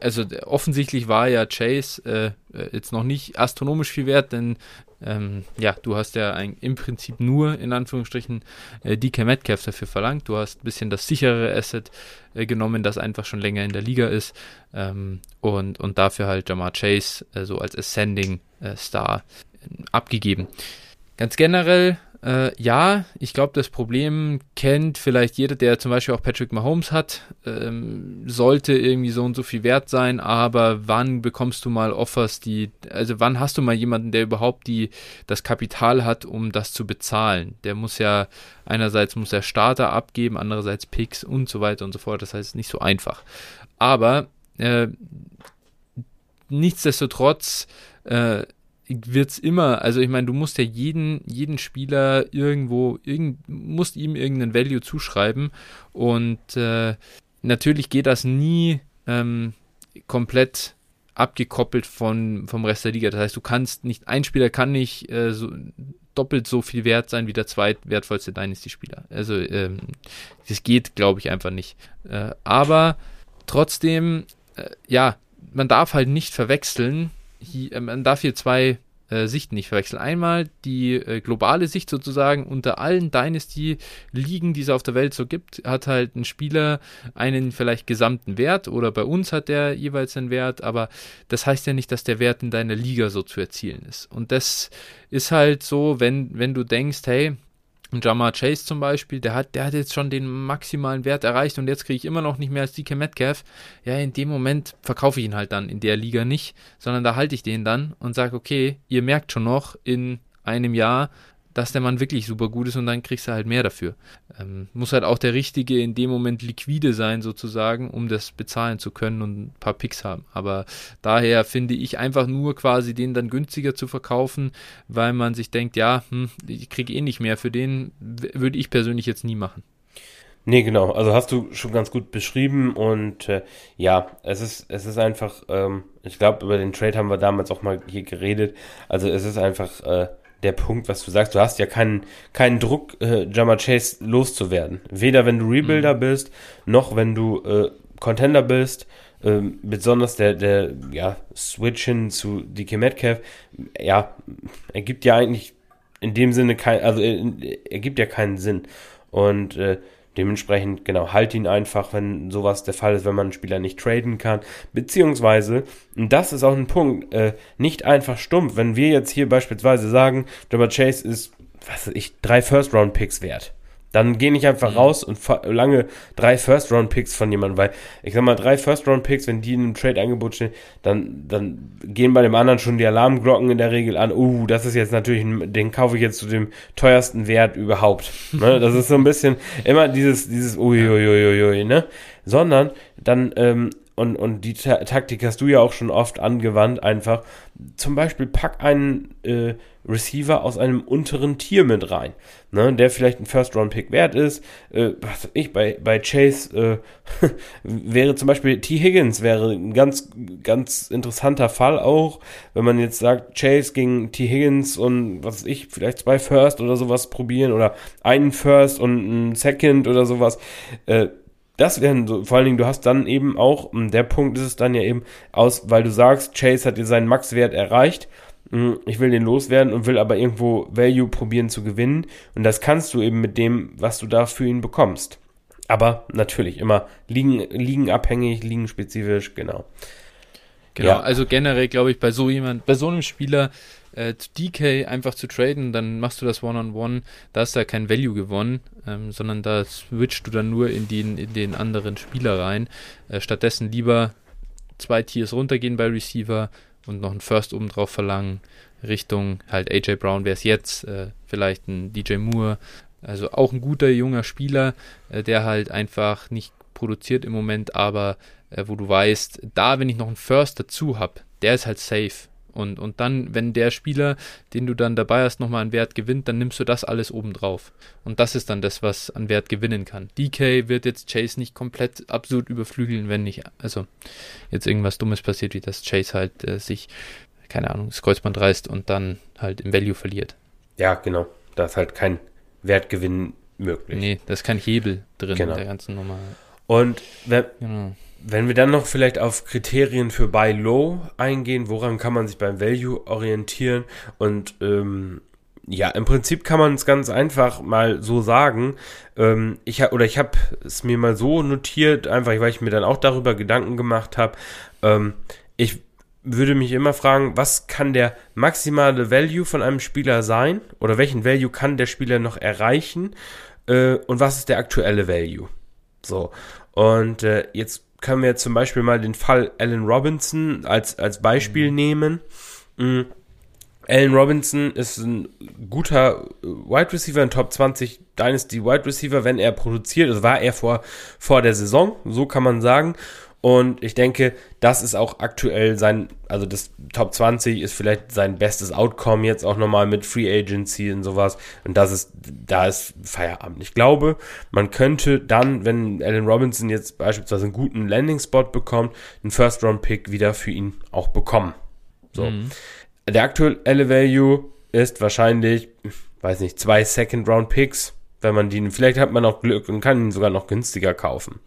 also offensichtlich war ja Chase äh, äh, jetzt noch nicht astronomisch viel wert, denn ähm, ja, du hast ja ein, im Prinzip nur in Anführungsstrichen äh, DK Metcalf dafür verlangt. Du hast ein bisschen das sichere Asset äh, genommen, das einfach schon länger in der Liga ist ähm, und, und dafür halt Jamar Chase äh, so als Ascending äh, Star abgegeben. Ganz generell äh, ja, ich glaube, das Problem kennt vielleicht jeder, der zum Beispiel auch Patrick Mahomes hat. Ähm, sollte irgendwie so und so viel wert sein, aber wann bekommst du mal Offers, die, also wann hast du mal jemanden, der überhaupt die, das Kapital hat, um das zu bezahlen? Der muss ja, einerseits muss er Starter abgeben, andererseits Picks und so weiter und so fort. Das heißt, es ist nicht so einfach. Aber äh, nichtsdestotrotz, äh, wird es immer, also ich meine, du musst ja jeden, jeden Spieler irgendwo, irgend, musst ihm irgendeinen Value zuschreiben und äh, natürlich geht das nie ähm, komplett abgekoppelt von, vom Rest der Liga. Das heißt, du kannst nicht, ein Spieler kann nicht äh, so, doppelt so viel wert sein wie der zweitwertvollste Dynasty-Spieler. Also ähm, das geht, glaube ich, einfach nicht. Äh, aber trotzdem, äh, ja, man darf halt nicht verwechseln, hier, äh, man darf hier zwei äh, Sichten nicht verwechseln. Einmal die äh, globale Sicht sozusagen unter allen Dynasty-Ligen, die es auf der Welt so gibt, hat halt ein Spieler einen vielleicht gesamten Wert oder bei uns hat der jeweils einen Wert, aber das heißt ja nicht, dass der Wert in deiner Liga so zu erzielen ist. Und das ist halt so, wenn, wenn du denkst, hey, Jamar Chase zum Beispiel, der hat, der hat jetzt schon den maximalen Wert erreicht und jetzt kriege ich immer noch nicht mehr als DK Metcalf. Ja, in dem Moment verkaufe ich ihn halt dann in der Liga nicht, sondern da halte ich den dann und sage, okay, ihr merkt schon noch in einem Jahr, dass der Mann wirklich super gut ist und dann kriegst du halt mehr dafür. Ähm, muss halt auch der Richtige in dem Moment liquide sein, sozusagen, um das bezahlen zu können und ein paar Picks haben. Aber daher finde ich einfach nur quasi den dann günstiger zu verkaufen, weil man sich denkt, ja, hm, ich kriege eh nicht mehr für den, würde ich persönlich jetzt nie machen. Nee, genau. Also hast du schon ganz gut beschrieben und äh, ja, es ist, es ist einfach, ähm, ich glaube, über den Trade haben wir damals auch mal hier geredet. Also es ist einfach äh, der Punkt, was du sagst. Du hast ja keinen, keinen Druck, äh, Jammer Chase loszuwerden. Weder wenn du Rebuilder mhm. bist, noch wenn du äh, Contender bist. Ähm, besonders der, der ja, Switch hin zu DK Metcalf, ja, ergibt ja eigentlich in dem Sinne kein, also äh, ergibt ja keinen Sinn. Und äh, Dementsprechend, genau, halt ihn einfach, wenn sowas der Fall ist, wenn man einen Spieler nicht traden kann. Beziehungsweise, und das ist auch ein Punkt, äh, nicht einfach stumpf. Wenn wir jetzt hier beispielsweise sagen, Jammer Chase ist, was weiß ich, drei First-Round-Picks wert dann geh nicht einfach mhm. raus und lange drei First-Round-Picks von jemandem, weil ich sag mal, drei First-Round-Picks, wenn die in einem Trade-Angebot stehen, dann, dann gehen bei dem anderen schon die Alarmglocken in der Regel an. Uh, das ist jetzt natürlich, ein, den kaufe ich jetzt zu dem teuersten Wert überhaupt. Ne? Das ist so ein bisschen immer dieses, dieses Uiuiuiui, ne? Sondern dann, ähm, und, und die Ta Taktik hast du ja auch schon oft angewandt, einfach zum Beispiel pack einen äh, Receiver aus einem unteren Tier mit rein, ne, der vielleicht ein First-Round-Pick wert ist. Äh, was ich, bei, bei Chase äh, wäre zum Beispiel T. Higgins wäre ein ganz, ganz interessanter Fall auch, wenn man jetzt sagt, Chase gegen T. Higgins und was weiß ich, vielleicht zwei First oder sowas probieren oder einen First und ein Second oder sowas. Äh, das wären so, vor allen Dingen, du hast dann eben auch, der Punkt ist es dann ja eben aus, weil du sagst, Chase hat dir seinen Max-Wert erreicht, hm, ich will den loswerden und will aber irgendwo Value probieren zu gewinnen. Und das kannst du eben mit dem, was du da für ihn bekommst. Aber natürlich immer liegen, liegen abhängig, liegen spezifisch, genau. Genau, ja. also generell glaube ich, bei so jemand, bei so einem Spieler äh, DK einfach zu traden, dann machst du das One-on-One, -on -One, da ist da kein Value gewonnen, ähm, sondern da switchst du dann nur in den, in den anderen Spieler rein. Äh, stattdessen lieber zwei Tiers runtergehen bei Receiver und noch einen First oben drauf verlangen, Richtung halt AJ Brown wäre es jetzt, äh, vielleicht ein DJ Moore, also auch ein guter junger Spieler, äh, der halt einfach nicht produziert im Moment, aber äh, wo du weißt, da, wenn ich noch einen First dazu habe, der ist halt safe. Und, und dann, wenn der Spieler, den du dann dabei hast, nochmal einen Wert gewinnt, dann nimmst du das alles oben drauf. Und das ist dann das, was an Wert gewinnen kann. DK wird jetzt Chase nicht komplett absurd überflügeln, wenn nicht, also jetzt irgendwas Dummes passiert, wie dass Chase halt äh, sich, keine Ahnung, das Kreuzband reißt und dann halt im Value verliert. Ja, genau. Da ist halt kein Wertgewinn möglich. Nee, da ist kein Hebel drin genau. in der ganzen Nummer. Und wenn, genau. Wenn wir dann noch vielleicht auf Kriterien für Buy Low eingehen, woran kann man sich beim Value orientieren? Und ähm, ja, im Prinzip kann man es ganz einfach mal so sagen. Ähm, ich hab, oder ich habe es mir mal so notiert, einfach weil ich mir dann auch darüber Gedanken gemacht habe. Ähm, ich würde mich immer fragen, was kann der maximale Value von einem Spieler sein? Oder welchen Value kann der Spieler noch erreichen? Äh, und was ist der aktuelle Value? So. Und äh, jetzt können wir zum Beispiel mal den Fall Allen Robinson als, als Beispiel mhm. nehmen. Mhm. Allen Robinson ist ein guter Wide Receiver, ein Top 20 Dynasty Wide Receiver, wenn er produziert. Das war er vor, vor der Saison, so kann man sagen. Und ich denke, das ist auch aktuell sein, also das Top 20 ist vielleicht sein bestes Outcome jetzt auch nochmal mit Free Agency und sowas. Und das ist, da ist Feierabend. Ich glaube, man könnte dann, wenn Allen Robinson jetzt beispielsweise einen guten Landing-Spot bekommt, einen First-Round-Pick wieder für ihn auch bekommen. So. Mhm. Der aktuelle Value ist wahrscheinlich, weiß nicht, zwei Second-Round-Picks, wenn man die, vielleicht hat man auch Glück und kann ihn sogar noch günstiger kaufen.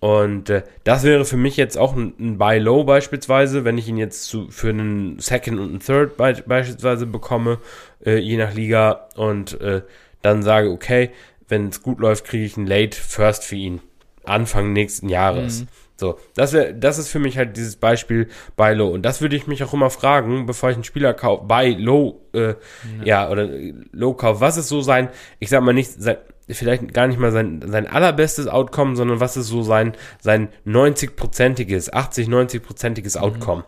Und äh, das wäre für mich jetzt auch ein, ein Buy Low beispielsweise, wenn ich ihn jetzt zu, für einen Second und einen Third be beispielsweise bekomme, äh, je nach Liga und äh, dann sage, okay, wenn es gut läuft, kriege ich einen Late First für ihn. Anfang nächsten Jahres. Mhm. So, das wäre, das ist für mich halt dieses Beispiel Buy Low. Und das würde ich mich auch immer fragen, bevor ich einen Spieler kaufe, Buy Low, äh, ja. ja, oder Low kaufe. Was ist so sein, ich sag mal nicht, sein, vielleicht gar nicht mal sein, sein allerbestes Outcome, sondern was ist so sein, sein 90-prozentiges, 80, 90-prozentiges mhm. Outcome.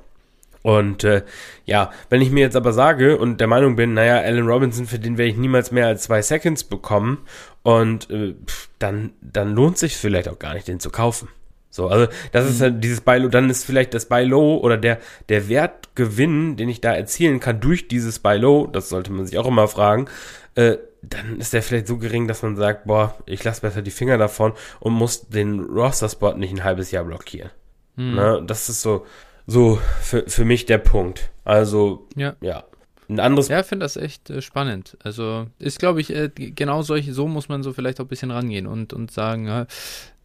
Und äh, ja, wenn ich mir jetzt aber sage und der Meinung bin, naja, Allen Robinson, für den werde ich niemals mehr als zwei Seconds bekommen und äh, dann, dann lohnt sich vielleicht auch gar nicht, den zu kaufen. So, also das ist mhm. halt dieses Buy Low, dann ist vielleicht das Buy Low oder der, der Wertgewinn, den ich da erzielen kann durch dieses Buy Low, das sollte man sich auch immer fragen, äh, dann ist der vielleicht so gering, dass man sagt, boah, ich lasse besser die Finger davon und muss den Roster-Spot nicht ein halbes Jahr blockieren. Mhm. Ne? Das ist so, so für, für mich der Punkt. Also, ja. ja. Ein anderes. Ja, ich finde das echt äh, spannend. Also ist, glaube ich, äh, genau solche, so muss man so vielleicht auch ein bisschen rangehen und, und sagen, ja,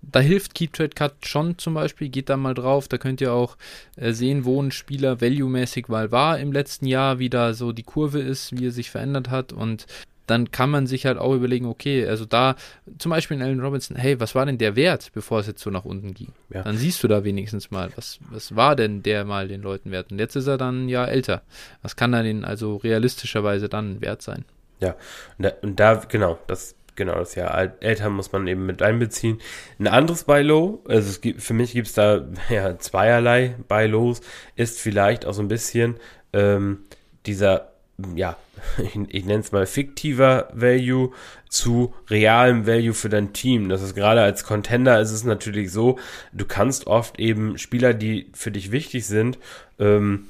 da hilft Keep Trade Cut schon zum Beispiel, geht da mal drauf, da könnt ihr auch äh, sehen, wo ein Spieler value-mäßig mal war im letzten Jahr, wie da so die Kurve ist, wie er sich verändert hat und dann kann man sich halt auch überlegen, okay, also da zum Beispiel in Allen Robinson, hey, was war denn der Wert, bevor es jetzt so nach unten ging? Ja. Dann siehst du da wenigstens mal, was, was war denn der mal den Leuten wert? Und jetzt ist er dann ja älter. Was kann er denn also realistischerweise dann wert sein? Ja, und da, und da genau, das genau, das Jahr älter muss man eben mit einbeziehen. Ein anderes Buy Low, also es gibt, für mich gibt es da ja zweierlei Buy Lows, ist vielleicht auch so ein bisschen ähm, dieser ja, ich, ich nenne es mal fiktiver Value zu realem Value für dein Team. Das ist gerade als Contender ist es natürlich so, du kannst oft eben Spieler, die für dich wichtig sind, ähm,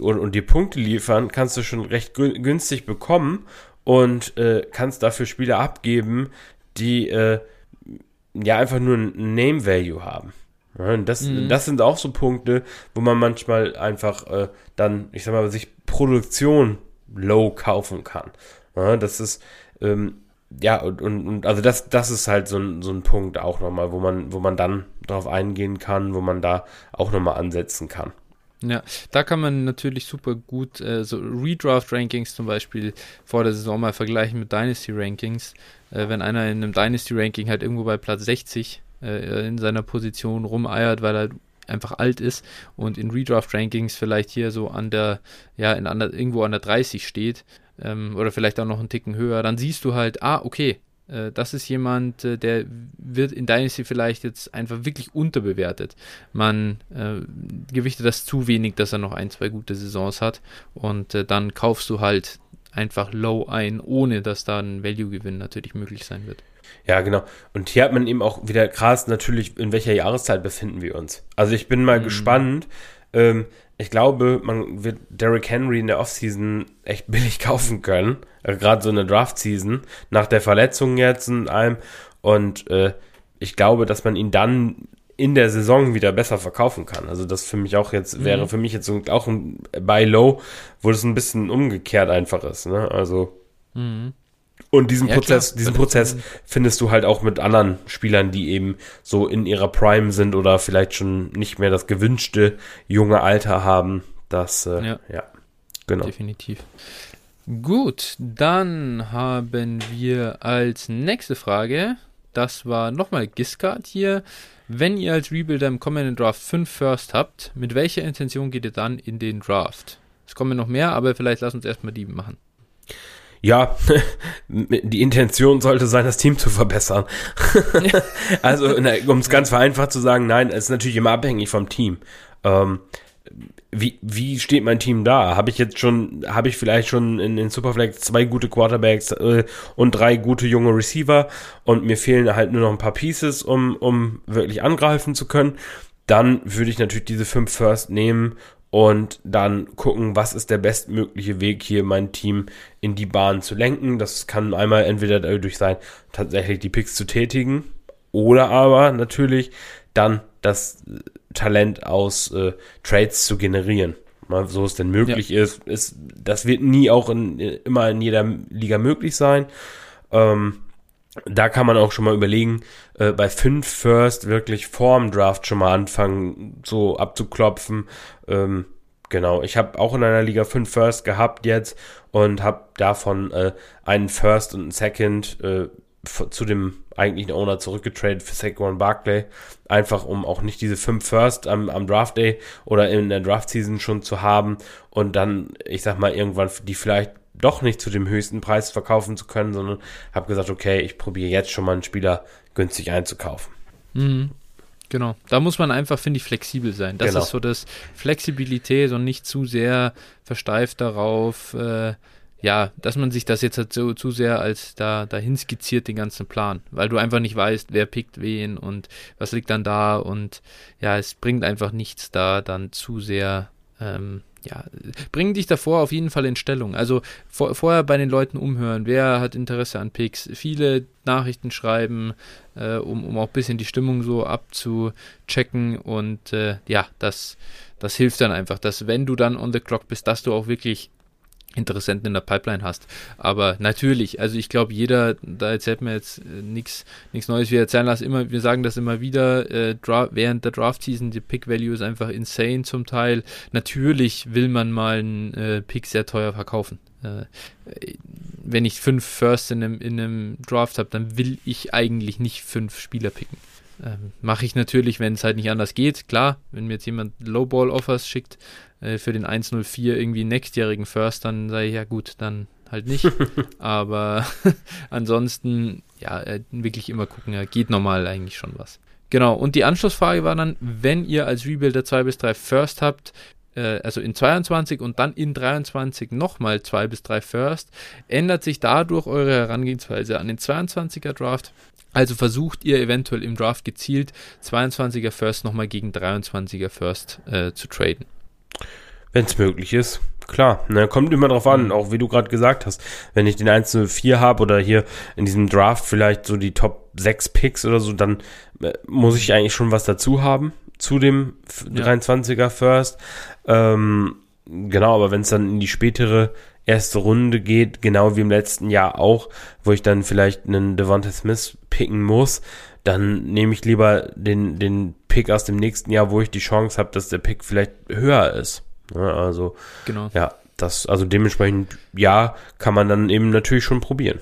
und, und dir Punkte liefern, kannst du schon recht günstig bekommen und äh, kannst dafür Spieler abgeben, die äh, ja einfach nur ein Name Value haben. Ja, das, mhm. das sind auch so Punkte, wo man manchmal einfach äh, dann, ich sag mal, sich Produktion low kaufen kann. Ja, das ist, ähm, ja, und, und, und, also das, das ist halt so ein, so ein Punkt auch nochmal, wo man, wo man dann drauf eingehen kann, wo man da auch nochmal ansetzen kann. Ja, da kann man natürlich super gut äh, so Redraft-Rankings zum Beispiel vor der Saison mal vergleichen mit Dynasty-Rankings. Äh, wenn einer in einem Dynasty-Ranking halt irgendwo bei Platz 60 äh, in seiner Position rumeiert, weil er einfach alt ist und in Redraft-Rankings vielleicht hier so an der, ja, in an der, irgendwo an der 30 steht ähm, oder vielleicht auch noch einen Ticken höher, dann siehst du halt, ah, okay, äh, das ist jemand, äh, der wird in Dynasty vielleicht jetzt einfach wirklich unterbewertet. Man äh, gewichtet das zu wenig, dass er noch ein, zwei gute Saisons hat und äh, dann kaufst du halt einfach low ein, ohne dass da ein Value-Gewinn natürlich möglich sein wird. Ja, genau. Und hier hat man eben auch wieder krass natürlich, in welcher Jahreszeit befinden wir uns. Also ich bin mal mhm. gespannt. Ähm, ich glaube, man wird Derrick Henry in der Offseason echt billig kaufen können. Äh, Gerade so eine Draft-Season. Nach der Verletzung jetzt und allem. Und äh, ich glaube, dass man ihn dann in der Saison wieder besser verkaufen kann. Also das für mich auch jetzt, mhm. wäre für mich jetzt auch ein Buy Low, wo das ein bisschen umgekehrt einfach ist. Ne? Also mhm. Und diesen ja, Prozess, klar. diesen Prozess findest du halt auch mit anderen Spielern, die eben so in ihrer Prime sind oder vielleicht schon nicht mehr das gewünschte junge Alter haben. Das, äh, ja. ja, genau. Definitiv. Gut, dann haben wir als nächste Frage, das war nochmal Giscard hier. Wenn ihr als Rebuilder im kommenden Draft 5 First habt, mit welcher Intention geht ihr dann in den Draft? Es kommen noch mehr, aber vielleicht lass uns erstmal die machen ja, die Intention sollte sein, das Team zu verbessern. also, um es ganz vereinfacht zu sagen, nein, es ist natürlich immer abhängig vom Team. Ähm, wie, wie steht mein Team da? Habe ich jetzt schon, habe ich vielleicht schon in den Superflex zwei gute Quarterbacks äh, und drei gute junge Receiver und mir fehlen halt nur noch ein paar Pieces, um, um wirklich angreifen zu können? Dann würde ich natürlich diese fünf First nehmen und dann gucken, was ist der bestmögliche Weg hier mein Team in die Bahn zu lenken. Das kann einmal entweder dadurch sein, tatsächlich die Picks zu tätigen oder aber natürlich dann das Talent aus äh, Trades zu generieren. Mal so es denn möglich ja. ist, ist. Das wird nie auch in, immer in jeder Liga möglich sein. Ähm, da kann man auch schon mal überlegen, äh, bei fünf First wirklich vorm Draft schon mal anfangen, so abzuklopfen. Ähm, genau, ich habe auch in einer Liga fünf First gehabt jetzt und habe davon äh, einen First und einen Second äh, zu dem eigentlichen Owner zurückgetradet für Saquon Barclay. Einfach um auch nicht diese fünf First am, am Draft Day oder in der Draft Season schon zu haben und dann, ich sag mal, irgendwann die vielleicht doch nicht zu dem höchsten Preis verkaufen zu können, sondern habe gesagt, okay, ich probiere jetzt schon mal einen Spieler günstig einzukaufen. Mhm. Genau, da muss man einfach, finde ich, flexibel sein. Das genau. ist so das Flexibilität und nicht zu sehr versteift darauf, äh, ja, dass man sich das jetzt halt so zu sehr als da dahin skizziert, den ganzen Plan, weil du einfach nicht weißt, wer pickt wen und was liegt dann da und ja, es bringt einfach nichts da dann zu sehr ähm, ja, bring dich davor auf jeden Fall in Stellung. Also vor, vorher bei den Leuten umhören, wer hat Interesse an Picks, viele Nachrichten schreiben, äh, um, um auch ein bisschen die Stimmung so abzuchecken. Und äh, ja, das, das hilft dann einfach, dass wenn du dann on the clock bist, dass du auch wirklich Interessenten in der Pipeline hast. Aber natürlich, also ich glaube, jeder, da erzählt mir jetzt äh, nichts Neues. Wir erzählen das immer, wir sagen das immer wieder, äh, während der Draft-Season, die Pick-Value ist einfach insane zum Teil. Natürlich will man mal einen äh, Pick sehr teuer verkaufen. Äh, wenn ich fünf First in einem, in einem Draft habe, dann will ich eigentlich nicht fünf Spieler picken. Ähm, Mache ich natürlich, wenn es halt nicht anders geht. Klar, wenn mir jetzt jemand Lowball-Offers schickt, äh, für den 104 irgendwie nächstjährigen First, dann sage ich ja gut, dann halt nicht. Aber ansonsten, ja, äh, wirklich immer gucken, ja, geht normal eigentlich schon was. Genau, und die Anschlussfrage war dann, wenn ihr als Rebuilder 2 bis 3 First habt, äh, also in 22 und dann in 23 nochmal 2 bis 3 First, ändert sich dadurch eure Herangehensweise an den 22er Draft? Also versucht ihr eventuell im Draft gezielt 22er First nochmal gegen 23er First äh, zu traden. Wenn es möglich ist. Klar, ne, kommt immer drauf an, mhm. auch wie du gerade gesagt hast. Wenn ich den 104 habe oder hier in diesem Draft vielleicht so die Top 6 Picks oder so, dann äh, muss ich eigentlich schon was dazu haben zu dem ja. 23er First. Ähm, genau, aber wenn es dann in die spätere erste Runde geht, genau wie im letzten Jahr auch, wo ich dann vielleicht einen Devonta Smith picken muss, dann nehme ich lieber den, den Pick aus dem nächsten Jahr, wo ich die Chance habe, dass der Pick vielleicht höher ist. Ja, also, genau. ja, das, also dementsprechend, ja, kann man dann eben natürlich schon probieren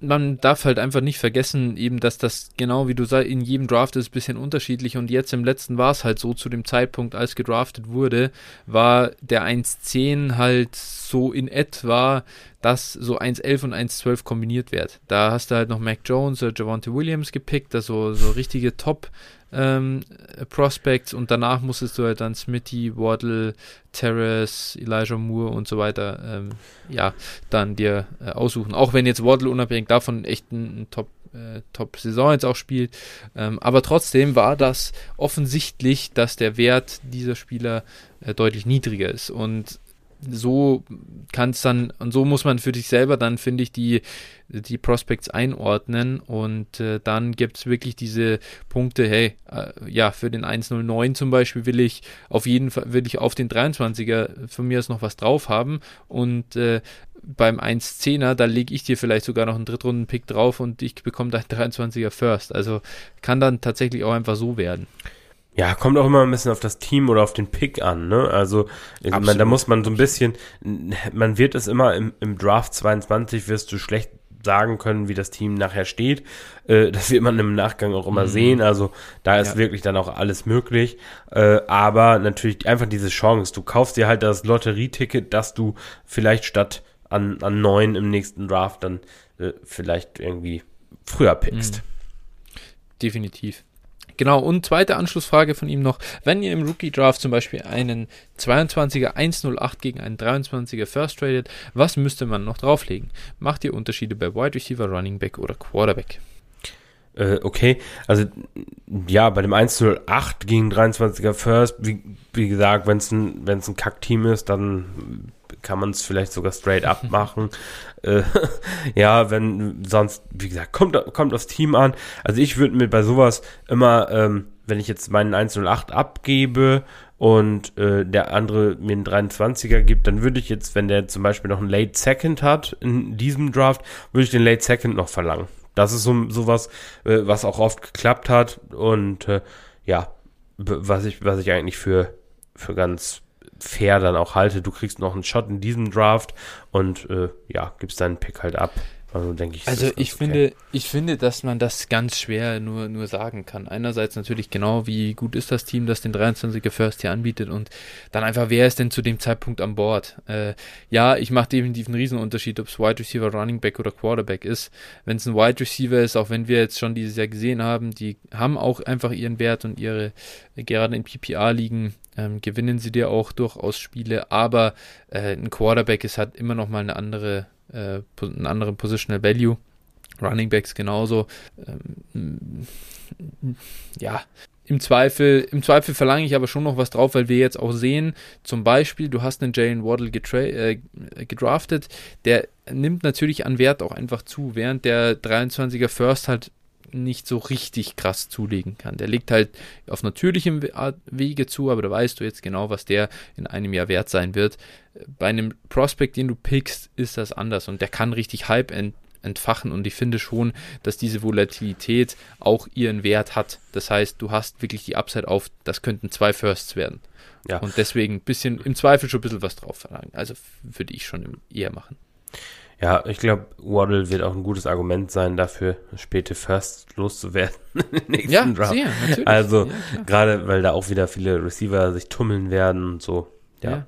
man darf halt einfach nicht vergessen, eben, dass das genau wie du sagst, in jedem Draft ist ein bisschen unterschiedlich und jetzt im letzten war es halt so, zu dem Zeitpunkt, als gedraftet wurde, war der 1.10 halt so in etwa, dass so 1.11 und 1.12 kombiniert wird. Da hast du halt noch Mac Jones oder Javante Williams gepickt, also so richtige Top- ähm, Prospects und danach musstest du halt dann Smitty, Waddle, Terrace, Elijah Moore und so weiter, ähm, ja, dann dir äh, aussuchen. Auch wenn jetzt Waddle unabhängig davon echt ein, ein Top äh, Top-Saison jetzt auch spielt. Ähm, aber trotzdem war das offensichtlich, dass der Wert dieser Spieler äh, deutlich niedriger ist. Und so kann dann, und so muss man für sich selber dann, finde ich, die, die Prospects einordnen und äh, dann gibt es wirklich diese Punkte, hey, äh, ja, für den 109 zum Beispiel will ich auf jeden Fall, will ich auf den 23er von mir aus noch was drauf haben und äh, beim 110er, da lege ich dir vielleicht sogar noch einen Drittrunden-Pick drauf und ich bekomme deinen 23er First. Also kann dann tatsächlich auch einfach so werden. Ja, kommt auch immer ein bisschen auf das Team oder auf den Pick an, ne? Also, man, da muss man so ein bisschen, man wird es immer im, im Draft 22 wirst du schlecht sagen können, wie das Team nachher steht. Äh, das wird man im Nachgang auch immer mhm. sehen. Also da ist ja. wirklich dann auch alles möglich. Äh, aber natürlich einfach diese Chance. Du kaufst dir halt das Lotterieticket, dass du vielleicht statt an, an neun im nächsten Draft dann äh, vielleicht irgendwie früher pickst. Mhm. Definitiv. Genau, und zweite Anschlussfrage von ihm noch. Wenn ihr im Rookie Draft zum Beispiel einen 22er 108 gegen einen 23er First tradet, was müsste man noch drauflegen? Macht ihr Unterschiede bei Wide Receiver, Running Back oder Quarterback? Äh, okay, also ja, bei dem 108 gegen 23er First, wie, wie gesagt, wenn es ein, wenn's ein Kack-Team ist, dann kann man es vielleicht sogar straight up machen. äh, ja, wenn sonst, wie gesagt, kommt, kommt aufs Team an. Also ich würde mir bei sowas immer, ähm, wenn ich jetzt meinen 108 abgebe und äh, der andere mir einen 23er gibt, dann würde ich jetzt, wenn der zum Beispiel noch einen Late Second hat in diesem Draft, würde ich den Late Second noch verlangen. Das ist so sowas, äh, was auch oft geklappt hat und äh, ja, was ich, was ich eigentlich für, für ganz fair dann auch halte. Du kriegst noch einen Shot in diesem Draft und äh, ja, gibst deinen Pick halt ab. Also denke ich. Also ich okay. finde, ich finde, dass man das ganz schwer nur, nur sagen kann. Einerseits natürlich genau, wie gut ist das Team, das den 23er First hier anbietet und dann einfach, wer ist denn zu dem Zeitpunkt an Bord? Äh, ja, ich mache definitiv einen Riesenunterschied, ob es Wide Receiver, Running Back oder Quarterback ist. Wenn es ein Wide Receiver ist, auch wenn wir jetzt schon dieses Jahr gesehen haben, die haben auch einfach ihren Wert und ihre, gerade in PPA liegen, ähm, gewinnen sie dir auch durchaus Spiele, aber äh, ein Quarterback ist halt immer noch mal eine andere äh, einen anderen Positional Value. Running Backs genauso. Ähm, ja, im Zweifel, im Zweifel verlange ich aber schon noch was drauf, weil wir jetzt auch sehen, zum Beispiel, du hast einen Jalen Waddle äh, gedraftet, der nimmt natürlich an Wert auch einfach zu, während der 23er First halt nicht so richtig krass zulegen kann. Der legt halt auf natürlichem Wege zu, aber da weißt du jetzt genau, was der in einem Jahr wert sein wird. Bei einem Prospect, den du pickst, ist das anders und der kann richtig Hype ent entfachen und ich finde schon, dass diese Volatilität auch ihren Wert hat. Das heißt, du hast wirklich die Upside auf, das könnten zwei Firsts werden. Ja. Und deswegen ein bisschen, im Zweifel schon ein bisschen was drauf verlangen. Also würde ich schon eher machen. Ja, ich glaube, Waddle wird auch ein gutes Argument sein dafür, späte First loszuwerden im nächsten ja, Draft. Sehr, natürlich. Also, ja, gerade weil da auch wieder viele Receiver sich tummeln werden und so. Ja. ja.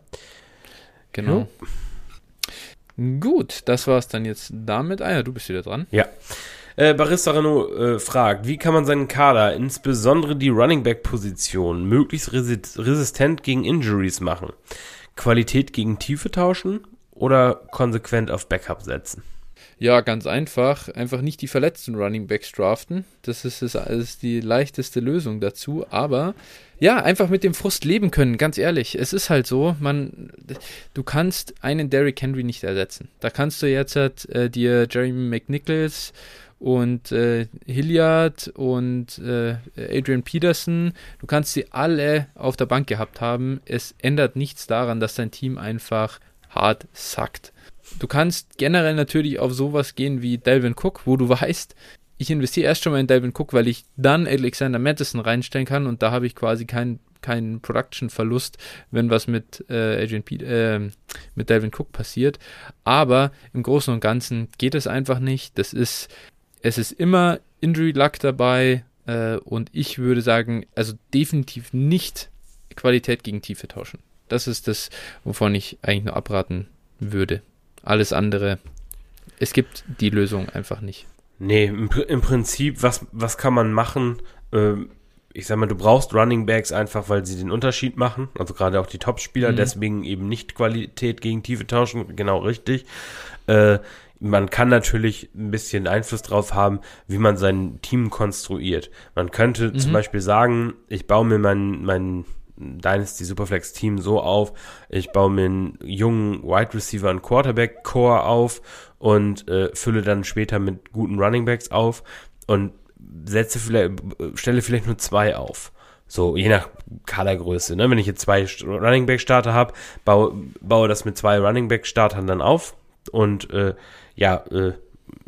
Genau. Hm. Gut, das war es dann jetzt damit. Ah ja, du bist wieder dran. Ja. Äh, Barista Renault äh, fragt, wie kann man seinen Kader, insbesondere die Running Back Position, möglichst resistent gegen Injuries machen? Qualität gegen Tiefe tauschen? Oder konsequent auf Backup setzen? Ja, ganz einfach. Einfach nicht die verletzten Running Backs draften. Das ist, das ist die leichteste Lösung dazu. Aber ja, einfach mit dem Frust leben können, ganz ehrlich. Es ist halt so, man, du kannst einen Derrick Henry nicht ersetzen. Da kannst du jetzt halt, äh, dir Jeremy McNichols und äh, Hilliard und äh, Adrian Peterson, du kannst sie alle auf der Bank gehabt haben. Es ändert nichts daran, dass dein Team einfach hart sackt. Du kannst generell natürlich auf sowas gehen wie Delvin Cook, wo du weißt, ich investiere erst schon mal in Delvin Cook, weil ich dann Alexander Madison reinstellen kann und da habe ich quasi keinen keinen Production-Verlust, wenn was mit äh, Adrian Pete, äh, mit Delvin Cook passiert. Aber im Großen und Ganzen geht es einfach nicht. Das ist, es ist immer Injury Luck dabei äh, und ich würde sagen, also definitiv nicht Qualität gegen Tiefe tauschen. Das ist das, wovon ich eigentlich nur abraten würde. Alles andere, es gibt die Lösung einfach nicht. Nee, im, im Prinzip, was, was kann man machen? Ähm, ich sag mal, du brauchst Running Backs einfach, weil sie den Unterschied machen. Also gerade auch die Top-Spieler, mhm. deswegen eben nicht Qualität gegen Tiefe tauschen, genau richtig. Äh, man kann natürlich ein bisschen Einfluss drauf haben, wie man sein Team konstruiert. Man könnte mhm. zum Beispiel sagen, ich baue mir mein, mein Dynasty Superflex Team so auf, ich baue mir einen jungen Wide Receiver und Quarterback Core auf und äh, fülle dann später mit guten Running Backs auf und setze vielleicht, stelle vielleicht nur zwei auf. So, je nach Kadergröße. Ne? Wenn ich jetzt zwei Running Back Starter habe, baue, baue das mit zwei Running Back Startern dann auf und äh, ja, äh,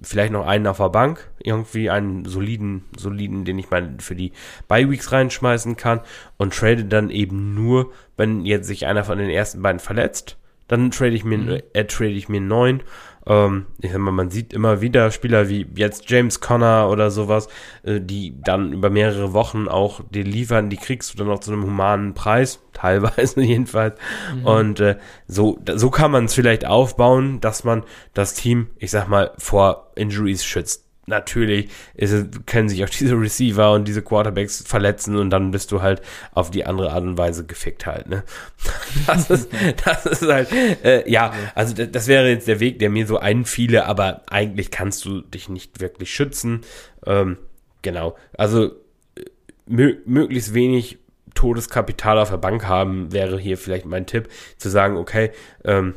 vielleicht noch einen auf der Bank, irgendwie einen soliden, soliden, den ich mal für die Bye-Weeks reinschmeißen kann und trade dann eben nur, wenn jetzt sich einer von den ersten beiden verletzt, dann trade ich mir, mhm. äh, trade ich mir einen neuen ähm, ich sag mal, man sieht immer wieder Spieler wie jetzt James Conner oder sowas, äh, die dann über mehrere Wochen auch dir liefern, die kriegst du dann auch zu einem humanen Preis, teilweise jedenfalls. Mhm. Und äh, so, so kann man es vielleicht aufbauen, dass man das Team, ich sag mal, vor Injuries schützt natürlich ist, können sich auch diese Receiver und diese Quarterbacks verletzen und dann bist du halt auf die andere Art und Weise gefickt halt, ne? Das ist, das ist halt, äh, ja, also das wäre jetzt der Weg, der mir so einfiele, aber eigentlich kannst du dich nicht wirklich schützen. Ähm, genau, also mö möglichst wenig Todeskapital auf der Bank haben, wäre hier vielleicht mein Tipp, zu sagen, okay, ähm,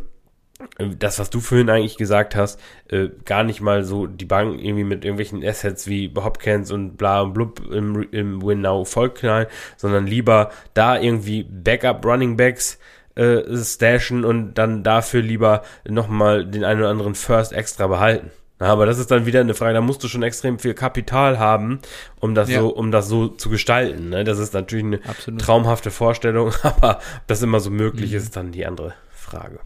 das, was du vorhin eigentlich gesagt hast, äh, gar nicht mal so die Bank irgendwie mit irgendwelchen Assets wie Hopkins und bla und blub im, im Win Now vollknallen, sondern lieber da irgendwie Backup Running Backs äh, stashen und dann dafür lieber nochmal den einen oder anderen First extra behalten. aber das ist dann wieder eine Frage, da musst du schon extrem viel Kapital haben, um das ja. so, um das so zu gestalten. Ne? Das ist natürlich eine Absolut. traumhafte Vorstellung, aber ob das immer so möglich mhm. ist, ist dann die andere Frage.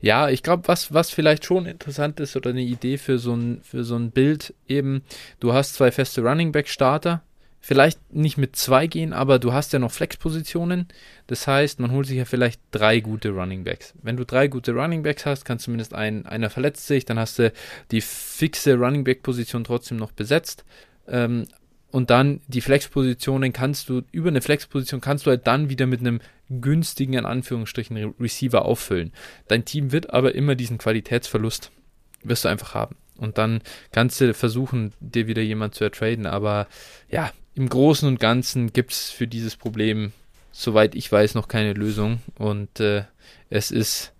Ja, ich glaube, was, was vielleicht schon interessant ist oder eine Idee für so ein, für so ein Bild eben, du hast zwei feste Running Back Starter, vielleicht nicht mit zwei gehen, aber du hast ja noch Flexpositionen. Das heißt, man holt sich ja vielleicht drei gute Running Backs. Wenn du drei gute Running Backs hast, kann zumindest ein, einer verletzt sich, dann hast du die fixe Running Back Position trotzdem noch besetzt. Ähm, und dann die Flexpositionen kannst du, über eine Flexposition kannst du halt dann wieder mit einem günstigen, in Anführungsstrichen, Receiver auffüllen. Dein Team wird aber immer diesen Qualitätsverlust, wirst du einfach haben. Und dann kannst du versuchen, dir wieder jemand zu ertraden. Aber ja, im Großen und Ganzen gibt es für dieses Problem, soweit ich weiß, noch keine Lösung. Und äh, es ist,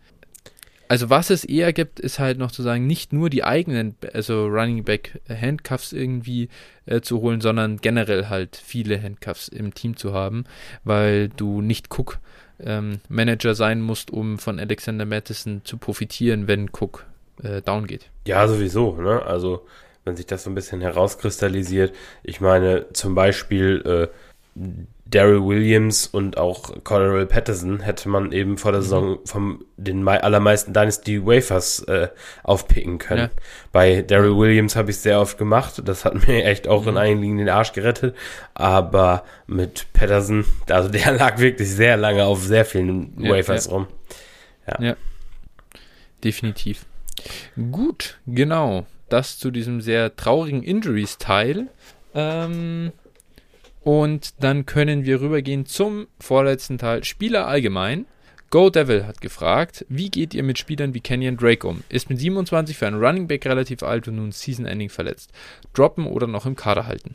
also was es eher gibt, ist halt noch zu sagen, nicht nur die eigenen, also Running Back Handcuffs irgendwie äh, zu holen, sondern generell halt viele Handcuffs im Team zu haben, weil du nicht Cook ähm, Manager sein musst, um von Alexander Madison zu profitieren, wenn Cook äh, down geht. Ja, sowieso, ne? Also wenn sich das so ein bisschen herauskristallisiert. Ich meine, zum Beispiel äh, Daryl Williams und auch Cordell Patterson hätte man eben vor der mhm. Saison vom den allermeisten Dynasty Wafers äh, aufpicken können. Ja. Bei Daryl Williams habe ich es sehr oft gemacht. Das hat mir echt auch mhm. in einigen Ligen den Arsch gerettet. Aber mit Patterson, also der lag wirklich sehr lange auf sehr vielen ja, Wafers ja. rum. Ja. ja. Definitiv. Gut, genau das zu diesem sehr traurigen Injuries-Teil. Ähm, und dann können wir rübergehen zum vorletzten Teil. Spieler allgemein. Go Devil hat gefragt, wie geht ihr mit Spielern wie Kenyon Drake um? Ist mit 27 für einen Running Back relativ alt und nun Season-Ending verletzt. Droppen oder noch im Kader halten?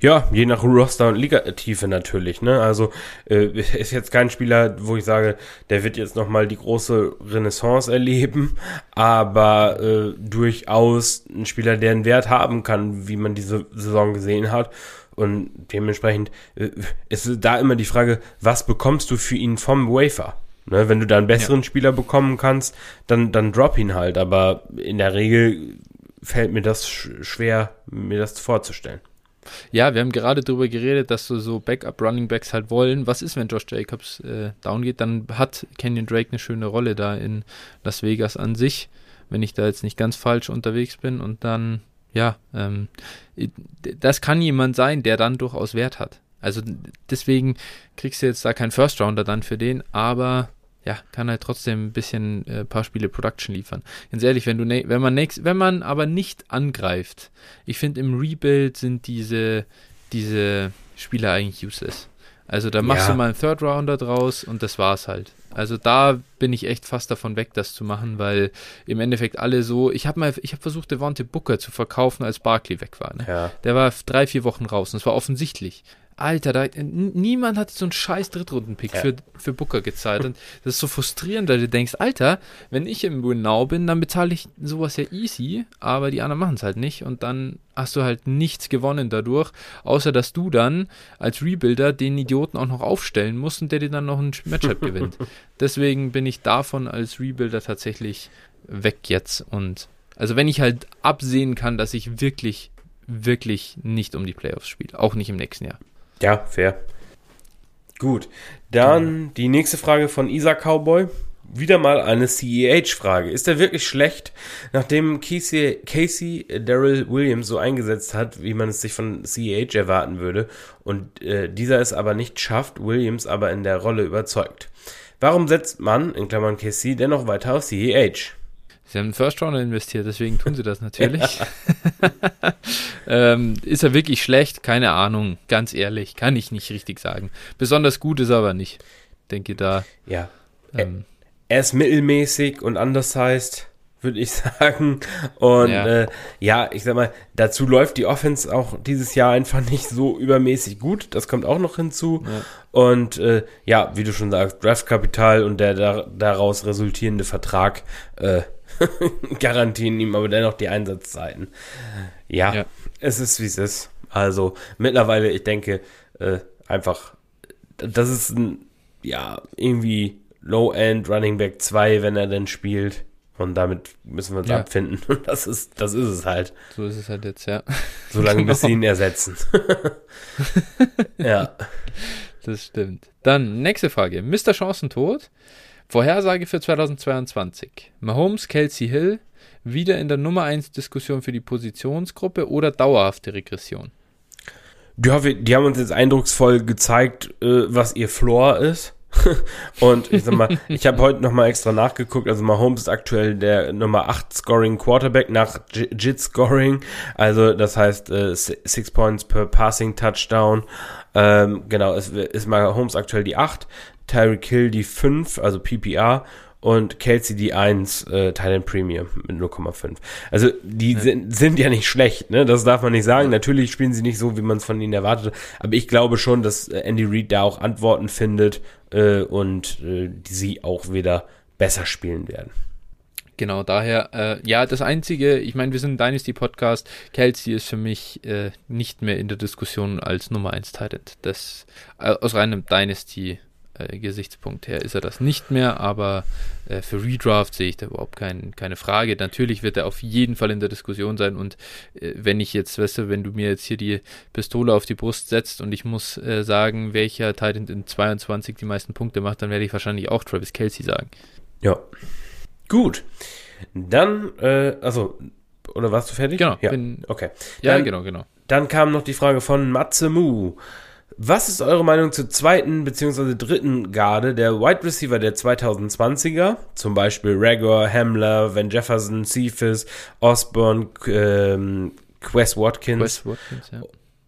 Ja, je nach Roster und Ligatiefe natürlich. Ne? Also äh, ist jetzt kein Spieler, wo ich sage, der wird jetzt nochmal die große Renaissance erleben, aber äh, durchaus ein Spieler, der einen Wert haben kann, wie man diese Saison gesehen hat. Und dementsprechend äh, ist da immer die Frage, was bekommst du für ihn vom Wafer? Ne, wenn du da einen besseren ja. Spieler bekommen kannst, dann, dann drop ihn halt. Aber in der Regel fällt mir das schwer, mir das vorzustellen. Ja, wir haben gerade darüber geredet, dass du so Backup-Running-Backs halt wollen. Was ist, wenn Josh Jacobs äh, down geht? Dann hat Kenyon Drake eine schöne Rolle da in Las Vegas an sich, wenn ich da jetzt nicht ganz falsch unterwegs bin. Und dann, ja, ähm, das kann jemand sein, der dann durchaus Wert hat. Also deswegen kriegst du jetzt da keinen First-Rounder dann für den, aber ja, kann halt trotzdem ein bisschen äh, paar Spiele Production liefern. Ganz ehrlich, wenn du wenn man nächst, wenn man aber nicht angreift, ich finde im Rebuild sind diese diese Spieler eigentlich useless. Also da machst ja. du mal einen Third Rounder draus und das war's halt. Also da bin ich echt fast davon weg, das zu machen, weil im Endeffekt alle so. Ich habe mal, ich habe versucht, Devonte Booker zu verkaufen, als Barkley weg war. Ne? Ja. Der war drei, vier Wochen raus und es war offensichtlich. Alter, da, niemand hat so einen scheiß Drittrunden-Pick ja. für, für Booker gezahlt. Und das ist so frustrierend, weil du denkst, Alter, wenn ich im Now bin, dann bezahle ich sowas ja easy, aber die anderen machen es halt nicht. Und dann hast du halt nichts gewonnen dadurch, außer dass du dann als Rebuilder den Idioten auch noch aufstellen musst und der dir dann noch ein Matchup gewinnt. Deswegen bin ich davon als Rebuilder tatsächlich weg jetzt. Und also wenn ich halt absehen kann, dass ich wirklich, wirklich nicht um die Playoffs spiele, auch nicht im nächsten Jahr. Ja, fair. Gut, dann genau. die nächste Frage von Isa Cowboy. Wieder mal eine CEH-Frage. Ist er wirklich schlecht, nachdem Casey, Casey Daryl Williams so eingesetzt hat, wie man es sich von CEH erwarten würde, und äh, dieser es aber nicht schafft, Williams aber in der Rolle überzeugt? Warum setzt man, in Klammern Casey, dennoch weiter auf CEH? Sie haben einen First Rounder investiert, deswegen tun sie das natürlich. ähm, ist er wirklich schlecht? Keine Ahnung, ganz ehrlich, kann ich nicht richtig sagen. Besonders gut ist er aber nicht. Denke da. Ja. Ähm, er ist mittelmäßig und anders heißt, würde ich sagen. Und ja. Äh, ja, ich sag mal, dazu läuft die Offense auch dieses Jahr einfach nicht so übermäßig gut. Das kommt auch noch hinzu. Ja. Und äh, ja, wie du schon sagst, Draftkapital und der daraus resultierende Vertrag äh, garantieren ihm aber dennoch die Einsatzzeiten. Ja, ja, es ist wie es ist. Also mittlerweile, ich denke, äh, einfach, das ist ein, ja, irgendwie Low-End Running Back 2, wenn er denn spielt. Und damit müssen wir uns ja. abfinden. Das ist, das ist es halt. So ist es halt jetzt, ja. Solange genau. bis sie ihn ersetzen. ja. Das stimmt. Dann nächste Frage. Mr. Chancentod. Vorhersage für 2022. Mahomes, Kelsey Hill, wieder in der Nummer 1 Diskussion für die Positionsgruppe oder dauerhafte Regression? Ja, wir, die haben uns jetzt eindrucksvoll gezeigt, äh, was ihr Floor ist. und ich sag mal, ich habe heute nochmal extra nachgeguckt. Also Mahomes ist aktuell der Nummer 8 Scoring Quarterback nach JIT Scoring. Also das heißt äh, 6 Points per Passing Touchdown. Ähm, genau, es ist Mahomes aktuell die 8, Tyreek Hill die 5, also PPR und Kelsey die 1 äh, Thailand Premium mit 0,5. Also die ja. Sind, sind ja nicht schlecht, ne? Das darf man nicht sagen. Ja. Natürlich spielen sie nicht so, wie man es von ihnen erwartet, aber ich glaube schon, dass äh, Andy Reid da auch Antworten findet äh, und äh, die sie auch wieder besser spielen werden. Genau, daher, äh, ja, das Einzige, ich meine, wir sind ein Dynasty-Podcast, Kelsey ist für mich äh, nicht mehr in der Diskussion als Nummer 1 Titan. Das, äh, aus reinem Dynasty äh, Gesichtspunkt her ist er das nicht mehr, aber äh, für Redraft sehe ich da überhaupt kein, keine Frage. Natürlich wird er auf jeden Fall in der Diskussion sein und äh, wenn ich jetzt, weißt du, wenn du mir jetzt hier die Pistole auf die Brust setzt und ich muss äh, sagen, welcher Titan in 22 die meisten Punkte macht, dann werde ich wahrscheinlich auch Travis Kelsey sagen. Ja. Gut. Dann, äh, also, oder warst du fertig? Genau. Ja, bin, okay. Dann, ja, genau, genau. Dann kam noch die Frage von Matze Mu. Was ist eure Meinung zur zweiten bzw. dritten Garde der Wide Receiver der 2020er? Zum Beispiel Rager, Hamler, Van Jefferson, Cephas, Osborne, ähm, Quest Watkins. Quest Watkins ja.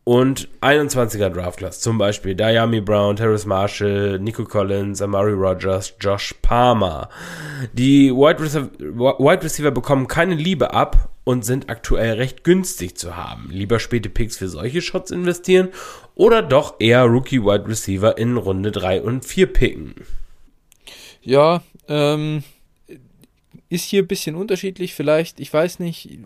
Und 21er Draft Class, zum Beispiel Diami Brown, Terrace Marshall, Nico Collins, Amari Rogers, Josh Palmer. Die Wide Receiver, Wide Receiver bekommen keine Liebe ab und sind aktuell recht günstig zu haben. Lieber späte Picks für solche Shots investieren oder doch eher Rookie Wide Receiver in Runde 3 und 4 picken? Ja, ähm, ist hier ein bisschen unterschiedlich. Vielleicht, ich weiß nicht,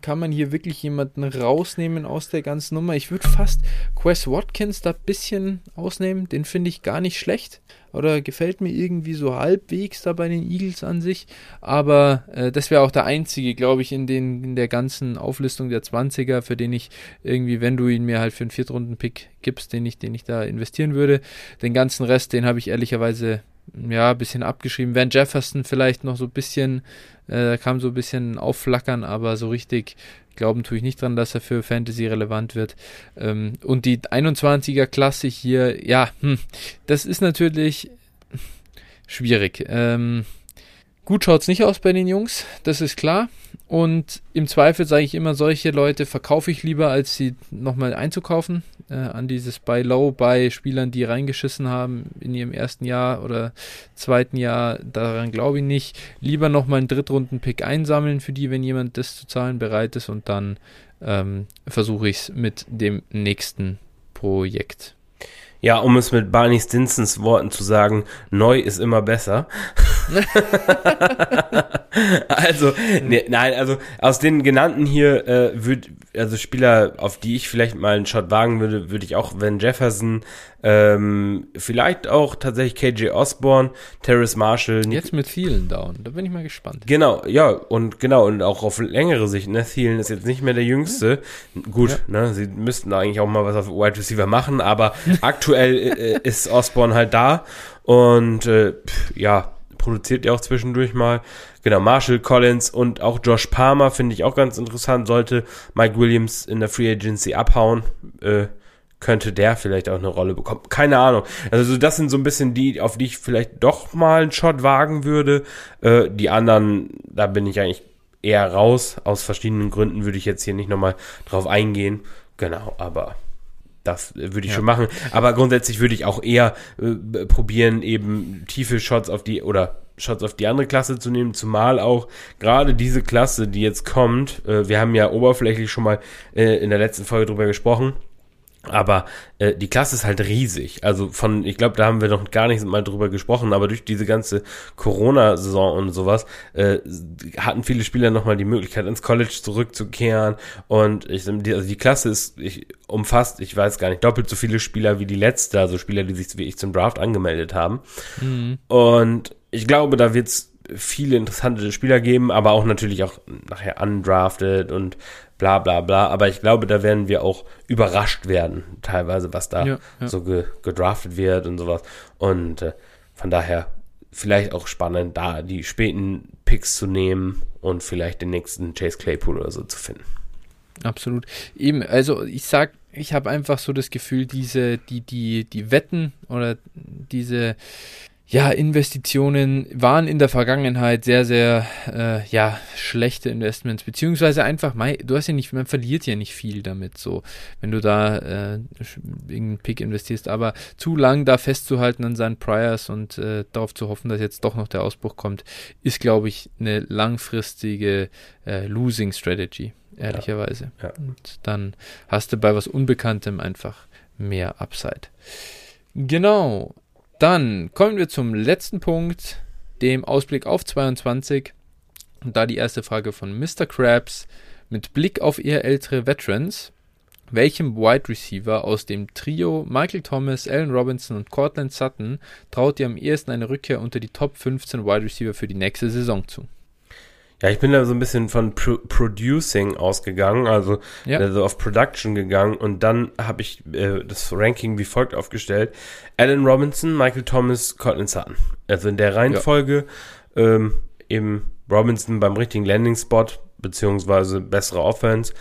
kann man hier wirklich jemanden rausnehmen aus der ganzen Nummer. Ich würde fast Quest Watkins da ein bisschen ausnehmen. Den finde ich gar nicht schlecht. Oder gefällt mir irgendwie so halbwegs da bei den Eagles an sich. Aber äh, das wäre auch der einzige, glaube ich, in, den, in der ganzen Auflistung der 20er, für den ich irgendwie, wenn du ihn mir halt für einen Viertrunden-Pick gibst, den ich, den ich da investieren würde. Den ganzen Rest, den habe ich ehrlicherweise ja, ein bisschen abgeschrieben. Van Jefferson vielleicht noch so ein bisschen, äh, kam so ein bisschen aufflackern, aber so richtig glauben tue ich nicht dran, dass er für Fantasy relevant wird. Ähm, und die 21er Klasse hier, ja, hm, das ist natürlich schwierig. Ähm, gut schaut's nicht aus bei den Jungs, das ist klar. Und im Zweifel sage ich immer, solche Leute verkaufe ich lieber, als sie nochmal einzukaufen. Äh, an dieses Buy Low bei Spielern, die reingeschissen haben in ihrem ersten Jahr oder zweiten Jahr. Daran glaube ich nicht. Lieber nochmal einen Drittrunden-Pick einsammeln für die, wenn jemand das zu zahlen bereit ist. Und dann ähm, versuche ich es mit dem nächsten Projekt. Ja, um es mit Barney Stinsons Worten zu sagen, neu ist immer besser. also, ne, nein, also aus den genannten hier äh, würde, also Spieler, auf die ich vielleicht mal einen Shot wagen würde, würde ich auch Van Jefferson, ähm, vielleicht auch tatsächlich KJ Osborne, Terrace Marshall. Jetzt mit Thielen down, da bin ich mal gespannt. Genau, ja, und genau, und auch auf längere Sicht, ne, Thielen ist jetzt nicht mehr der Jüngste. Gut, ja. ne, sie müssten eigentlich auch mal was auf Wide Receiver machen, aber aktuell äh, ist Osborne halt da und äh, pff, ja, produziert ja auch zwischendurch mal. Genau, Marshall Collins und auch Josh Palmer finde ich auch ganz interessant. Sollte Mike Williams in der Free Agency abhauen, äh, könnte der vielleicht auch eine Rolle bekommen. Keine Ahnung. Also das sind so ein bisschen die, auf die ich vielleicht doch mal einen Shot wagen würde. Äh, die anderen, da bin ich eigentlich eher raus. Aus verschiedenen Gründen würde ich jetzt hier nicht nochmal drauf eingehen. Genau, aber das würde ich ja. schon machen. Aber grundsätzlich würde ich auch eher äh, probieren, eben tiefe Shots auf die oder Shots auf die andere Klasse zu nehmen, zumal auch gerade diese Klasse, die jetzt kommt, äh, wir haben ja oberflächlich schon mal äh, in der letzten Folge drüber gesprochen, aber äh, die Klasse ist halt riesig. Also von, ich glaube, da haben wir noch gar nicht mal drüber gesprochen, aber durch diese ganze Corona-Saison und sowas äh, hatten viele Spieler nochmal die Möglichkeit, ins College zurückzukehren. Und ich, die, also die Klasse ist ich, umfasst, ich weiß gar nicht, doppelt so viele Spieler wie die letzte, also Spieler, die sich wie ich zum Draft angemeldet haben. Mhm. Und ich glaube, da wird's viele interessante Spieler geben, aber auch natürlich auch nachher undrafted und bla bla bla. Aber ich glaube, da werden wir auch überrascht werden, teilweise, was da ja, ja. so ge gedraftet wird und sowas. Und äh, von daher vielleicht auch spannend, da die späten Picks zu nehmen und vielleicht den nächsten Chase Claypool oder so zu finden. Absolut. Eben, also ich sag, ich habe einfach so das Gefühl, diese, die, die, die Wetten oder diese ja, Investitionen waren in der Vergangenheit sehr, sehr, äh, ja, schlechte Investments, beziehungsweise einfach, du hast ja nicht, man verliert ja nicht viel damit, so, wenn du da äh, irgendeinen Pick investierst, aber zu lang da festzuhalten an seinen Priors und äh, darauf zu hoffen, dass jetzt doch noch der Ausbruch kommt, ist, glaube ich, eine langfristige äh, Losing Strategy, ehrlicherweise. Ja, ja. Und dann hast du bei was Unbekanntem einfach mehr Upside. Genau. Dann kommen wir zum letzten Punkt, dem Ausblick auf 22. Und da die erste Frage von Mr. Krabs mit Blick auf eher ältere Veterans. Welchem Wide Receiver aus dem Trio Michael Thomas, Allen Robinson und Cortland Sutton traut ihr am ehesten eine Rückkehr unter die Top 15 Wide Receiver für die nächste Saison zu? Ja, ich bin da so ein bisschen von Pro Producing ausgegangen, also, ja. also auf Production gegangen und dann habe ich äh, das Ranking wie folgt aufgestellt. Alan Robinson, Michael Thomas, Cortland Sutton. Also in der Reihenfolge ja. ähm, eben Robinson beim richtigen Landing-Spot, beziehungsweise bessere Offense.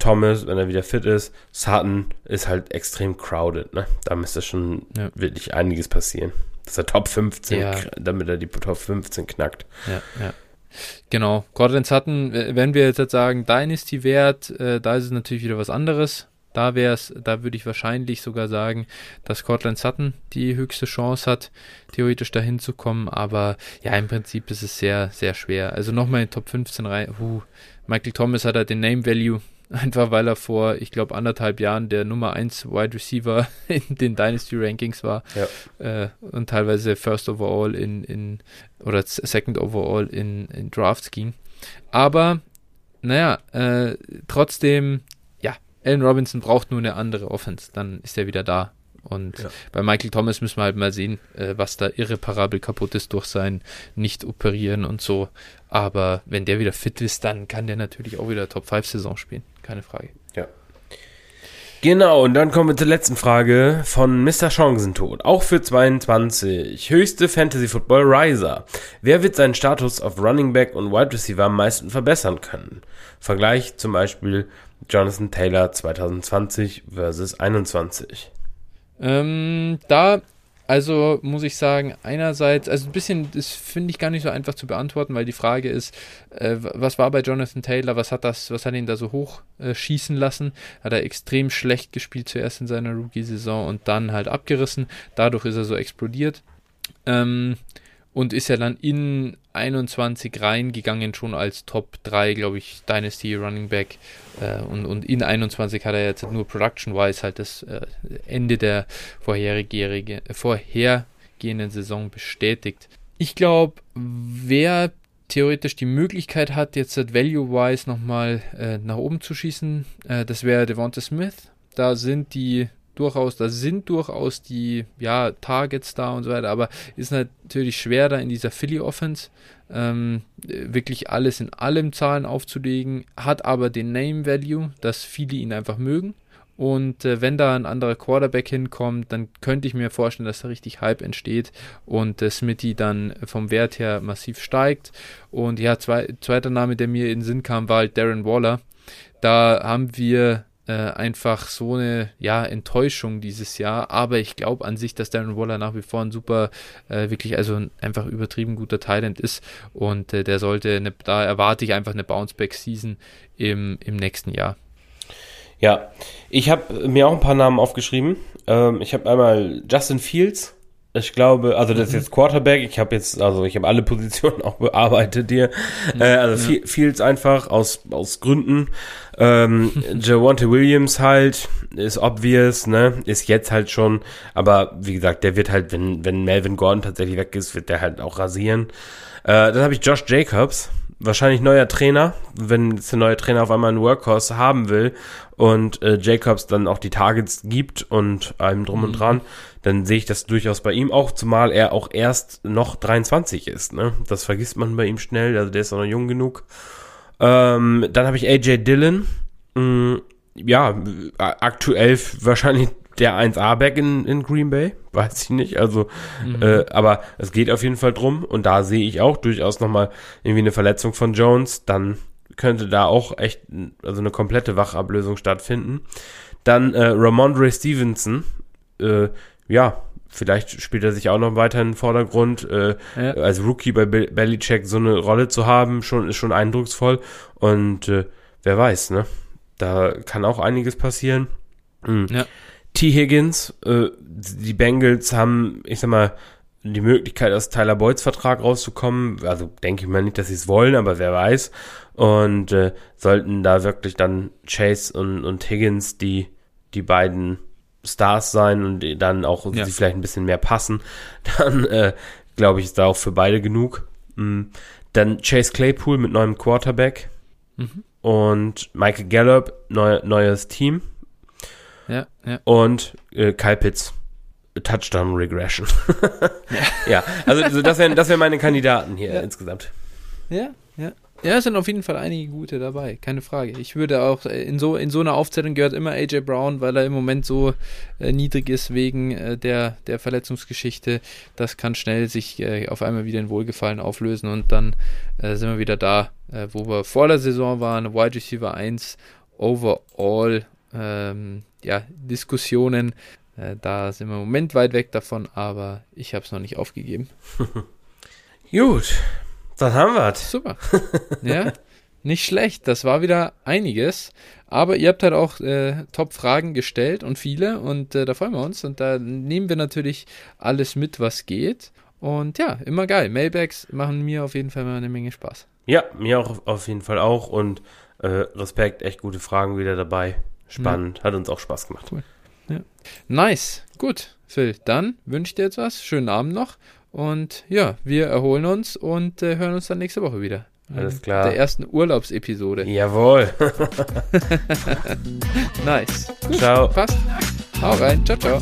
Thomas, wenn er wieder fit ist. Sutton ist halt extrem crowded, ne? Da müsste schon ja. wirklich einiges passieren. Dass er Top 15, damit er die Top 15 knackt. Ja, ja. Genau, Cortland Sutton, wenn wir jetzt sagen Dynasty-Wert, äh, da ist es natürlich wieder was anderes. Da wäre da würde ich wahrscheinlich sogar sagen, dass Cortland Sutton die höchste Chance hat, theoretisch dahin zu kommen. Aber ja, im Prinzip ist es sehr, sehr schwer. Also nochmal in Top 15 rein. Uh, Michael Thomas hat halt den Name Value Einfach weil er vor, ich glaube, anderthalb Jahren der Nummer 1 Wide Receiver in den Dynasty Rankings war. Ja. Äh, und teilweise First Overall in, in oder Second Overall in, in Drafts ging. Aber, naja, äh, trotzdem, ja, Allen Robinson braucht nur eine andere Offense. Dann ist er wieder da. Und ja. bei Michael Thomas müssen wir halt mal sehen, äh, was da irreparabel kaputt ist durch sein Nicht-Operieren und so. Aber wenn der wieder fit ist, dann kann der natürlich auch wieder Top-5-Saison spielen. Keine Frage. Ja. Genau, und dann kommen wir zur letzten Frage von Mr. Chancentod. Auch für 22. Höchste Fantasy Football Riser. Wer wird seinen Status auf Running Back und Wide Receiver am meisten verbessern können? Vergleich zum Beispiel Jonathan Taylor 2020 versus 21. Ähm, da, also muss ich sagen, einerseits, also ein bisschen, das finde ich gar nicht so einfach zu beantworten, weil die Frage ist, äh, was war bei Jonathan Taylor, was hat das, was hat ihn da so hoch äh, schießen lassen? Hat er extrem schlecht gespielt zuerst in seiner Rookie-Saison und dann halt abgerissen. Dadurch ist er so explodiert. Ähm, und ist ja dann in 21 reingegangen, schon als Top 3, glaube ich, Dynasty Running Back. Äh, und, und in 21 hat er jetzt nur Production-wise halt das äh, Ende der vorhergehenden, äh, vorhergehenden Saison bestätigt. Ich glaube, wer theoretisch die Möglichkeit hat, jetzt Value-wise nochmal äh, nach oben zu schießen, äh, das wäre Devonta Smith. Da sind die durchaus, da sind durchaus die ja, Targets da und so weiter, aber ist natürlich schwer da in dieser Philly Offense ähm, wirklich alles in allem Zahlen aufzulegen, hat aber den Name Value, dass viele ihn einfach mögen. Und äh, wenn da ein anderer Quarterback hinkommt, dann könnte ich mir vorstellen, dass da richtig Hype entsteht und äh, Smitty dann vom Wert her massiv steigt. Und ja, zwei, zweiter Name, der mir in den Sinn kam, war halt Darren Waller. Da haben wir äh, einfach so eine ja, Enttäuschung dieses Jahr. Aber ich glaube an sich, dass Darren Waller nach wie vor ein super, äh, wirklich, also ein einfach übertrieben guter Talent ist. Und äh, der sollte, eine, da erwarte ich einfach eine Bounceback-Season im, im nächsten Jahr. Ja, ich habe mir auch ein paar Namen aufgeschrieben. Ähm, ich habe einmal Justin Fields ich glaube, also das ist mhm. jetzt Quarterback. Ich habe jetzt, also ich habe alle Positionen auch bearbeitet hier. Mhm. Äh, also ja. Fields einfach aus aus Gründen. Ähm, Javante Williams halt ist obvious, ne? Ist jetzt halt schon. Aber wie gesagt, der wird halt, wenn wenn Melvin Gordon tatsächlich weg ist, wird der halt auch rasieren. Äh, dann habe ich Josh Jacobs wahrscheinlich neuer Trainer, wenn der neue Trainer auf einmal einen Workhorse haben will und äh, Jacobs dann auch die Targets gibt und allem drum und mhm. dran, dann sehe ich das durchaus bei ihm auch, zumal er auch erst noch 23 ist. Ne? Das vergisst man bei ihm schnell, also der ist auch noch jung genug. Ähm, dann habe ich AJ Dillon, Mm, ja, aktuell wahrscheinlich der 1A-Back in, in Green Bay, weiß ich nicht. Also, mhm. äh, aber es geht auf jeden Fall drum und da sehe ich auch durchaus nochmal irgendwie eine Verletzung von Jones. Dann könnte da auch echt, also eine komplette Wachablösung stattfinden. Dann äh, Ramondre Stevenson, äh, ja, vielleicht spielt er sich auch noch weiter in den Vordergrund. Äh, ja. Als Rookie bei Belichick so eine Rolle zu haben, schon, ist schon eindrucksvoll. Und äh, wer weiß, ne? Da kann auch einiges passieren. Mhm. Ja. T. Higgins, äh, die Bengals haben, ich sag mal, die Möglichkeit, aus Tyler Boyds Vertrag rauszukommen. Also denke ich mal nicht, dass sie es wollen, aber wer weiß. Und äh, sollten da wirklich dann Chase und, und Higgins die, die beiden Stars sein und dann auch ja. sie vielleicht ein bisschen mehr passen, dann äh, glaube ich, ist da auch für beide genug. Mhm. Dann Chase Claypool mit neuem Quarterback mhm. und Michael Gallup, neu, neues Team. Ja, ja. Und äh, Kyle Pitts, Touchdown Regression. ja. ja, also das wären das wär meine Kandidaten hier ja. insgesamt. Ja, ja. Ja, es sind auf jeden Fall einige gute dabei, keine Frage. Ich würde auch, äh, in so, in so einer Aufzählung gehört immer AJ Brown, weil er im Moment so äh, niedrig ist wegen äh, der, der Verletzungsgeschichte. Das kann schnell sich äh, auf einmal wieder in Wohlgefallen auflösen und dann äh, sind wir wieder da, äh, wo wir vor der Saison waren. Wide Receiver 1 overall, ähm, ja, Diskussionen. da sind wir im Moment weit weg davon, aber ich habe es noch nicht aufgegeben. Gut, dann haben wir es. Super. Ja, nicht schlecht. Das war wieder einiges. Aber ihr habt halt auch äh, Top-Fragen gestellt und viele. Und äh, da freuen wir uns. Und da nehmen wir natürlich alles mit, was geht. Und ja, immer geil. Mailbags machen mir auf jeden Fall mal eine Menge Spaß. Ja, mir auch auf jeden Fall auch. Und äh, Respekt, echt gute Fragen wieder dabei. Spannend. Ja. Hat uns auch Spaß gemacht. Cool. Ja. Nice. Gut, Phil. Dann wünsche ich dir jetzt was. Schönen Abend noch. Und ja, wir erholen uns und äh, hören uns dann nächste Woche wieder. Alles klar. Der ersten Urlaubsepisode. Jawohl. nice. Gut, ciao. Passt. Hau rein. Ciao, ciao.